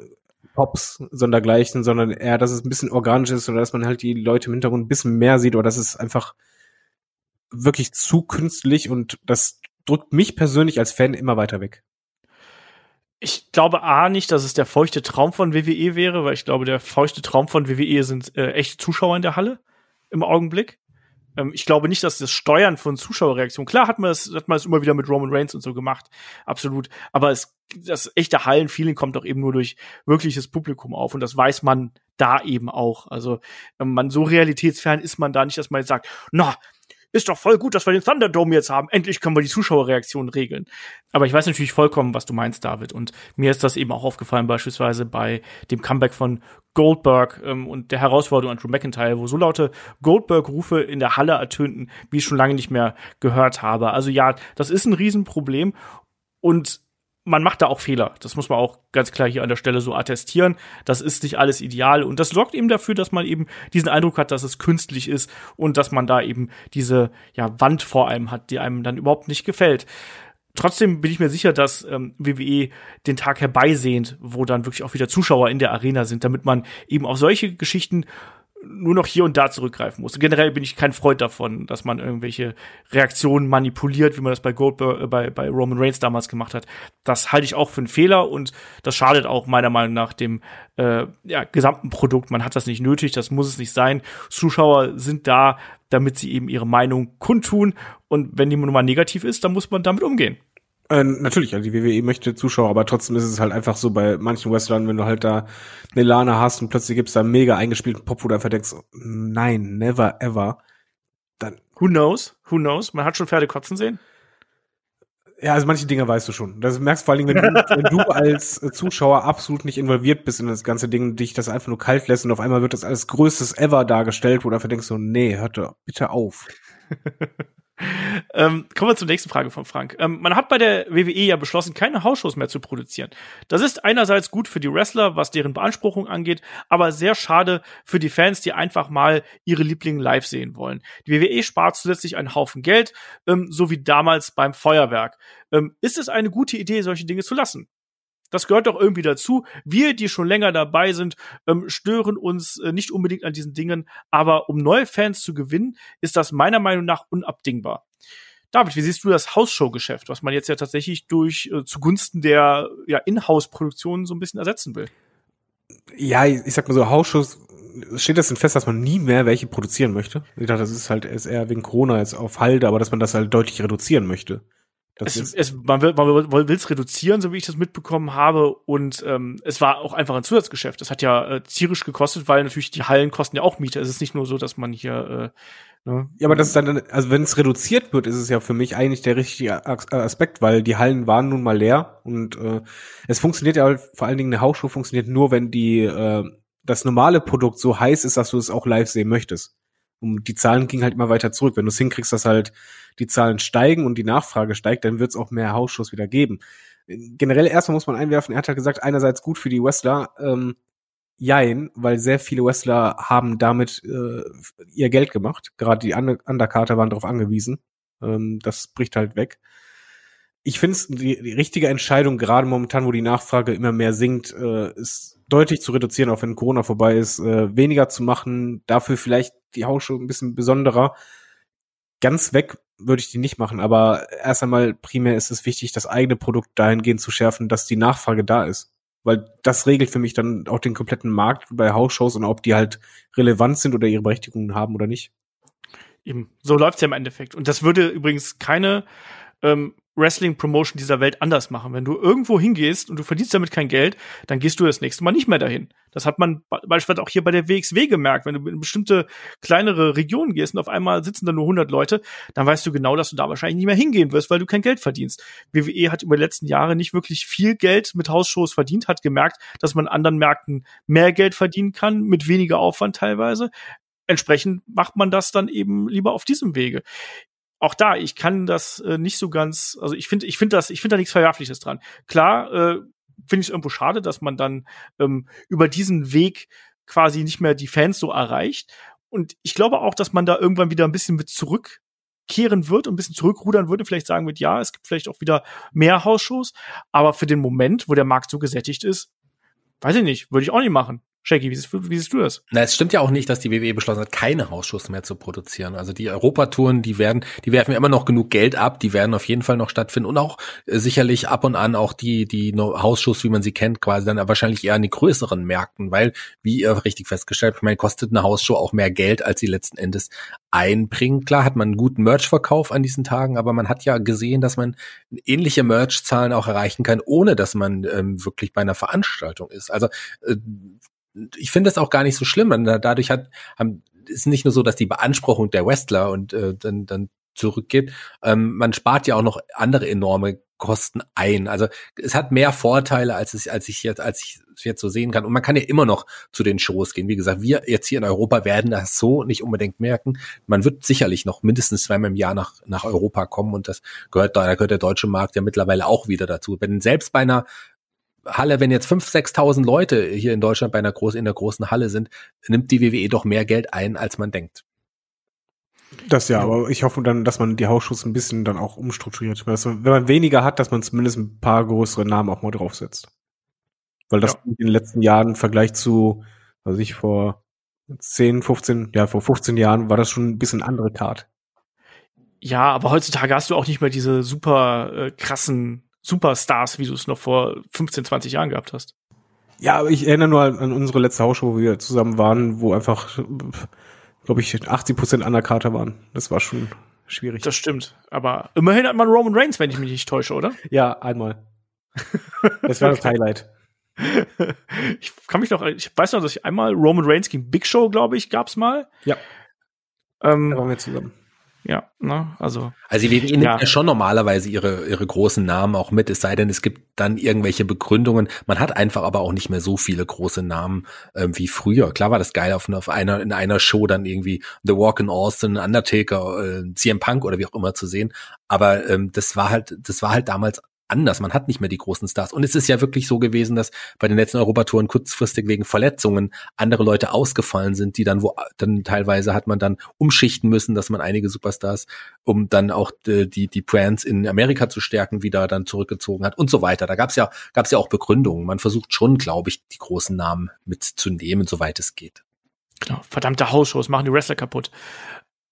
Pops, sondergleichen, sondern eher, dass es ein bisschen organisch ist oder dass man halt die Leute im Hintergrund ein bisschen mehr sieht oder dass es einfach wirklich zu künstlich und das drückt mich persönlich als Fan immer weiter weg ich glaube A nicht, dass es der feuchte Traum von WWE wäre, weil ich glaube, der feuchte Traum von WWE sind äh, echte Zuschauer in der Halle im Augenblick. Ähm, ich glaube nicht, dass das Steuern von Zuschauerreaktionen, klar hat man das, hat man es immer wieder mit Roman Reigns und so gemacht, absolut. Aber es, das echte Hallenfeeling kommt doch eben nur durch wirkliches Publikum auf und das weiß man da eben auch. Also ähm, man so realitätsfern ist man da nicht, dass man jetzt sagt, na, ist doch voll gut, dass wir den Thunderdome jetzt haben. Endlich können wir die Zuschauerreaktion regeln. Aber ich weiß natürlich vollkommen, was du meinst, David. Und mir ist das eben auch aufgefallen, beispielsweise bei dem Comeback von Goldberg ähm, und der Herausforderung an Drew McIntyre, wo so laute Goldberg-Rufe in der Halle ertönten, wie ich schon lange nicht mehr gehört habe. Also ja, das ist ein Riesenproblem. Und man macht da auch Fehler. Das muss man auch ganz klar hier an der Stelle so attestieren. Das ist nicht alles ideal und das sorgt eben dafür, dass man eben diesen Eindruck hat, dass es künstlich ist und dass man da eben diese ja, Wand vor einem hat, die einem dann überhaupt nicht gefällt. Trotzdem bin ich mir sicher, dass ähm, WWE den Tag herbeisehnt, wo dann wirklich auch wieder Zuschauer in der Arena sind, damit man eben auf solche Geschichten nur noch hier und da zurückgreifen muss. Generell bin ich kein Freund davon, dass man irgendwelche Reaktionen manipuliert, wie man das bei Goldberg, äh, bei, bei Roman Reigns damals gemacht hat. Das halte ich auch für einen Fehler und das schadet auch meiner Meinung nach dem äh, ja, gesamten Produkt. Man hat das nicht nötig, das muss es nicht sein. Zuschauer sind da, damit sie eben ihre Meinung kundtun. Und wenn die Nummer negativ ist, dann muss man damit umgehen. Äh, natürlich, also die WWE möchte Zuschauer, aber trotzdem ist es halt einfach so bei manchen Wrestlern, wenn du halt da eine Lana hast und plötzlich gibt's da einen mega eingespielten Pop, wo du einfach denkst, nein, never ever. Dann. Who knows? Who knows? Man hat schon Pferde kotzen sehen. Ja, also manche Dinge weißt du schon. Das merkst du vor allen Dingen, wenn du, wenn du als Zuschauer absolut nicht involviert bist in das ganze Ding, dich das einfach nur kalt lässt und auf einmal wird das alles größtes ever dargestellt, wo du einfach denkst so, nee, hört doch bitte auf. ähm, kommen wir zur nächsten Frage von Frank. Ähm, man hat bei der WWE ja beschlossen, keine Hausshows mehr zu produzieren. Das ist einerseits gut für die Wrestler, was deren Beanspruchung angeht, aber sehr schade für die Fans, die einfach mal ihre Lieblinge live sehen wollen. Die WWE spart zusätzlich einen Haufen Geld, ähm, so wie damals beim Feuerwerk. Ähm, ist es eine gute Idee, solche Dinge zu lassen? Das gehört doch irgendwie dazu. Wir, die schon länger dabei sind, ähm, stören uns äh, nicht unbedingt an diesen Dingen, aber um neue Fans zu gewinnen, ist das meiner Meinung nach unabdingbar. David, wie siehst du das Hausshow-Geschäft, was man jetzt ja tatsächlich durch äh, zugunsten der ja, Inhouse-Produktion so ein bisschen ersetzen will? Ja, ich, ich sag mal so, Hausshows steht das denn fest, dass man nie mehr welche produzieren möchte? Ich dachte, das ist halt ist eher wegen Corona jetzt auf Halde, aber dass man das halt deutlich reduzieren möchte. Es, es, man will man will es reduzieren, so wie ich das mitbekommen habe. Und ähm, es war auch einfach ein Zusatzgeschäft. Das hat ja äh, tierisch gekostet, weil natürlich die Hallen kosten ja auch Miete. Es ist nicht nur so, dass man hier äh, ne? Ja, aber das ist dann, also wenn es reduziert wird, ist es ja für mich eigentlich der richtige Aspekt, weil die Hallen waren nun mal leer und äh, es funktioniert ja vor allen Dingen eine Hausshow funktioniert nur, wenn die äh, das normale Produkt so heiß ist, dass du es auch live sehen möchtest. Und die Zahlen gingen halt immer weiter zurück. Wenn du es hinkriegst, dass halt die Zahlen steigen und die Nachfrage steigt, dann wird es auch mehr Hausschuss wieder geben. Generell erstmal muss man einwerfen, er hat ja gesagt, einerseits gut für die Wrestler, ähm, jein, weil sehr viele Wrestler haben damit äh, ihr Geld gemacht. Gerade die Undercarter waren darauf angewiesen. Ähm, das bricht halt weg. Ich finde es die, die richtige Entscheidung, gerade momentan, wo die Nachfrage immer mehr sinkt, äh, ist deutlich zu reduzieren, auch wenn Corona vorbei ist, äh, weniger zu machen, dafür vielleicht die Hausshow ein bisschen besonderer. Ganz weg würde ich die nicht machen, aber erst einmal primär ist es wichtig, das eigene Produkt dahingehend zu schärfen, dass die Nachfrage da ist. Weil das regelt für mich dann auch den kompletten Markt bei Hausshows und ob die halt relevant sind oder ihre Berechtigungen haben oder nicht. Eben, so läuft's ja im Endeffekt. Und das würde übrigens keine ähm, Wrestling-Promotion dieser Welt anders machen. Wenn du irgendwo hingehst und du verdienst damit kein Geld, dann gehst du das nächste Mal nicht mehr dahin. Das hat man beispielsweise auch hier bei der WXW gemerkt. Wenn du in bestimmte kleinere Regionen gehst und auf einmal sitzen da nur 100 Leute, dann weißt du genau, dass du da wahrscheinlich nicht mehr hingehen wirst, weil du kein Geld verdienst. WWE hat über die letzten Jahre nicht wirklich viel Geld mit Hausshows verdient, hat gemerkt, dass man anderen Märkten mehr Geld verdienen kann, mit weniger Aufwand teilweise entsprechend macht man das dann eben lieber auf diesem Wege auch da, ich kann das äh, nicht so ganz, also ich finde, ich finde das, ich finde da nichts Verwerfliches dran. Klar, äh, finde ich es irgendwo schade, dass man dann ähm, über diesen Weg quasi nicht mehr die Fans so erreicht. Und ich glaube auch, dass man da irgendwann wieder ein bisschen mit zurückkehren wird und ein bisschen zurückrudern würde, vielleicht sagen wird, ja, es gibt vielleicht auch wieder mehr Hausshows, aber für den Moment, wo der Markt so gesättigt ist, weiß ich nicht, würde ich auch nicht machen. Shaggy, wie siehst, wie siehst du das? Na, es stimmt ja auch nicht, dass die WWE beschlossen hat, keine Hausschuss mehr zu produzieren. Also die Europatouren, die werden, die werfen immer noch genug Geld ab, die werden auf jeden Fall noch stattfinden und auch äh, sicherlich ab und an auch die, die Hausschuss, wie man sie kennt, quasi dann wahrscheinlich eher an die größeren Märkten, weil, wie ihr richtig festgestellt, ich meine, kostet eine Hausshow auch mehr Geld, als sie letzten Endes einbringt. Klar hat man einen guten Merch-Verkauf an diesen Tagen, aber man hat ja gesehen, dass man ähnliche Merch-Zahlen auch erreichen kann, ohne dass man ähm, wirklich bei einer Veranstaltung ist. Also äh, ich finde das auch gar nicht so schlimm. Dadurch hat, haben, ist nicht nur so, dass die Beanspruchung der Wrestler und äh, dann, dann zurückgeht. Ähm, man spart ja auch noch andere enorme Kosten ein. Also es hat mehr Vorteile, als es, als ich jetzt, als ich jetzt so sehen kann. Und man kann ja immer noch zu den Shows gehen. Wie gesagt, wir jetzt hier in Europa werden das so nicht unbedingt merken. Man wird sicherlich noch mindestens zweimal im Jahr nach, nach Europa kommen und das gehört da, da gehört der deutsche Markt ja mittlerweile auch wieder dazu. Wenn selbst bei einer Halle, wenn jetzt 5.000, 6.000 Leute hier in Deutschland bei einer großen, in der großen Halle sind, nimmt die WWE doch mehr Geld ein, als man denkt. Das ja, aber ich hoffe dann, dass man die Hausschuss ein bisschen dann auch umstrukturiert. wenn man weniger hat, dass man zumindest ein paar größere Namen auch mal draufsetzt. Weil das ja. in den letzten Jahren im Vergleich zu, also ich vor 10, 15, ja, vor 15 Jahren war das schon ein bisschen andere Card. Ja, aber heutzutage hast du auch nicht mehr diese super äh, krassen Superstars, wie du es noch vor 15, 20 Jahren gehabt hast. Ja, aber ich erinnere nur an unsere letzte Hausshow, wo wir zusammen waren, wo einfach glaube ich, 80% Undercarter waren. Das war schon schwierig. Das stimmt. Aber immerhin hat man Roman Reigns, wenn ich mich nicht täusche, oder? Ja, einmal. das war das Highlight. ich kann mich noch, ich weiß noch, dass ich einmal Roman Reigns gegen Big Show, glaube ich, gab's mal. Ja. Ähm, Da waren wir zusammen. Ja, ne, also. Also WWE nimmt Ja. ja schon normalerweise ihre, ihre großen Namen auch mit, es sei denn, es gibt dann irgendwelche Begründungen. Man hat einfach aber auch nicht mehr so viele große Namen ähm, wie früher. Klar war das geil, auf, auf einer, in einer Show dann irgendwie The Walk in Austin, Undertaker, äh, CM Punk oder wie auch immer zu sehen. Aber ähm, das war halt, das war halt damals anders. Man hat nicht mehr die großen Stars. Und es ist ja wirklich so gewesen, dass bei den letzten Europatouren kurzfristig wegen Verletzungen andere Leute ausgefallen sind, die dann wo dann teilweise hat man dann umschichten müssen, dass man einige Superstars, um dann auch äh, die die Brands in Amerika zu stärken, wieder dann zurückgezogen hat und so weiter. Da gab's ja gab's ja auch Begründungen. Man versucht schon, glaube ich, die großen Namen mitzunehmen, soweit es geht. Genau, verdammte Hausshows machen die Wrestler kaputt.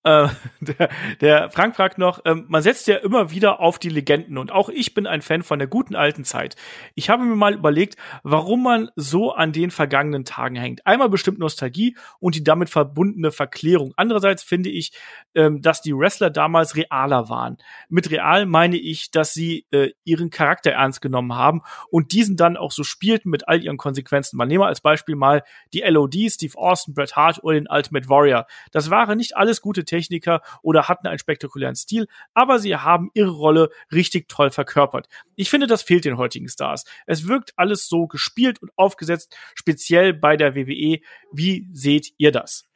Äh, der, der Frank fragt noch, ähm, man setzt ja immer wieder auf die Legenden und auch ich bin ein Fan von der guten alten Zeit. Ich habe mir mal überlegt, warum man so an den vergangenen Tagen hängt. Einmal bestimmt Nostalgie und die damit verbundene Verklärung. Andererseits finde ich, ähm, dass die Wrestler damals realer waren. Mit real meine ich, dass sie äh, ihren Charakter ernst genommen haben und diesen dann auch so spielten mit all ihren Konsequenzen. Man nehme als Beispiel mal die LOD, Steve Austin, Bret Hart oder den Ultimate Warrior. Das waren nicht alles gute Techniker oder hatten einen spektakulären Stil, aber sie haben ihre Rolle richtig toll verkörpert. Ich finde, das fehlt den heutigen Stars. Es wirkt alles so gespielt und aufgesetzt, speziell bei der WWE. Wie seht ihr das?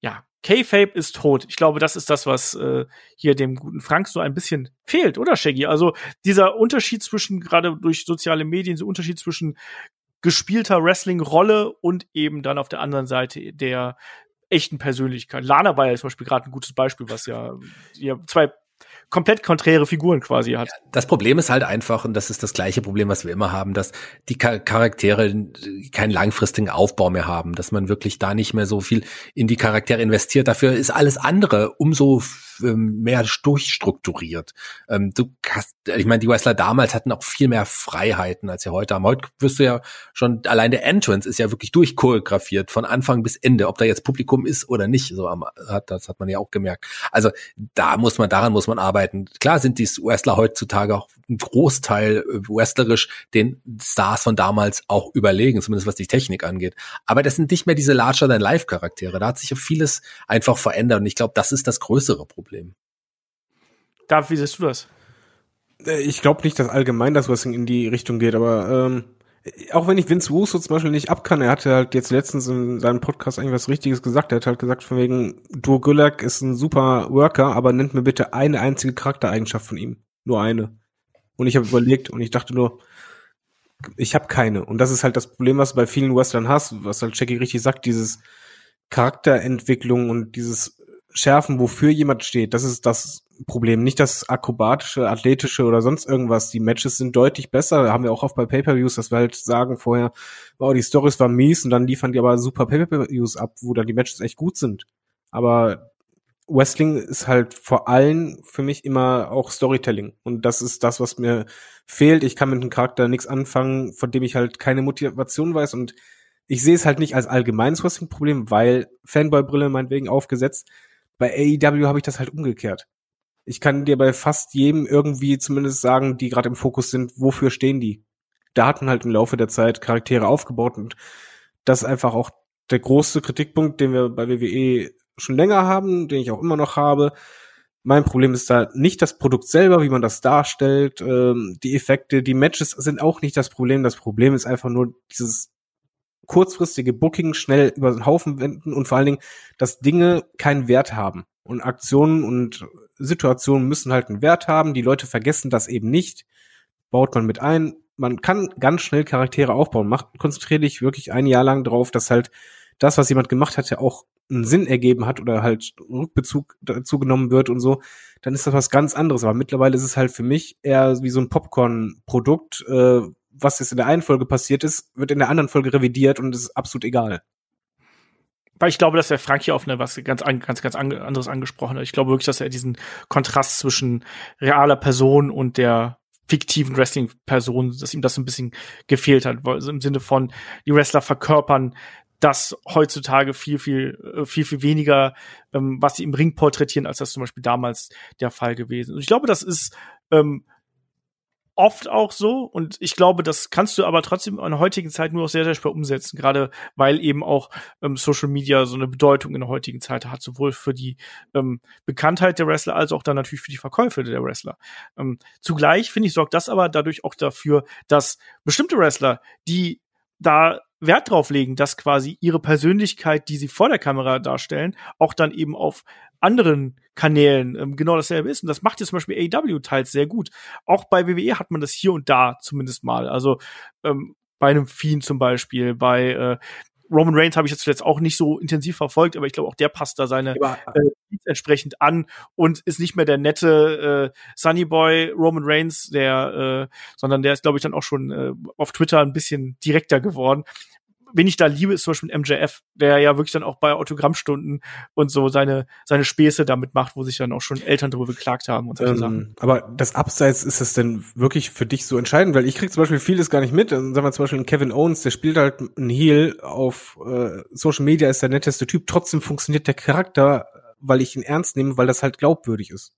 Ja, K-Fape ist tot. Ich glaube, das ist das, was äh, hier dem guten Frank so ein bisschen fehlt, oder Shaggy? Also dieser Unterschied zwischen, gerade durch soziale Medien, so Unterschied zwischen gespielter Wrestling-Rolle und eben dann auf der anderen Seite der echten Persönlichkeit. Lana war ja zum Beispiel gerade ein gutes Beispiel, was ja, ja zwei komplett konträre Figuren quasi hat. Das Problem ist halt einfach, und das ist das gleiche Problem, was wir immer haben, dass die Char- Charaktere keinen langfristigen Aufbau mehr haben, dass man wirklich da nicht mehr so viel in die Charaktere investiert. Dafür ist alles andere umso ähm, mehr durchstrukturiert. Ähm, du hast, ich meine, die Wrestler damals hatten auch viel mehr Freiheiten, als sie heute haben. Heute wirst du ja schon, allein der Entrance ist ja wirklich durchchoreografiert, von Anfang bis Ende, ob da jetzt Publikum ist oder nicht. So am, hat, das hat man ja auch gemerkt. Also da muss man, daran muss man arbeiten. Klar sind die Wrestler heutzutage auch ein Großteil äh, wrestlerisch den Stars von damals auch überlegen, zumindest was die Technik angeht. Aber das sind nicht mehr diese Larger-than-Life-Charaktere. Da hat sich ja vieles einfach verändert und ich glaube, das ist das größere Problem. David, wie siehst du das? Äh, Ich glaube nicht, dass allgemein das Wrestling in die Richtung geht, aber ähm, auch wenn ich Vince Russo zum Beispiel nicht ab kann, er hatte halt jetzt letztens in seinem Podcast eigentlich was Richtiges gesagt. Er hat halt gesagt, von wegen, Dur Gulak ist ein super Worker, aber nennt mir bitte eine einzige Charaktereigenschaft von ihm. Nur eine. Und ich habe überlegt und ich dachte nur, ich habe keine. Und das ist halt das Problem, was du bei vielen Wrestlern hast, was halt Jackie richtig sagt, dieses Charakterentwicklung und dieses Schärfen, wofür jemand steht, das ist das Problem. Nicht das akrobatische, athletische oder sonst irgendwas. Die Matches sind deutlich besser. Haben wir auch oft bei Pay-Per-Views, dass wir halt sagen vorher, wow, die Stories waren mies und dann liefern die aber super Pay-Per-Views ab, wo dann die Matches echt gut sind. Aber Wrestling ist halt vor allem für mich immer auch Storytelling. Und das ist das, was mir fehlt. Ich kann mit einem Charakter nichts anfangen, von dem ich halt keine Motivation weiß. Und ich sehe es halt nicht als allgemeines Wrestling-Problem, weil Fanboy-Brille meinetwegen aufgesetzt. Bei AEW habe ich das halt umgekehrt. Ich kann dir bei fast jedem irgendwie zumindest sagen, die gerade im Fokus sind, wofür stehen die? Da hatten halt im Laufe der Zeit Charaktere aufgebaut und das ist einfach auch der große Kritikpunkt, den wir bei WWE schon länger haben, den ich auch immer noch habe. Mein Problem ist da nicht das Produkt selber, wie man das darstellt, ähm, die Effekte, die Matches sind auch nicht das Problem. Das Problem ist einfach nur dieses kurzfristige Booking schnell über den Haufen wenden und vor allen Dingen, dass Dinge keinen Wert haben. Und Aktionen und Situationen müssen halt einen Wert haben. Die Leute vergessen das eben nicht. Baut man mit ein. Man kann ganz schnell Charaktere aufbauen. Macht, konzentriere dich wirklich ein Jahr lang drauf, dass halt das, was jemand gemacht hat, ja auch einen Sinn ergeben hat oder halt Rückbezug dazu genommen wird und so, dann ist das was ganz anderes. Aber mittlerweile ist es halt für mich eher wie so ein Popcorn-Produkt, äh, was jetzt in der einen Folge passiert ist, wird in der anderen Folge revidiert und ist absolut egal. Weil ich glaube, dass der Frank hier auf eine was ganz, an- ganz, ganz anderes angesprochen hat. Ich glaube wirklich, dass er diesen Kontrast zwischen realer Person und der fiktiven Wrestling-Person, dass ihm das so ein bisschen gefehlt hat. Also Im Sinne von, die Wrestler verkörpern das heutzutage viel, viel, äh, viel, viel weniger, ähm, was sie im Ring porträtieren, als das zum Beispiel damals der Fall gewesen. Und ich glaube, das ist ähm, oft auch so und ich glaube, das kannst du aber trotzdem in der heutigen Zeit nur noch sehr, sehr schwer umsetzen, gerade weil eben auch ähm, Social Media so eine Bedeutung in der heutigen Zeit hat, sowohl für die ähm, Bekanntheit der Wrestler als auch dann natürlich für die Verkäufe der Wrestler. Ähm, zugleich, finde ich, sorgt das aber dadurch auch dafür, dass bestimmte Wrestler, die da Wert drauf legen, dass quasi ihre Persönlichkeit, die sie vor der Kamera darstellen, auch dann eben auf anderen Kanälen ähm, genau dasselbe ist. Und das macht jetzt zum Beispiel AEW teils sehr gut. Auch bei WWE hat man das hier und da zumindest mal. Also ähm, bei einem Fiend zum Beispiel, bei äh, Roman Reigns habe ich jetzt zuletzt auch nicht so intensiv verfolgt, aber ich glaube auch der passt da seine ja, äh, entsprechend an und ist nicht mehr der nette äh, Sunny Boy Roman Reigns, der, äh, sondern der ist glaube ich dann auch schon äh, auf Twitter ein bisschen direkter geworden wen ich da liebe, ist zum Beispiel MJF, der ja wirklich dann auch bei Autogrammstunden und so seine, seine Späße damit macht, wo sich dann auch schon Eltern darüber beklagt haben und solche ähm, Sachen. Aber das Abseits ist es denn wirklich für dich so entscheidend? Weil ich krieg zum Beispiel vieles gar nicht mit. Sagen wir zum Beispiel Kevin Owens, der spielt halt einen Heel auf äh, Social Media, ist der netteste Typ. Trotzdem funktioniert der Charakter, weil ich ihn ernst nehme, weil das halt glaubwürdig ist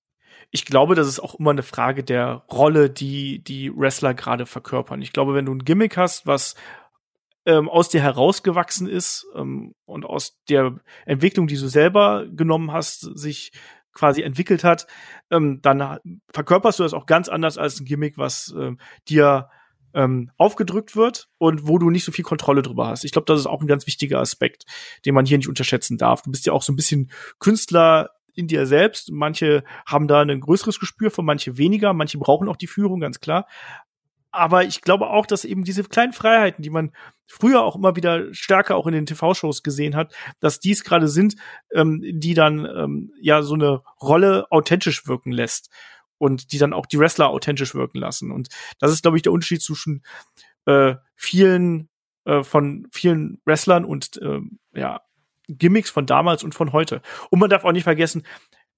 ich glaube, das ist auch immer eine Frage der Rolle, die die Wrestler gerade verkörpern. Ich glaube, wenn du ein Gimmick hast, was ähm, aus dir herausgewachsen ist ähm, und aus der Entwicklung, die du selber genommen hast, sich quasi entwickelt hat, ähm, dann verkörperst du das auch ganz anders als ein Gimmick, was ähm, dir ähm, aufgedrückt wird und wo du nicht so viel Kontrolle drüber hast. Ich glaube, das ist auch ein ganz wichtiger Aspekt, den man hier nicht unterschätzen darf. Du bist ja auch so ein bisschen Künstler in dir selbst. Manche haben da ein größeres Gespür für, manche weniger. Manche brauchen auch die Führung, ganz klar aber ich glaube auch, dass eben diese kleinen Freiheiten, die man früher auch immer wieder stärker auch in den TV-Shows gesehen hat, dass dies gerade sind, ähm, die dann ähm, ja so eine Rolle authentisch wirken lässt und die dann auch die Wrestler authentisch wirken lassen. Und das ist, glaube ich, der Unterschied zwischen äh, vielen äh, von vielen Wrestlern und äh, ja Gimmicks von damals und von heute. Und man darf auch nicht vergessen,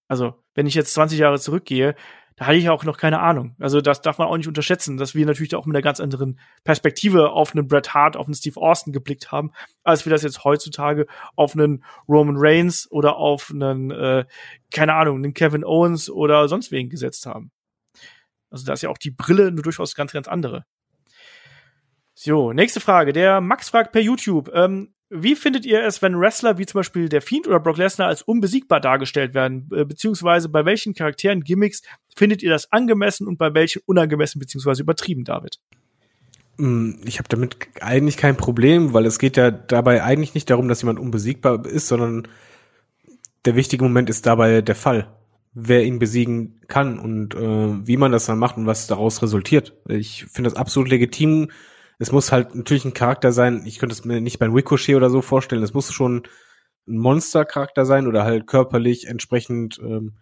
also wenn ich jetzt 20 Jahre zurückgehe, da hatte ich auch noch keine Ahnung. Also das darf man auch nicht unterschätzen, dass wir natürlich auch mit einer ganz anderen Perspektive auf einen Bret Hart, auf einen Steve Austin geblickt haben, als wir das jetzt heutzutage auf einen Roman Reigns oder auf einen, äh, keine Ahnung, einen Kevin Owens oder sonst wen gesetzt haben. Also da ist ja auch die Brille nur durchaus ganz, ganz andere. So, nächste Frage. Der Max fragt per YouTube, ähm, wie findet ihr es, wenn Wrestler wie zum Beispiel der Fiend oder Brock Lesnar als unbesiegbar dargestellt werden? Äh, beziehungsweise bei welchen Charakteren, Gimmicks findet ihr das angemessen und bei welchen unangemessen beziehungsweise übertrieben, David? Mm, ich habe damit eigentlich kein Problem, weil es geht ja dabei eigentlich nicht darum, dass jemand unbesiegbar ist, sondern der wichtige Moment ist dabei der Fall. Wer ihn besiegen kann und äh, wie man das dann macht und was daraus resultiert. Ich finde das absolut legitim, es muss halt natürlich ein Charakter sein, ich könnte es mir nicht bei Ricochet oder so vorstellen, es muss schon ein Monstercharakter sein oder halt körperlich entsprechend ähm,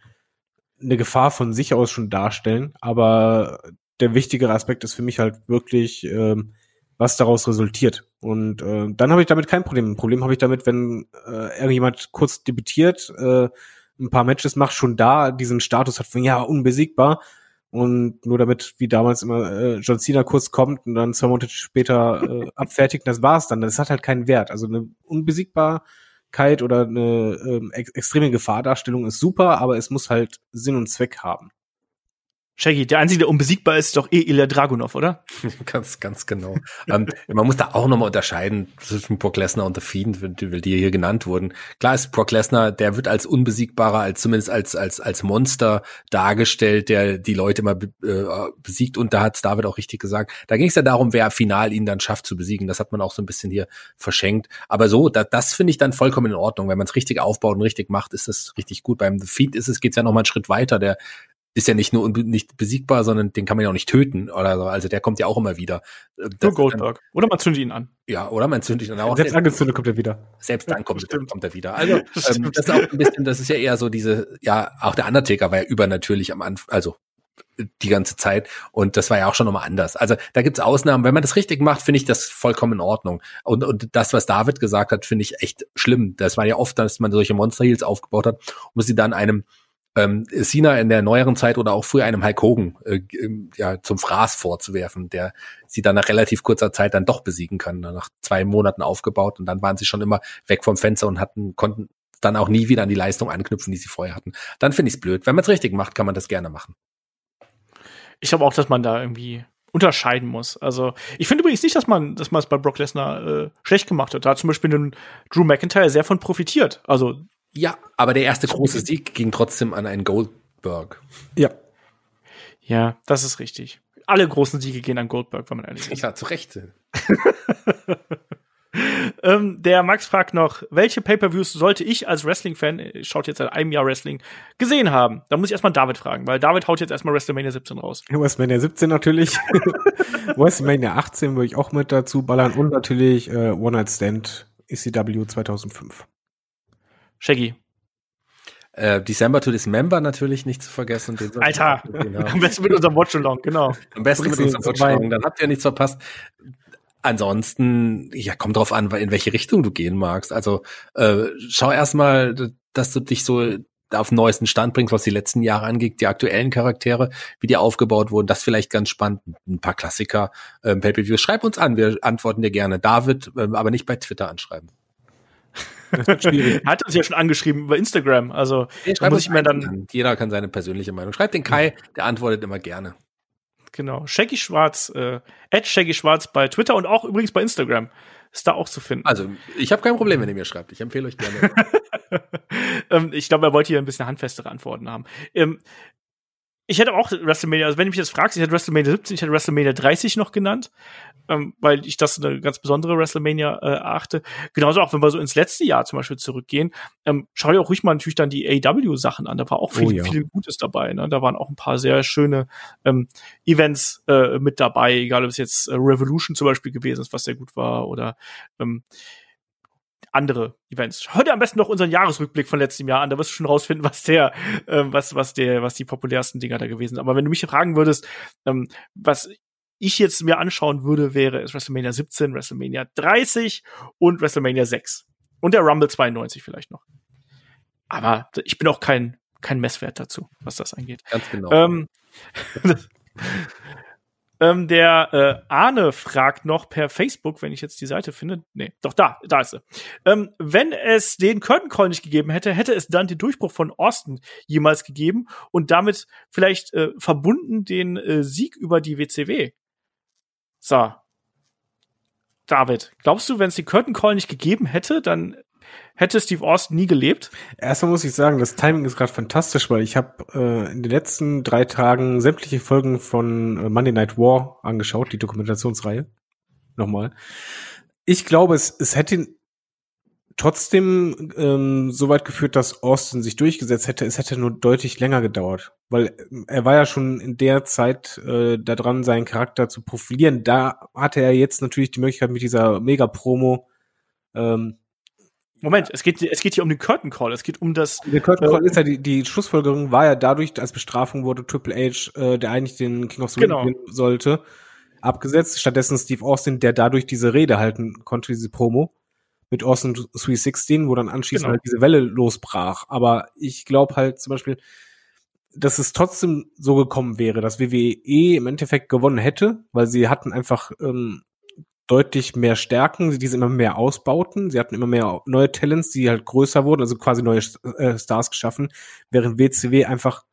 eine Gefahr von sich aus schon darstellen. Aber der wichtigere Aspekt ist für mich halt wirklich, ähm, was daraus resultiert. Und äh, dann habe ich damit kein Problem. Ein Problem habe ich damit, wenn äh, irgendjemand kurz debütiert, äh, ein paar Matches macht, schon da diesen Status hat von ja, unbesiegbar und nur damit, wie damals immer, äh, John Cena kurz kommt und dann zwei Monate später äh, abfertigt, das war's dann. Das hat halt keinen Wert. Also eine Unbesiegbarkeit oder eine ähm, ex extreme Gefahrdarstellung ist super, aber es muss halt Sinn und Zweck haben. Shaggy, der Einzige, der unbesiegbar ist, ist doch eh Ilya Dragunov, oder? ganz, ganz genau. ähm, man muss da auch nochmal unterscheiden zwischen Brock Lesnar und The Fiend, die, die hier genannt wurden. Klar ist Brock Lesnar, der wird als unbesiegbarer, als zumindest als, als, als Monster dargestellt, der die Leute immer äh, besiegt. Und da hat David auch richtig gesagt. Da ging es ja darum, wer final ihn dann schafft zu besiegen. Das hat man auch so ein bisschen hier verschenkt. Aber so, da, das finde ich dann vollkommen in Ordnung. Wenn man es richtig aufbaut und richtig macht, ist das richtig gut. Beim The Fiend ist es, geht's ja noch mal einen Schritt weiter. Der ist ja nicht nur nicht besiegbar, sondern den kann man ja auch nicht töten oder so. Also der kommt ja auch immer wieder. Äh, das nur Goldberg. Oder man zündet ihn an. Ja, oder man zündet ihn an. Auch selbst angezündet kommt er wieder. Selbst dann kommt, kommt er wieder. Also das, ähm, das ist auch ein bisschen, das ist ja eher so diese, ja, auch der Undertaker war ja übernatürlich am Anfang, also die ganze Zeit. Und das war ja auch schon nochmal anders. Also da gibt's Ausnahmen. Wenn man das richtig macht, finde ich das vollkommen in Ordnung. Und, und das, was David gesagt hat, finde ich echt schlimm. Das war ja oft, dass man solche Monster Heels aufgebaut hat, muss sie dann einem ähm, in der neueren Zeit oder auch früher einem Hulk Hogan äh, ja, zum Fraß vorzuwerfen, der sie dann nach relativ kurzer Zeit dann doch besiegen kann, nach zwei Monaten aufgebaut und dann waren sie schon immer weg vom Fenster und hatten, konnten dann auch nie wieder an die Leistung anknüpfen, die sie vorher hatten. Dann finde ich es blöd. Wenn man es richtig macht, kann man das gerne machen. Ich glaube auch, dass man da irgendwie unterscheiden muss. Also ich finde übrigens nicht, dass man, dass man es bei Brock Lesnar äh, schlecht gemacht hat. Da hat zum Beispiel ein Drew McIntyre sehr von profitiert. Also ja, aber der erste große Sieg ging trotzdem an einen Goldberg. Ja. Ja, das ist richtig. Alle großen Siege gehen an Goldberg, wenn man ehrlich ist. Ja, zu Recht. ähm, der Max fragt noch, welche Pay-per-Views sollte ich als Wrestling-Fan, äh, schaut jetzt seit einem Jahr Wrestling, gesehen haben? Da muss ich erstmal David fragen, weil David haut jetzt erstmal WrestleMania 17 raus. WrestleMania 17 natürlich. WrestleMania 18 würde ich auch mit dazu ballern und natürlich äh, One Night Stand ECW 2005. Shaggy. Äh, December to Dismember natürlich nicht zu vergessen. Alter, am besten mit unserem Watch-Along, genau. Am besten mit unserem Watch-Along, dann habt ihr nichts verpasst. Ansonsten, ja, kommt drauf an, in welche Richtung du gehen magst. Also äh, schau erstmal, dass du dich so auf den neuesten Stand bringst, was die letzten Jahre angeht, die aktuellen Charaktere, wie die aufgebaut wurden, das vielleicht ganz spannend. Ein paar Klassiker, ähm, Pay-Per-Views. Schreib uns an, wir antworten dir gerne. David, äh, aber nicht bei Twitter anschreiben. Das wird schwierig. Hat uns ja schon angeschrieben über Instagram. Also da muss ich mir dann. Jeder kann seine persönliche Meinung. Schreibt den Kai, der antwortet immer gerne. Genau. Shaggy Schwarz, äh, Shaggy Schwarz bei Twitter und auch übrigens bei Instagram. Ist da auch zu finden. Also, ich habe kein Problem, wenn ihr mir schreibt. Ich empfehle euch gerne. ähm, ich glaube, er wollte hier ein bisschen handfestere Antworten haben. Ähm, ich hätte auch WrestleMania, also wenn du mich jetzt fragst, ich hätte WrestleMania 17, ich hätte WrestleMania 30 noch genannt, ähm, weil ich das eine ganz besondere WrestleMania äh, erachte. Genauso auch, wenn wir so ins letzte Jahr zum Beispiel zurückgehen, ähm, schau dir auch ruhig mal natürlich dann die AW-Sachen an. Da war auch viel, oh, ja. viel Gutes dabei. Ne? Da waren auch ein paar sehr schöne ähm, Events äh, mit dabei, egal ob es jetzt äh, Revolution zum Beispiel gewesen ist, was sehr gut war, oder ähm, andere Events. Hör dir am besten noch unseren Jahresrückblick von letztem Jahr an, da wirst du schon rausfinden, was der, äh, was, was der, was die populärsten Dinger da gewesen sind. Aber wenn du mich fragen würdest, ähm, was ich jetzt mir anschauen würde, wäre es WrestleMania 17, WrestleMania 30 und WrestleMania 6. Und der Rumble 92 vielleicht noch. Aber ich bin auch kein, kein Messwert dazu, was das angeht. Ganz genau. Ähm, Ähm, der äh, Arne fragt noch per Facebook, wenn ich jetzt die Seite finde. Nee, doch da, da ist sie. Ähm, wenn es den Curtain Call nicht gegeben hätte, hätte es dann den Durchbruch von Austin jemals gegeben und damit vielleicht äh, verbunden den äh, Sieg über die WCW. So. David, glaubst du, wenn es den Curtain Call nicht gegeben hätte, dann hätte Steve Austin nie gelebt? Erstmal muss ich sagen, das Timing ist gerade fantastisch, weil ich habe äh, in den letzten drei Tagen sämtliche Folgen von äh, Monday Night War angeschaut, die Dokumentationsreihe. Nochmal. Ich glaube, es, es hätte trotzdem ähm, so weit geführt, dass Austin sich durchgesetzt hätte. Es hätte nur deutlich länger gedauert, weil äh, er war ja schon in der Zeit äh, daran, seinen Charakter zu profilieren. Da hatte er jetzt natürlich die Möglichkeit mit dieser Mega-Promo ähm, Moment, es geht, es geht hier um den Curtain Call. Es geht um das. Der Curtain Call äh, ist ja die, die Schlussfolgerung war ja dadurch, als Bestrafung wurde Triple H, äh, der eigentlich den King of the genau. sollte, abgesetzt. Stattdessen Steve Austin, der dadurch diese Rede halten konnte, diese Promo mit Austin 316, wo dann anschließend genau. halt diese Welle losbrach. Aber ich glaube halt zum Beispiel, dass es trotzdem so gekommen wäre, dass WWE im Endeffekt gewonnen hätte, weil sie hatten einfach ähm, deutlich mehr Stärken, sie immer mehr ausbauten. Sie hatten immer mehr neue Talents, die halt größer wurden, also quasi neue äh, Stars geschaffen, während WCW einfach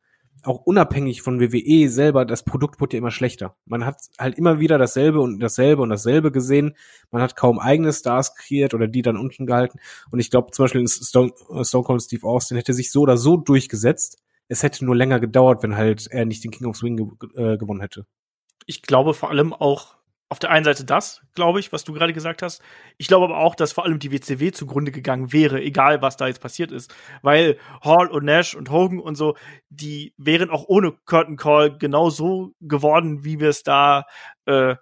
auch unabhängig von WWE selber, das Produkt wurde ja immer schlechter. Man hat halt immer wieder dasselbe und dasselbe und dasselbe gesehen. Man hat kaum eigene Stars kreiert oder die dann unten gehalten. Und ich glaube zum Beispiel Stone, Stone Cold Steve Austin hätte sich so oder so durchgesetzt. Es hätte nur länger gedauert, wenn halt er nicht den King of Swing ge äh, gewonnen hätte. Ich glaube vor allem auch, auf der einen Seite das, glaube ich, was du gerade gesagt hast. Ich glaube aber auch, dass vor allem die WCW zugrunde gegangen wäre, egal was da jetzt passiert ist. Weil Hall und Nash und Hogan und so, die wären auch ohne Curtain Call genau so geworden, wie wir es da äh,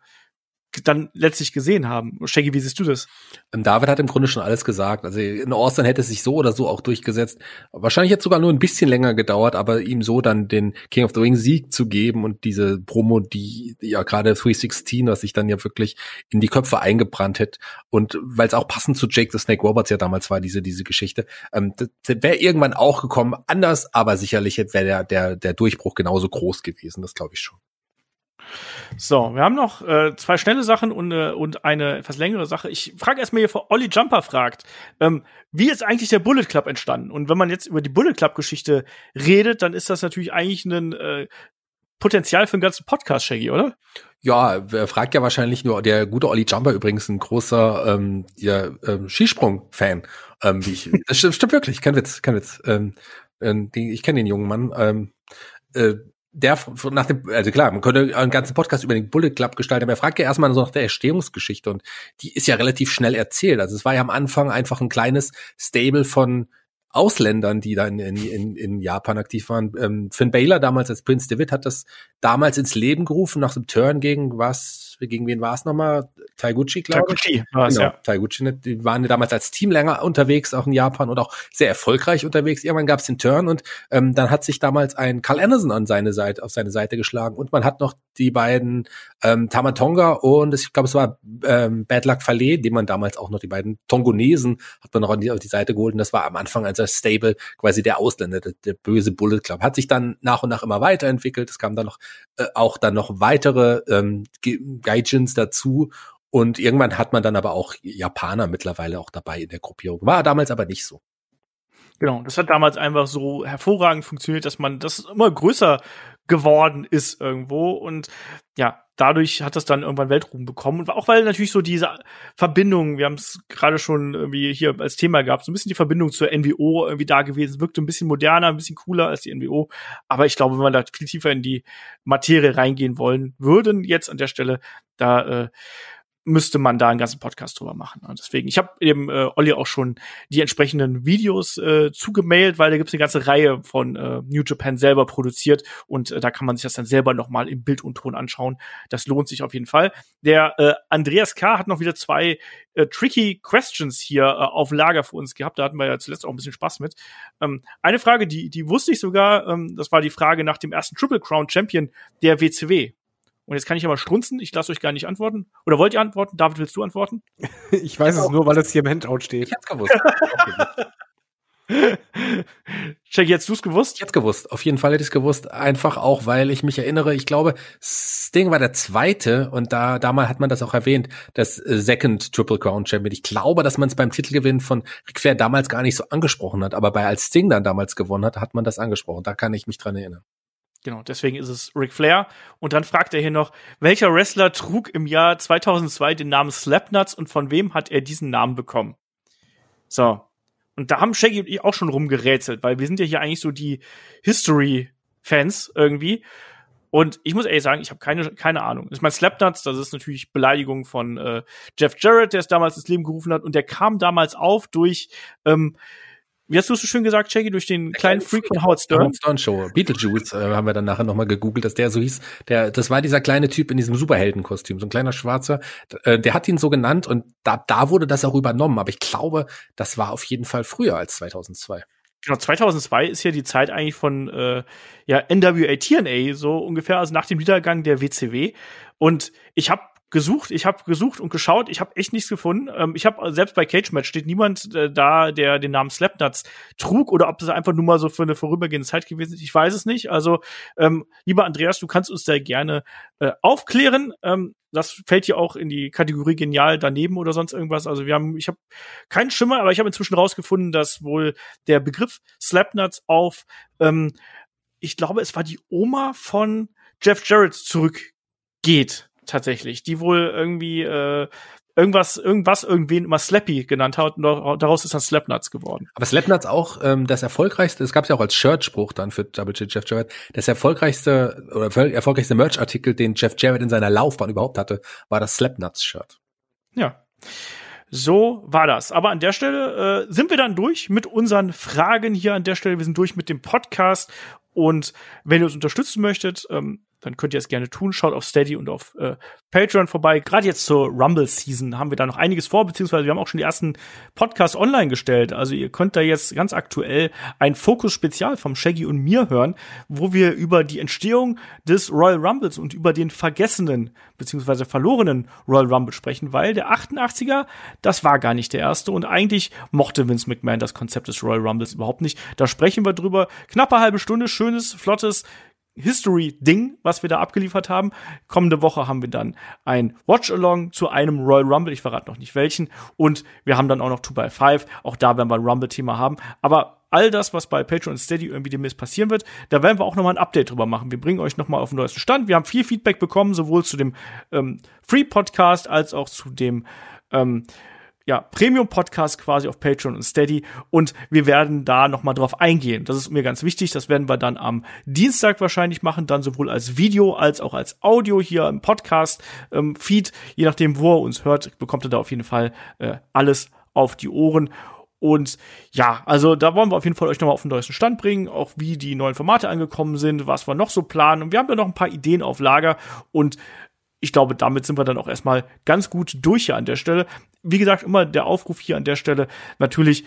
dann letztlich gesehen haben. Shaggy, wie siehst du das? Ähm, David hat im Grunde schon alles gesagt. Also in Austin hätte es sich so oder so auch durchgesetzt. Wahrscheinlich jetzt sogar nur ein bisschen länger gedauert, aber ihm so dann den King of the Ring Sieg zu geben und diese Promo, die ja gerade 316, was sich dann ja wirklich in die Köpfe eingebrannt hätte und weil es auch passend zu Jake the Snake Roberts ja damals war, diese diese Geschichte, ähm, wäre irgendwann auch gekommen, anders, aber sicherlich wäre der, der der Durchbruch genauso groß gewesen. Das glaube ich schon. So, wir haben noch äh, zwei schnelle Sachen und, äh, und eine etwas längere Sache. Ich frage erstmal hier vor Olli Jumper fragt, ähm, wie ist eigentlich der Bullet Club entstanden? Und wenn man jetzt über die Bullet Club Geschichte redet, dann ist das natürlich eigentlich ein äh, Potenzial für einen ganzen Podcast, Shaggy, oder? Ja, wer fragt ja wahrscheinlich nur der gute Olli Jumper übrigens ein großer ähm, ja, ähm, Skisprung-Fan. Ähm, wie ich, das stimmt, stimmt wirklich, kein Witz, kein Witz. Ähm, äh, ich kenne den jungen Mann. Ähm, äh, der nach dem, also klar, man könnte einen ganzen Podcast über den Bullet Club gestalten, aber er fragt ja erstmal so nach der Erstehungsgeschichte und die ist ja relativ schnell erzählt. Also es war ja am Anfang einfach ein kleines Stable von Ausländern, die da in, in, in Japan aktiv waren. Ähm, Finn Baylor damals als Prince David hat das damals ins Leben gerufen nach dem Turn gegen was, gegen wen war es nochmal? Taiguchi, glaube ich. Taiguchi war es, genau, ja. Taiguchi, ne? die waren damals als Team länger unterwegs, auch in Japan und auch sehr erfolgreich unterwegs. Irgendwann gab es den Turn und ähm, dann hat sich damals ein Carl Anderson an seine Seite, auf seine Seite geschlagen und man hat noch die beiden ähm, Tamatonga und ich glaube, es war ähm, Bad Luck Fallet, die man damals auch noch die beiden Tongonesen hat man noch an die, auf die Seite geholt und das war am Anfang als Stable quasi der Ausländer, der, der böse Bullet Club. Hat sich dann nach und nach immer weiterentwickelt. Es kamen dann noch äh, auch dann noch weitere ähm, Gaijins dazu und irgendwann hat man dann aber auch Japaner mittlerweile auch dabei in der Gruppierung. War damals aber nicht so. Genau, das hat damals einfach so hervorragend funktioniert, dass man das immer größer geworden ist irgendwo und ja, dadurch hat das dann irgendwann Weltruhm bekommen und auch weil natürlich so diese Verbindung, wir haben es gerade schon irgendwie hier als Thema gehabt, so ein bisschen die Verbindung zur NWO irgendwie da gewesen, wirkte ein bisschen moderner, ein bisschen cooler als die NWO, aber ich glaube, wenn wir da viel tiefer in die Materie reingehen wollen würden, jetzt an der Stelle, da äh, müsste man da einen ganzen Podcast drüber machen. Und deswegen, ich habe eben äh, Olli auch schon die entsprechenden Videos äh, zugemailt, weil da gibt es eine ganze Reihe von äh, New Japan selber produziert und äh, da kann man sich das dann selber nochmal im Bild und Ton anschauen. Das lohnt sich auf jeden Fall. Der äh, Andreas K. hat noch wieder zwei äh, tricky Questions hier äh, auf Lager für uns gehabt. Da hatten wir ja zuletzt auch ein bisschen Spaß mit. Ähm, eine Frage, die, die wusste ich sogar, ähm, das war die Frage nach dem ersten Triple Crown Champion der WCW. Und jetzt kann ich mal strunzen, ich lasse euch gar nicht antworten. Oder wollt ihr antworten? David, willst du antworten? ich weiß es nur, weil es hier im Handout steht. Ich hab's gewusst. Check, jetzt du's gewusst? Jetzt gewusst. Auf jeden Fall hätte ich es gewusst. Einfach auch, weil ich mich erinnere, ich glaube, Sting war der zweite und da, damals hat man das auch erwähnt, das äh, Second Triple Crown Champion. Ich glaube, dass man es beim Titelgewinn von Ric Flair damals gar nicht so angesprochen hat, aber bei als Sting dann damals gewonnen hat, hat man das angesprochen. Da kann ich mich dran erinnern. Genau, deswegen ist es Ric Flair. Und dann fragt er hier noch, welcher Wrestler trug im Jahr 2002 den Namen Slapnuts und von wem hat er diesen Namen bekommen? So. Und da haben Shaggy und ich auch schon rumgerätselt, weil wir sind ja hier eigentlich so die History-Fans irgendwie. Und ich muss ehrlich sagen, ich habe keine, keine Ahnung. Ich meine, Slapnuts, das ist natürlich Beleidigung von äh, Jeff Jarrett, der es damals ins Leben gerufen hat. Und der kam damals auf durch ähm, wie hast du es so schön gesagt, Shaggy, durch den kleinen Freak von Howard Stern? Howard Stern Show. Beetlejuice äh, haben wir dann nachher nochmal gegoogelt, dass der so hieß. Der, das war dieser kleine Typ in diesem Superheldenkostüm, so ein kleiner Schwarzer. Äh, der hat ihn so genannt und da, da wurde das auch übernommen. Aber ich glaube, das war auf jeden Fall früher als 2002. Genau, 2002 ist ja die Zeit eigentlich von äh, ja, NWA TNA, so ungefähr, also nach dem Niedergang der WCW. Und ich habe gesucht, ich habe gesucht und geschaut, ich habe echt nichts gefunden. Ähm, ich habe selbst bei Cage Match steht niemand äh, da, der den Namen Slapnuts trug oder ob das einfach nur mal so für eine vorübergehende Zeit gewesen ist. Ich weiß es nicht. Also ähm, lieber Andreas, du kannst uns da gerne äh, aufklären. Ähm, das fällt ja auch in die Kategorie genial daneben oder sonst irgendwas. Also wir haben, ich habe keinen Schimmer, aber ich habe inzwischen rausgefunden, dass wohl der Begriff Slapnuts auf, ähm, ich glaube, es war die Oma von Jeff Jarrett zurückgeht tatsächlich, die wohl irgendwie äh, irgendwas, irgendwas, irgendwen immer Slappy genannt hat und daraus ist dann Slapnuts geworden. Aber Slapnuts auch ähm, das erfolgreichste, es gab ja auch als Shirt-Spruch dann für Double J Jeff Jarrett, das erfolgreichste oder erfolgreichste Merch-Artikel, den Jeff Jarrett in seiner Laufbahn überhaupt hatte, war das Slapnuts-Shirt. Ja. So war das. Aber an der Stelle äh, sind wir dann durch mit unseren Fragen hier an der Stelle. Wir sind durch mit dem Podcast. Und wenn ihr uns unterstützen möchtet, ähm, dann könnt ihr es gerne tun. Schaut auf Steady und auf äh, Patreon vorbei. Gerade jetzt zur Rumble Season haben wir da noch einiges vor, beziehungsweise wir haben auch schon die ersten Podcasts online gestellt. Also ihr könnt da jetzt ganz aktuell ein Fokus-Spezial vom Shaggy und mir hören, wo wir über die Entstehung des Royal Rumbles und über den vergessenen beziehungsweise verlorenen Royal Rumble sprechen, weil der 88er, das war gar nicht der erste und eigentlich mochte Vince McMahon das Konzept des Royal Rumbles überhaupt nicht. Da sprechen wir drüber. Knappe halbe Stunde, schönes, flottes History-Ding, was wir da abgeliefert haben. Kommende Woche haben wir dann ein Watch-Along zu einem Royal Rumble. Ich verrate noch nicht welchen. Und wir haben dann auch noch 2x5. Auch da werden wir ein Rumble-Thema haben. Aber all das, was bei Patreon Steady irgendwie demnächst passieren wird, da werden wir auch noch mal ein Update drüber machen. Wir bringen euch noch mal auf den neuesten Stand. Wir haben viel Feedback bekommen, sowohl zu dem ähm, Free-Podcast als auch zu dem ähm, ja, Premium-Podcast quasi auf Patreon und Steady und wir werden da noch mal drauf eingehen. Das ist mir ganz wichtig. Das werden wir dann am Dienstag wahrscheinlich machen, dann sowohl als Video als auch als Audio hier im Podcast-Feed. Ähm, Je nachdem, wo er uns hört, bekommt er da auf jeden Fall äh, alles auf die Ohren. Und ja, also da wollen wir auf jeden Fall euch nochmal auf den neuesten Stand bringen, auch wie die neuen Formate angekommen sind, was wir noch so planen. Und wir haben ja noch ein paar Ideen auf Lager und ich glaube, damit sind wir dann auch erstmal ganz gut durch hier an der Stelle. Wie gesagt, immer der Aufruf hier an der Stelle. Natürlich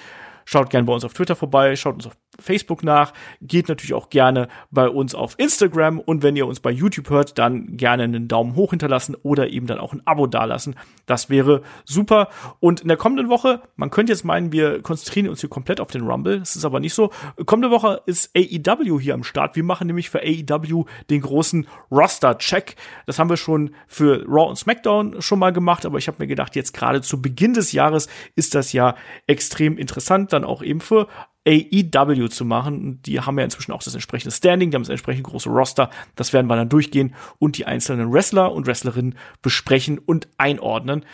Schaut gerne bei uns auf Twitter vorbei, schaut uns auf Facebook nach, geht natürlich auch gerne bei uns auf Instagram und wenn ihr uns bei YouTube hört, dann gerne einen Daumen hoch hinterlassen oder eben dann auch ein Abo dalassen. Das wäre super. Und in der kommenden Woche, man könnte jetzt meinen, wir konzentrieren uns hier komplett auf den Rumble. Das ist aber nicht so. Kommende Woche ist AEW hier am Start. Wir machen nämlich für AEW den großen Roster-Check. Das haben wir schon für Raw und SmackDown schon mal gemacht, aber ich habe mir gedacht, jetzt gerade zu Beginn des Jahres ist das ja extrem interessant dann auch eben für AEW zu machen. Die haben ja inzwischen auch das entsprechende Standing, die haben das entsprechend große Roster. Das werden wir dann durchgehen und die einzelnen Wrestler und Wrestlerinnen besprechen und einordnen.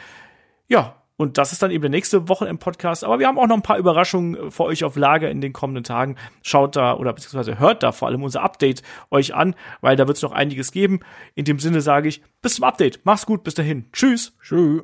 Ja, und das ist dann eben der nächste Woche im Podcast. Aber wir haben auch noch ein paar Überraschungen für euch auf Lager in den kommenden Tagen. Schaut da oder beziehungsweise hört da vor allem unser Update euch an, weil da wird es noch einiges geben. In dem Sinne sage ich, bis zum Update. Mach's gut, bis dahin. Tschüss. Tschüss.